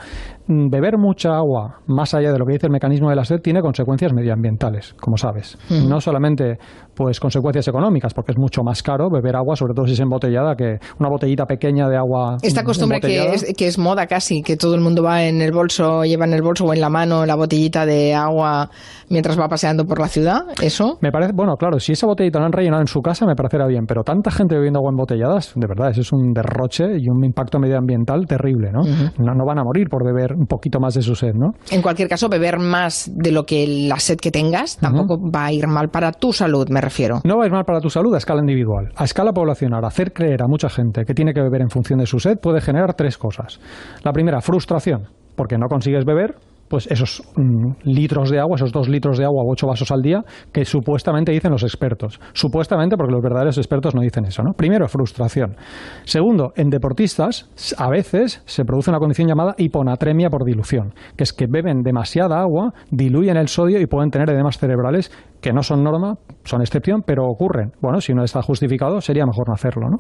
S18: mm, beber mucha agua, más allá de lo que dice el mecanismo de la sed, tiene consecuencias medioambientales, como sabes. No solamente pues consecuencias económicas, porque es mucho más caro beber agua, sobre todo si es embotellada, que una botellita pequeña de agua.
S20: Esta costumbre que
S18: embotellada.
S20: es, que es moda casi, que todo el mundo va en el bolso, lleva en el bolso o en la mano la botellita de agua mientras va paseando por la ciudad ayuda eso?
S18: Me parece, bueno, claro, si esa botellita la han rellenado en su casa me parecerá bien, pero tanta gente bebiendo agua embotelladas, de verdad, eso es un derroche y un impacto medioambiental terrible, ¿no? no, no van a morir por beber un poquito más de su sed, ¿no?
S20: En cualquier caso, beber más de lo que la sed que tengas tampoco va a ir mal para tu salud, me refiero.
S18: No va a ir mal para tu salud a escala individual. A escala poblacional, hacer creer a mucha gente que tiene que beber en función de su sed puede generar tres cosas. La primera, frustración, porque no consigues beber, pues esos mm, litros de agua, esos dos litros de agua o ocho vasos al día que supuestamente dicen los expertos. Supuestamente porque los verdaderos expertos no dicen eso, ¿no? Primero, frustración. Segundo, en deportistas a veces se produce una condición llamada hiponatremia por dilución, que es que beben demasiada agua, diluyen el sodio y pueden tener edemas cerebrales que no son norma, son excepción, pero ocurren. Bueno, si no está justificado, sería mejor no hacerlo, ¿no?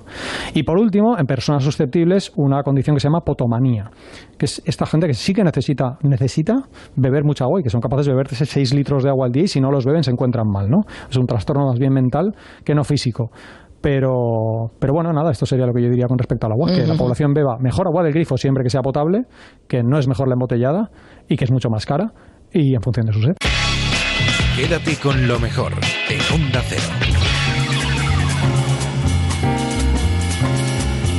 S18: Y por último, en personas susceptibles, una condición que se llama potomanía, que es esta gente que sí que necesita, necesita beber mucha agua y que son capaces de beber 6 litros de agua al día y si no los beben se encuentran mal, ¿no? Es un trastorno más bien mental que no físico. Pero, pero bueno, nada, esto sería lo que yo diría con respecto al agua, que la población beba mejor agua del grifo siempre que sea potable, que no es mejor la embotellada y que es mucho más cara y en función de su sed.
S12: Quédate con lo mejor en Onda Cero.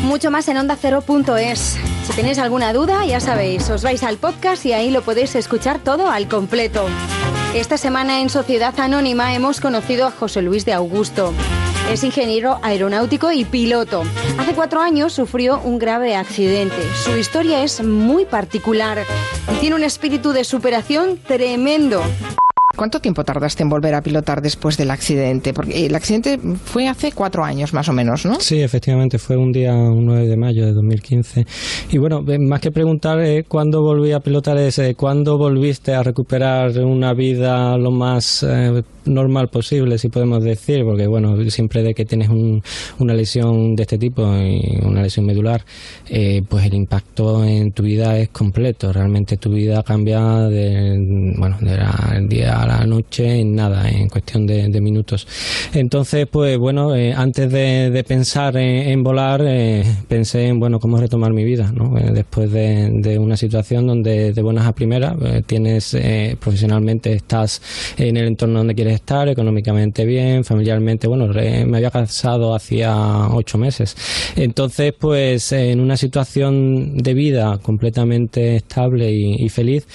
S8: Mucho más en ondacero.es. Si tenéis alguna duda, ya sabéis, os vais al podcast y ahí lo podéis escuchar todo al completo. Esta semana en Sociedad Anónima hemos conocido a José Luis de Augusto. Es ingeniero aeronáutico y piloto. Hace cuatro años sufrió un grave accidente. Su historia es muy particular y tiene un espíritu de superación tremendo.
S20: ¿Cuánto tiempo tardaste en volver a pilotar después del accidente? Porque el accidente fue hace cuatro años más o menos, ¿no?
S47: Sí, efectivamente, fue un día un 9 de mayo de 2015. Y bueno, más que preguntar eh, cuándo volví a pilotar es eh, cuándo volviste a recuperar una vida lo más eh, normal posible, si podemos decir, porque bueno, siempre de que tienes un- una lesión de este tipo, una lesión medular, eh, pues el impacto en tu vida es completo. Realmente tu vida cambia de, bueno, del día la noche en nada, en cuestión de, minutos. Entonces, pues bueno, eh, antes de, pensar en, volar, eh, pensé en, bueno, cómo retomar mi vida, ¿no? Eh, después de, una situación donde de buenas a primeras tienes, profesionalmente estás en el entorno donde quieres estar, económicamente bien, familiarmente, bueno, me había casado hacía ocho meses. Entonces, pues en una situación de vida completamente estable y feliz,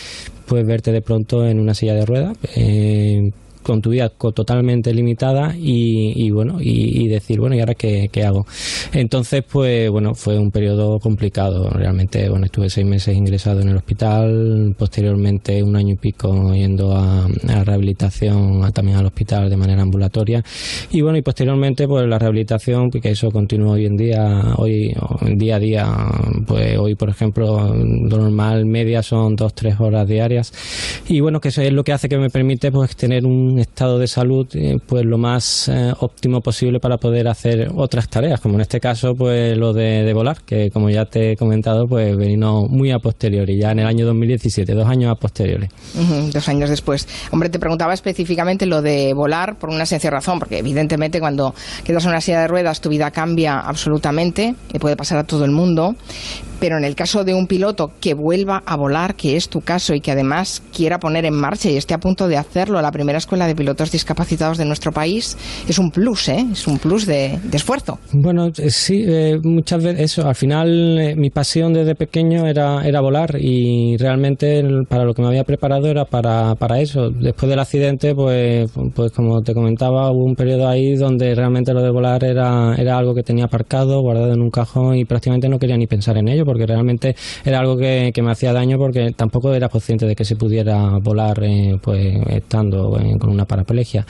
S47: pues verte de pronto en una silla de ruedas. eh, con tu vida totalmente limitada y, y bueno y, decir bueno y ahora qué, hago entonces pues bueno fue un periodo complicado. Realmente bueno estuve seis meses ingresado en el hospital posteriormente un año y pico yendo a, a rehabilitación a- también al hospital de manera ambulatoria. Y bueno y posteriormente pues la rehabilitación porque eso continúa hoy en día hoy día a día pues hoy por ejemplo lo normal media son dos tres horas diarias. Y bueno que eso es lo que hace que me permite pues tener un estado de salud eh, pues lo más eh, óptimo posible para poder hacer otras tareas como en este caso pues lo de, volar que como ya te he comentado pues vino muy a posteriori ya en el año 2017 dos años a posteriori
S20: Dos años después. Hombre, te preguntaba específicamente lo de volar por una sencilla razón, porque evidentemente cuando quedas en una silla de ruedas tu vida cambia absolutamente, y puede pasar a todo el mundo, pero en el caso de un piloto que vuelva a volar, que es tu caso, y que además quiera poner en marcha y esté a punto de hacerlo la primera escuela de pilotos discapacitados de nuestro país, es un plus, ¿eh? Es un plus de, esfuerzo.
S47: Bueno, eh, sí, eh, muchas veces eso. Al final, eh, mi pasión desde pequeño era, era volar y realmente para lo que me había preparado era para, para eso. Después del accidente, pues, pues como te comentaba, hubo un periodo ahí donde realmente lo de volar era, era algo que tenía aparcado, guardado en un cajón y prácticamente no quería ni pensar en ello porque realmente era algo que, me hacía daño porque tampoco era consciente de que se pudiera volar pues estando eh, con una paraplegia.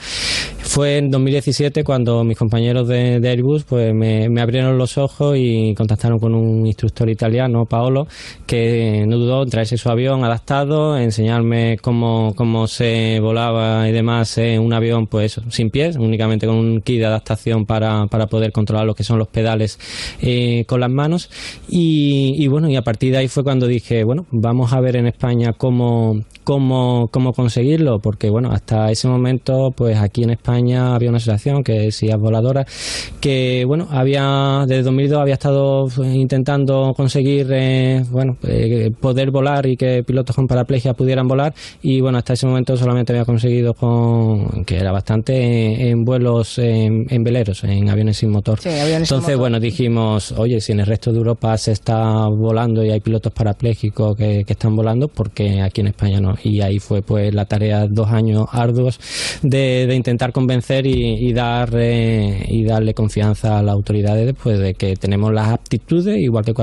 S47: Fue en 2017 cuando mis compañeros de, Airbus pues me, abrieron los ojos y contactaron con un instructor italiano, Paolo, que no dudó en traerse su avión adaptado, enseñarme cómo, cómo se volaba y demás en un avión pues sin pies, únicamente con un kit de adaptación para, para poder controlar lo que son los pedales eh, con las manos. Y, y bueno, y a partir de ahí fue cuando dije, bueno, vamos a ver en España cómo, cómo, cómo conseguirlo, porque bueno, hasta ese momento, pues aquí en España España había una asociación que es IAS Voladora, que bueno, había desde 2002 había estado intentando conseguir eh, bueno, eh, poder volar y que pilotos con paraplegia pudieran volar y bueno, hasta ese momento solamente había conseguido con que era bastante en vuelos en, en veleros, en aviones sin motor.
S20: Sí, aviones sin
S47: Entonces,
S20: motor.
S47: bueno, dijimos, oye, si en el resto de Europa se está volando y hay pilotos parapléjicos que, que están volando, porque aquí en España no? Y ahí fue pues la tarea, dos años arduos de, de intentar convencer y, y dar eh, y darle confianza a las autoridades después de que tenemos las aptitudes, igual que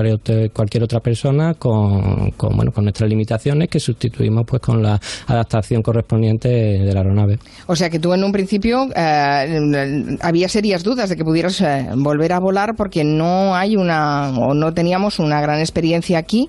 S47: cualquier otra persona, con, con, bueno, con nuestras limitaciones que sustituimos pues con la adaptación correspondiente de la aeronave.
S20: O sea que tú en un principio eh, había serias dudas de que pudieras eh, volver a volar porque no hay una o no teníamos una gran experiencia aquí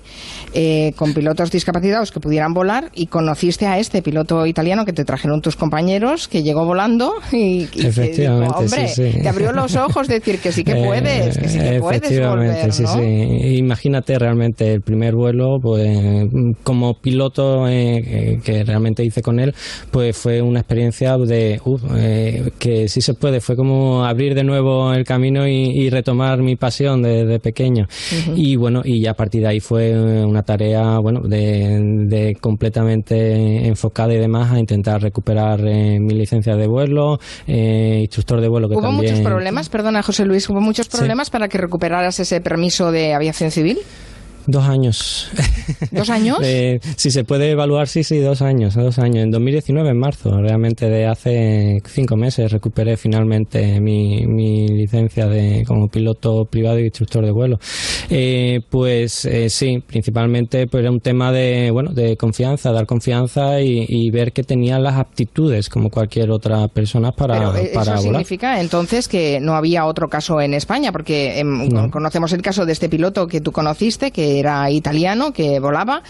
S20: eh, con pilotos discapacitados que pudieran volar y conociste a este piloto italiano que te trajeron tus compañeros que llegó volando y, y que
S47: Efectivamente,
S20: hombre,
S47: sí, sí.
S20: te abrió los ojos decir que sí que
S47: Eh,
S20: puedes, que sí que puedes
S47: efectivamente,
S20: volver,
S47: sí,
S20: ¿no?
S47: sí. Imagínate realmente el primer vuelo, pues como piloto eh, que- realmente hice con él, pues fue una experiencia de uf, eh, que sí se puede, fue como abrir de nuevo el camino y, y retomar mi pasión de, de pequeño. Y bueno, y ya a partir de ahí fue una tarea, bueno, de, de completamente enfocada y demás a intentar recuperar eh, mi licencia de vuelo, eh, instructor de vuelo que
S20: Hubo
S47: también
S20: muchos problemas, perdona José Luis, hubo muchos
S47: Sí.
S20: problemas para que recuperaras ese permiso de aviación civil.
S47: Dos años.
S20: ¿Dos años?
S47: Eh, si se puede evaluar, sí, sí, dos años, dos años. En 2019, en marzo, realmente de hace cinco meses, recuperé finalmente mi, mi licencia de como piloto privado y instructor de vuelo. Eh, pues eh, sí, principalmente pues, era un tema de, bueno, de confianza, dar confianza y, y ver que tenía las aptitudes como cualquier otra persona para,
S20: Pero eh,
S47: para
S20: eso
S47: volar.
S20: significa entonces que no había otro caso en España, porque em,
S47: No.
S20: conocemos el caso de este piloto que tú conociste, que era italiano, que volaba.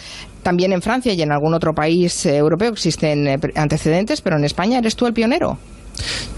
S20: También en Francia y en algún otro país eh, europeo existen eh, antecedentes, pero en España eres tú el pionero.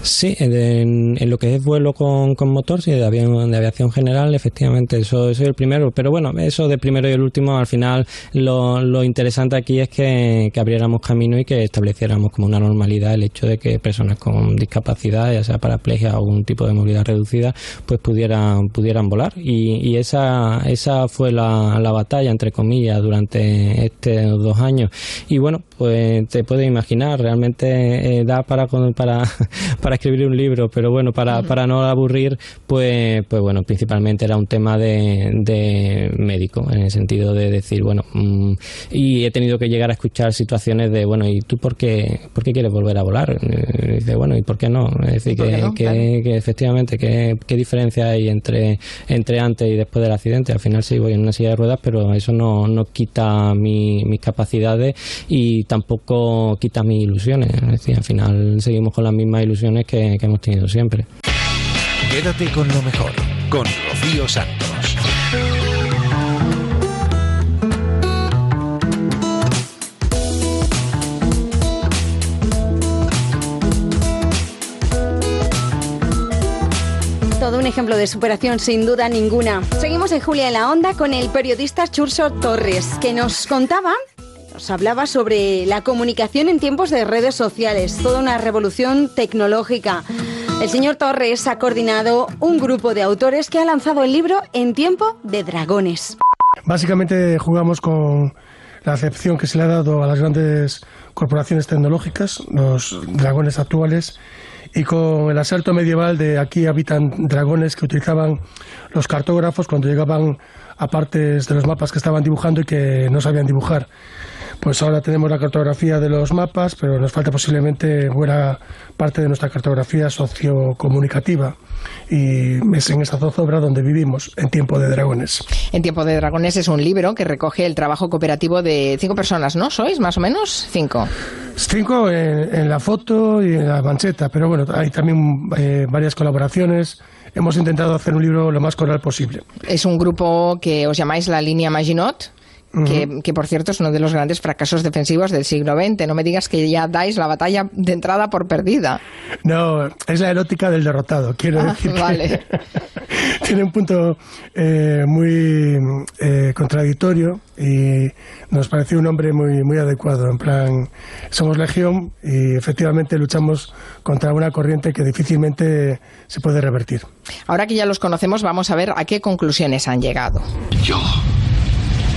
S47: Sí, en, en lo que es vuelo con, con motor, sí, de aviación, de aviación general, efectivamente, eso soy el primero. Pero bueno, eso de primero y el último, al final, lo, lo interesante aquí es que, que abriéramos camino y que estableciéramos como una normalidad el hecho de que personas con discapacidad, ya sea paraplegia o algún tipo de movilidad reducida, pues pudieran, pudieran volar. Y, y esa, esa fue la, la batalla, entre comillas, durante estos dos años. Y bueno, pues te puedes imaginar, realmente eh, da para, para, para escribir un libro, pero bueno, para, para no aburrir, pues, pues bueno, principalmente era un tema de, de médico, en el sentido de decir, bueno, mm, y he tenido que llegar a escuchar situaciones de, bueno, ¿y tú por qué, por qué quieres volver a volar? Y dice, bueno, ¿y por qué no? Es decir,
S20: ¿Y por
S47: que,
S20: no?
S47: que-
S20: Claro.
S47: que efectivamente, ¿qué, qué diferencia hay entre, entre antes y después del accidente? Al final sí voy en una silla de ruedas, pero eso no, no quita mi- mis capacidades y tampoco quita mis ilusiones. Es decir, al final seguimos con las mismas ilusiones que, que hemos tenido siempre.
S12: Quédate con lo mejor, con Rocío Santos.
S8: Todo un ejemplo de superación sin duda ninguna. Seguimos en Julia en la Onda con el periodista Churso Torres, que nos contaba, nos hablaba sobre la comunicación en tiempos de redes sociales, toda una revolución tecnológica. El señor Torres ha coordinado un grupo de autores que ha lanzado el libro En tiempo de dragones.
S26: Básicamente jugamos con la acepción que se le ha dado a las grandes corporaciones tecnológicas, los dragones actuales, y con el asalto medieval de aquí habitan dragones que utilizaban los cartógrafos cuando llegaban a partes de los mapas que estaban dibujando y que no sabían dibujar. Pues ahora tenemos la cartografía de los mapas, pero nos falta posiblemente buena parte de nuestra cartografía sociocomunicativa. Y es en esta zozobra donde vivimos, en tiempo de dragones.
S20: En Tiempo de Dragones es un libro que recoge el trabajo cooperativo de cinco personas, ¿no? ¿Sois más o menos? Cinco.
S26: Cinco en, en la foto y en la mancheta, pero bueno, hay también eh, varias colaboraciones. Hemos intentado hacer un libro lo más coral posible.
S20: Es un grupo que os llamáis la línea Maginot. Que, que, por cierto es uno de los grandes fracasos defensivos del siglo XX. No me digas que ya dais la batalla de entrada por perdida.
S26: No, es la erótica del derrotado. Quiero
S20: Ah,
S26: decir que
S20: vale.
S26: tiene un punto eh, muy eh, contradictorio y nos pareció un hombre muy, muy adecuado. En plan, somos legión y efectivamente luchamos contra una corriente que difícilmente se puede revertir.
S20: Ahora que ya los conocemos, vamos a ver a qué conclusiones han llegado.
S48: Yo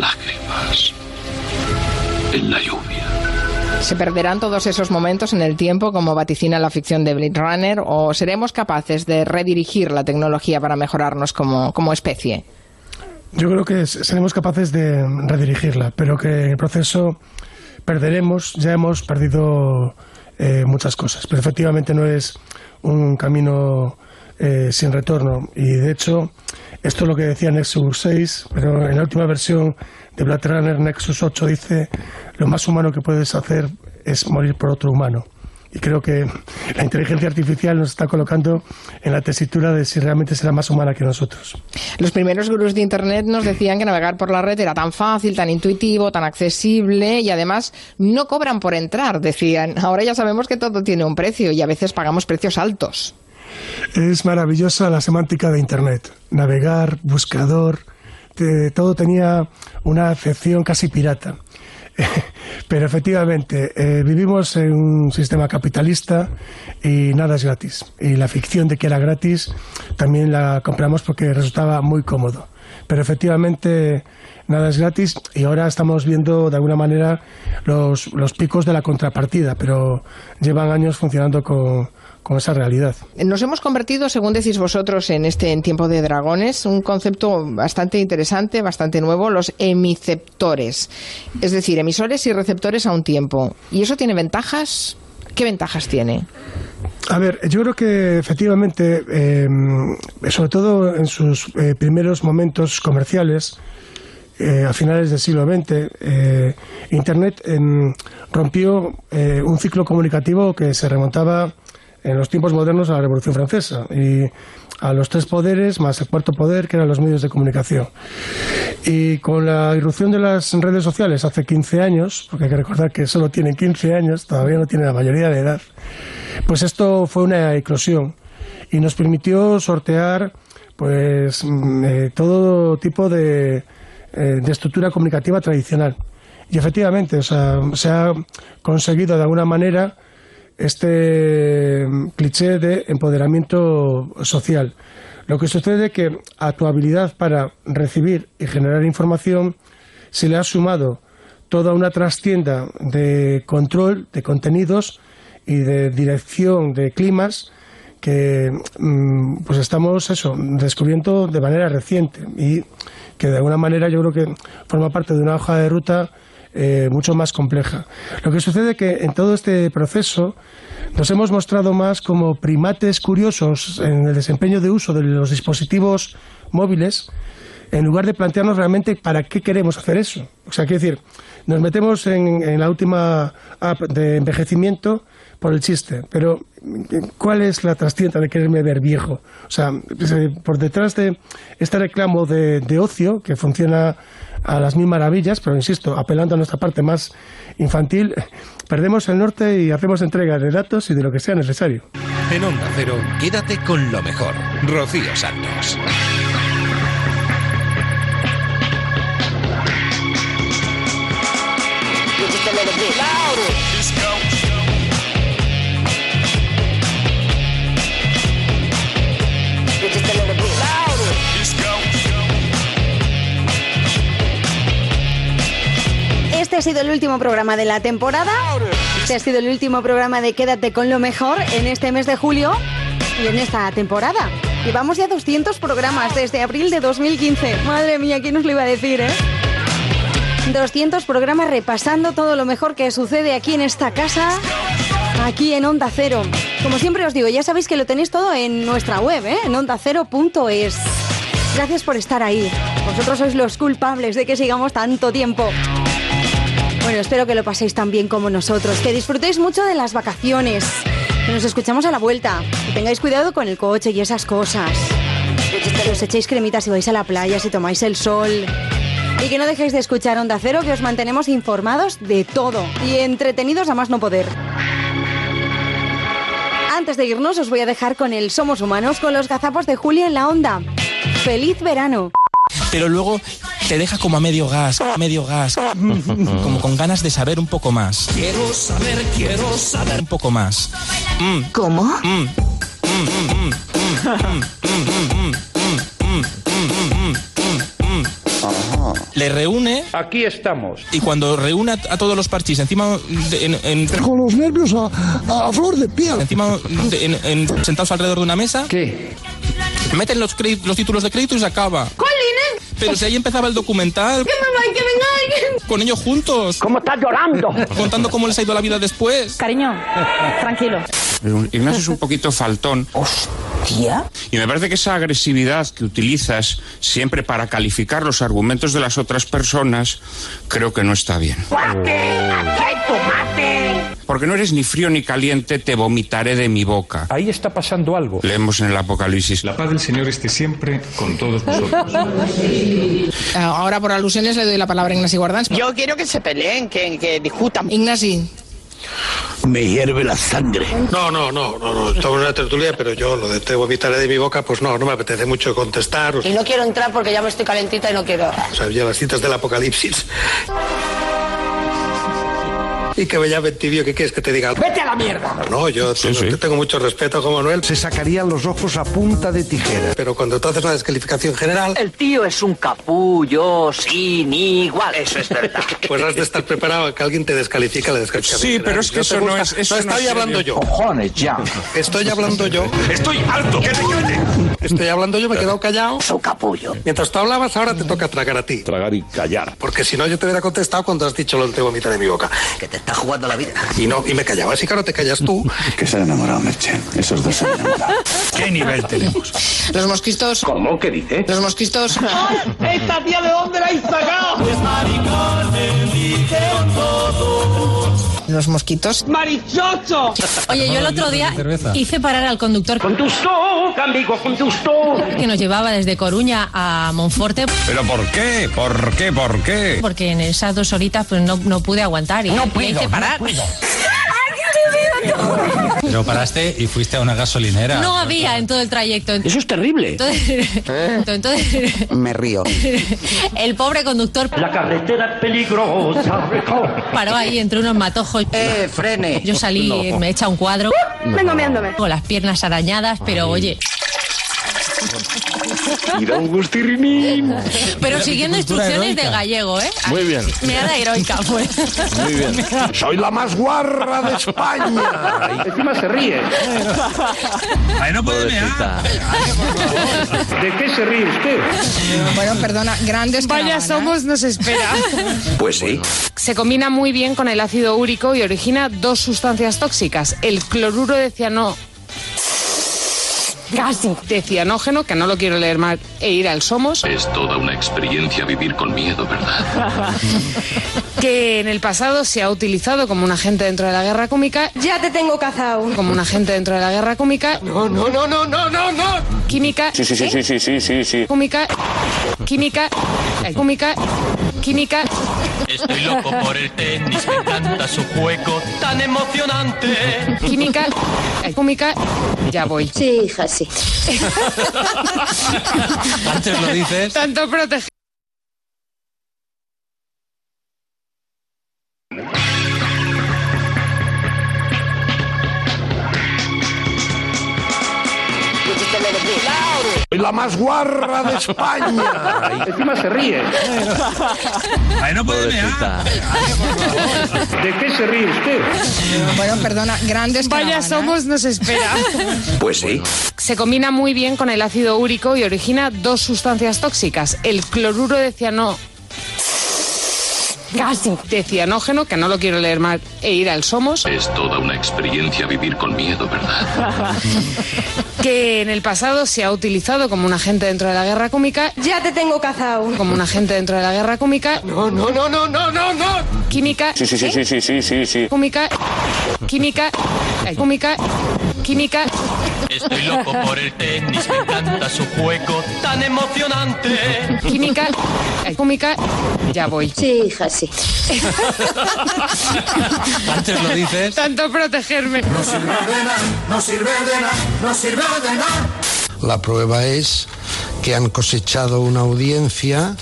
S48: lágrimas en la lluvia.
S20: ¿Se perderán todos esos momentos en el tiempo, como vaticina la ficción de Blade Runner, o seremos capaces de redirigir la tecnología para mejorarnos como, como especie?
S26: Yo creo que seremos capaces de redirigirla, pero que en el proceso perderemos, ya hemos perdido eh, muchas cosas, pero efectivamente no es un camino eh, sin retorno. Y de hecho, esto es lo que decía Nexus 6, pero en la última versión de Blade Nexus 8 dice, lo más humano que puedes hacer es morir por otro humano. Y creo que la inteligencia artificial nos está colocando en la tesitura de si realmente será más humana que nosotros.
S20: Los primeros gurús de Internet nos decían que navegar por la red era tan fácil, tan intuitivo, tan accesible y además no cobran por entrar, decían. Ahora ya sabemos que todo tiene un precio y a veces pagamos precios altos.
S26: Es maravillosa la semántica de Internet. Navegar, buscador, todo tenía una acepción casi pirata. Pero efectivamente, eh, vivimos en un sistema capitalista y nada es gratis. Y la ficción de que era gratis también la compramos porque resultaba muy cómodo. Pero efectivamente nada es gratis y ahora estamos viendo de alguna manera los, los picos de la contrapartida, pero llevan años funcionando con, con esa realidad.
S20: Nos hemos convertido, según decís vosotros, en este en tiempo de dragones, un concepto bastante interesante, bastante nuevo, los emiceptores. Es decir, emisores y receptores a un tiempo. ¿Y eso tiene ventajas? ¿Qué ventajas tiene?
S26: A ver, yo creo que efectivamente, eh, sobre todo en sus eh, primeros momentos comerciales, eh, a finales del siglo XX, eh, Internet em, rompió un ciclo comunicativo que se remontaba en los tiempos modernos a la Revolución Francesa y a los tres poderes más el cuarto poder, que eran los medios de comunicación. Y con la irrupción de las redes sociales hace 15 años, porque hay que recordar que solo tienen 15 años, todavía no tienen la mayoría de edad, pues esto fue una eclosión y nos permitió sortear pues mm, eh, todo tipo de, eh, de estructura comunicativa tradicional. Y efectivamente, o sea, se ha conseguido de alguna manera este cliché de empoderamiento social. Lo que sucede es que a tu habilidad para recibir y generar información se le ha sumado toda una trastienda de control de contenidos y de dirección de climas que mm, pues estamos eso descubriendo de manera reciente y que de alguna manera yo creo que forma parte de una hoja de ruta eh, mucho más compleja. Lo que sucede es que en todo este proceso nos hemos mostrado más como primates curiosos en el desempeño de uso de los dispositivos móviles en lugar de plantearnos realmente para qué queremos hacer eso. O sea, quiero decir, nos metemos en, en la última app de envejecimiento por el chiste, pero ¿cuál es la trastienda de quererme ver viejo? O sea, por detrás de este reclamo de, de ocio, que funciona a las mil maravillas, pero insisto, apelando a nuestra parte más infantil, perdemos el norte y hacemos entrega de datos y de lo que sea necesario.
S12: En Onda Cero, quédate con lo mejor. Rocío Santos.
S8: Este ha sido el último programa de la temporada. Este ha sido el último programa de Quédate con lo mejor en este mes de julio y en esta temporada. Llevamos ya 200 programas desde abril de 2015. Madre mía, ¿quién nos lo iba a decir, eh? 200 programas repasando todo lo mejor que sucede aquí en esta casa, aquí en Onda Cero. Como siempre os digo, ya sabéis que lo tenéis todo en nuestra web, ¿eh? en ondacero.es. Gracias por estar ahí. Vosotros sois los culpables de que sigamos tanto tiempo. Bueno, espero que lo paséis tan bien como nosotros, que disfrutéis mucho de las vacaciones, que nos escuchamos a la vuelta, que tengáis cuidado con el coche y esas cosas, que os echéis cremitas si vais a la playa, si tomáis el sol, y que no dejéis de escuchar Onda Cero, que os mantenemos informados de todo y entretenidos a más no poder. Antes de irnos, os voy a dejar con el Somos Humanos, con los gazapos de Julia en la Onda. ¡Feliz verano!
S49: pero luego te deja como a medio gas, medio gas, como con ganas de saber un poco más.
S37: Quiero saber, quiero saber
S49: un poco más.
S37: ¿Cómo?
S49: le reúne. Aquí estamos. Y cuando reúne a, todos los parchís, encima. En,
S50: con los nervios a, a, flor de piel.
S49: Encima, en, sentados alrededor de una mesa. ¿Qué? Meten los, los títulos de crédito y se acaba. ¡Colines! Pero si ahí empezaba el documental.
S37: ¡Que me va, que venga alguien!
S49: Con ellos juntos. ¿Cómo estás llorando? Contando cómo les ha ido la vida después.
S51: Cariño, tranquilo.
S52: Ignacio es un poquito faltón. ¿Hostia? Y me parece que esa agresividad que utilizas siempre para calificar los argumentos de las otras personas, creo que no está bien. Porque no eres ni frío ni caliente, te vomitaré de mi boca. Ahí está pasando algo. Leemos en el Apocalipsis. La paz del Señor esté siempre con todos vosotros.
S20: Eh, Ahora por alusiones le doy la palabra a Ignasi Guardans.
S53: Yo quiero que se peleen, que, que discutan.
S20: Ignasi.
S50: Me hierve la sangre. No, no, no, no, no. Estamos en una tertulia, pero yo lo de te vomitaré de mi boca, pues no, no me apetece mucho contestar.
S53: Y no quiero entrar porque ya me estoy calentita y no quiero.
S50: O sea, ya las citas del apocalipsis. Y que me llamen tibio, ¿qué quieres que te diga?
S53: ¡Vete a la mierda!
S50: No, yo tengo, mucho respeto Juan Manuel. Se sacarían los ojos a punta de tijera. Pero cuando tú haces una descalificación general,
S53: El tío es un capullo sin igual. Eso es verdad.
S50: pues has de estar preparado a que alguien te descalifique la descalificación
S52: Sí,
S50: general.
S52: pero es que eso no es- eso
S50: no, estoy
S52: es
S50: hablando
S52: serio.
S50: yo.
S52: Cojones, ya.
S50: Estoy hablando yo.
S52: Estoy harto, que te cállate.
S50: Estoy hablando yo, me he quedado callado.
S53: Su capullo.
S50: Mientras tú hablabas, ahora te toca tragar a ti.
S38: Tragar y callar.
S50: Porque si no, yo te hubiera contestado cuando has dicho lo de te vomita de mi boca.
S53: Que te está jugando la vida.
S50: Y no, y me callaba. Así que ahora te callas tú. que se han enamorado, Merche. Esos dos se han enamorado.
S52: ¿Qué nivel tenemos?
S20: Los mosquitos.
S52: ¿Cómo? ¿Qué dice?
S20: Los mosquitos.
S53: ¿Esta tía de dónde la habéis sacado?
S20: Los mosquitos.
S53: ¡Marichocho!
S51: Oye, yo el otro día hice parar al conductor
S53: Con tu stock, amigo, con tu
S51: que nos llevaba desde Coruña a Monforte
S52: ¿Pero por qué? ¿Por qué? ¿Por qué?
S51: porque en esas dos horitas pues no, no pude aguantar y
S53: No puedo,
S51: hice
S53: no
S51: parar.
S54: Pero paraste y fuiste a una gasolinera.
S51: No había en todo el trayecto.
S53: Eso es terrible.
S51: Entonces, entonces
S53: Me río.
S51: el pobre conductor
S53: La carretera es peligrosa.
S51: paró ahí entre unos matojos.
S53: Eh, frene.
S51: Yo salí,
S53: No.
S51: me echa un cuadro.
S53: Vengo meándome.
S51: Con las piernas arañadas, pero oye.
S52: Mira un gustirrinín.
S51: Pero siguiendo instrucciones de gallego, ¿eh?
S52: Muy bien.
S51: Meada heroica, pues.
S52: Muy bien.
S50: Soy la más guarra de España.
S52: Encima se ríe.
S54: Ahí no puede mear.
S50: ¿De qué se ríe usted?
S20: Bueno, perdona, grandes
S55: Vaya somos nos espera.
S52: Pues sí.
S55: Se combina muy bien con el ácido úrico y origina dos sustancias tóxicas, el cloruro de ciano Casi. De cianógeno, que no lo quiero leer mal, e ir al Somos,
S48: Es toda una experiencia vivir con miedo, ¿verdad?
S55: que en el pasado se ha utilizado como un agente dentro de la guerra cómica. Ya te tengo cazado. Como un agente dentro de la guerra cómica. No, no, no, no, no, no, no. Química.
S52: Sí, sí, sí, sí, sí, sí, sí, sí.
S55: Química. Química. eh, Química.
S37: Estoy loco por el tenis, me encanta su juego tan emocionante.
S55: Química. Química. Ya voy. Sí, hija, sí.
S54: Antes lo dices.
S55: Tanto protege.
S50: La más guarra de España.
S52: Encima se ríe.
S54: Ahí no puede mear.
S50: ¿De qué se ríe usted?
S20: Bueno, perdona, grandes
S55: Vaya somos nos espera.
S52: Pues sí.
S55: Se combina muy bien con el ácido úrico y origina dos sustancias tóxicas, el cloruro de ciano Casi. De cianógeno, que no lo quiero leer mal, e ir al Somos.
S48: Es toda una experiencia vivir con miedo, ¿verdad?
S55: que en el pasado se ha utilizado como un agente dentro de la guerra cómica. Ya te tengo cazado. Como un agente dentro de la guerra cómica. No, no, no, no, no, no, no. Química.
S38: Sí, sí, sí, sí, sí, sí, sí, sí.
S55: Cómica. Química. eh, Cómica. Química.
S54: Estoy loco por el tenis, me encanta su juego tan emocionante.
S55: Química. Cómica. Ya voy. Sí, hija, sí.
S54: Antes lo dices.
S55: Tanto protegerme.
S37: No sirve de nada, no sirve de nada, no sirve de nada.
S56: La prueba es que han cosechado una audiencia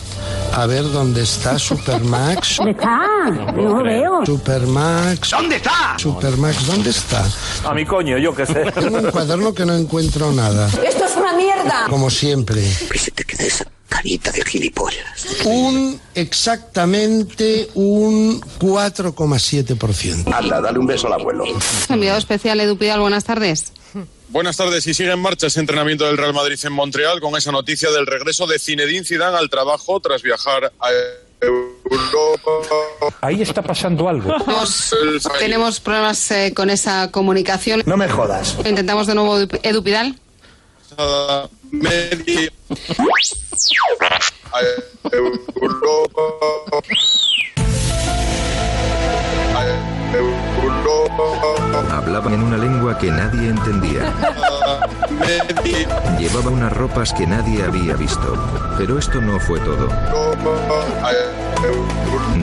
S56: a ver dónde está Supermax.
S37: ¿Dónde está? No lo veo.
S56: Supermax.
S37: ¿Dónde está?
S56: Supermax, ¿dónde está?
S38: A mi coño, yo qué sé.
S56: Tengo un cuaderno que no encuentro nada.
S37: Esto es una mierda.
S56: Como siempre.
S37: te queda esa carita de gilipollas.
S56: Un exactamente un 4,7%.
S57: Anda, dale un beso al abuelo.
S58: Enviado especial Edu Pidal, buenas tardes.
S59: Buenas tardes. Y sigue en marcha ese entrenamiento del Real Madrid en Montreal con esa noticia del regreso de Zinedine Zidane al trabajo tras viajar a Europa.
S38: Ahí está pasando algo.
S58: Tenemos, tenemos problemas eh, con esa comunicación.
S57: No me jodas.
S58: Intentamos de nuevo Edu- Pidal.
S59: Media. a Europa. A Europa.
S60: Hablaban en una lengua que nadie entendía. Llevaba unas ropas que nadie había visto. Pero esto no fue todo.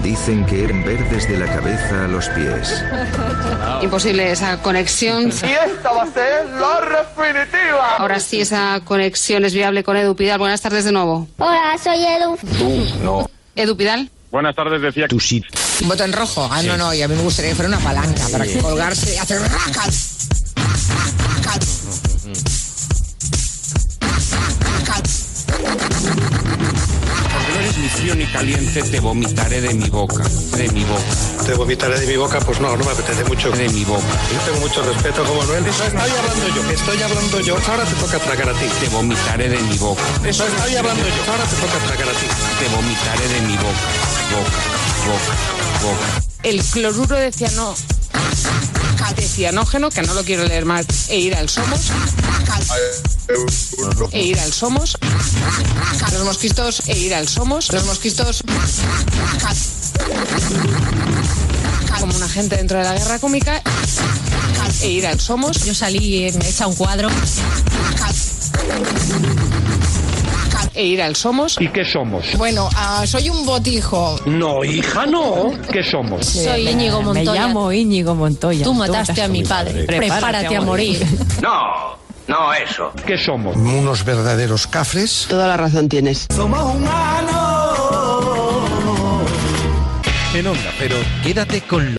S60: Dicen que eran verdes de la cabeza a los pies.
S58: Imposible esa conexión.
S37: esta va a ser la definitiva.
S58: Ahora sí, esa conexión es viable con Edu Pidal. Buenas tardes de nuevo.
S61: Hola, soy Edu.
S38: No.
S58: Edu Pidal.
S38: Buenas tardes, decía.
S20: Un botón rojo. Ah, no, no, y a mí me gustaría que fuera una palanca para que colgarse y hacer racas.
S52: Porque no eres ni frío ni caliente, te vomitaré de mi boca. De mi boca.
S50: Te vomitaré de mi boca, pues no, no me apetece mucho.
S52: De mi boca.
S50: Yo tengo mucho respeto como Noel. Estoy hablando yo, estoy hablando yo. Ahora te toca tragar a ti.
S52: Te vomitaré de mi boca.
S50: Estoy hablando yo. Ahora te toca tragar a ti.
S52: Te vomitaré de mi boca.
S55: El cloruro de ciano. De cianógeno, que no lo quiero leer mal, e ir al Somos. E ir al Somos. Los mosquitos. E ir al Somos. Los mosquitos. Como un agente dentro de la guerra cómica. E ir al Somos.
S51: Yo salí, eh, me echa un cuadro.
S55: E ir al Somos.
S38: ¿Y qué somos?
S20: Bueno, ah, soy un botijo.
S38: No, hija, no. ¿Qué somos?
S51: Soy Íñigo Montoya.
S62: Me llamo Íñigo Montoya.
S51: Tú mataste a mi padre. Prepárate a morir.
S57: No, no eso.
S38: ¿Qué somos?
S56: Unos verdaderos cafres.
S62: Toda la razón tienes.
S37: Somos humanos.
S12: En Onda Pero, quédate con lo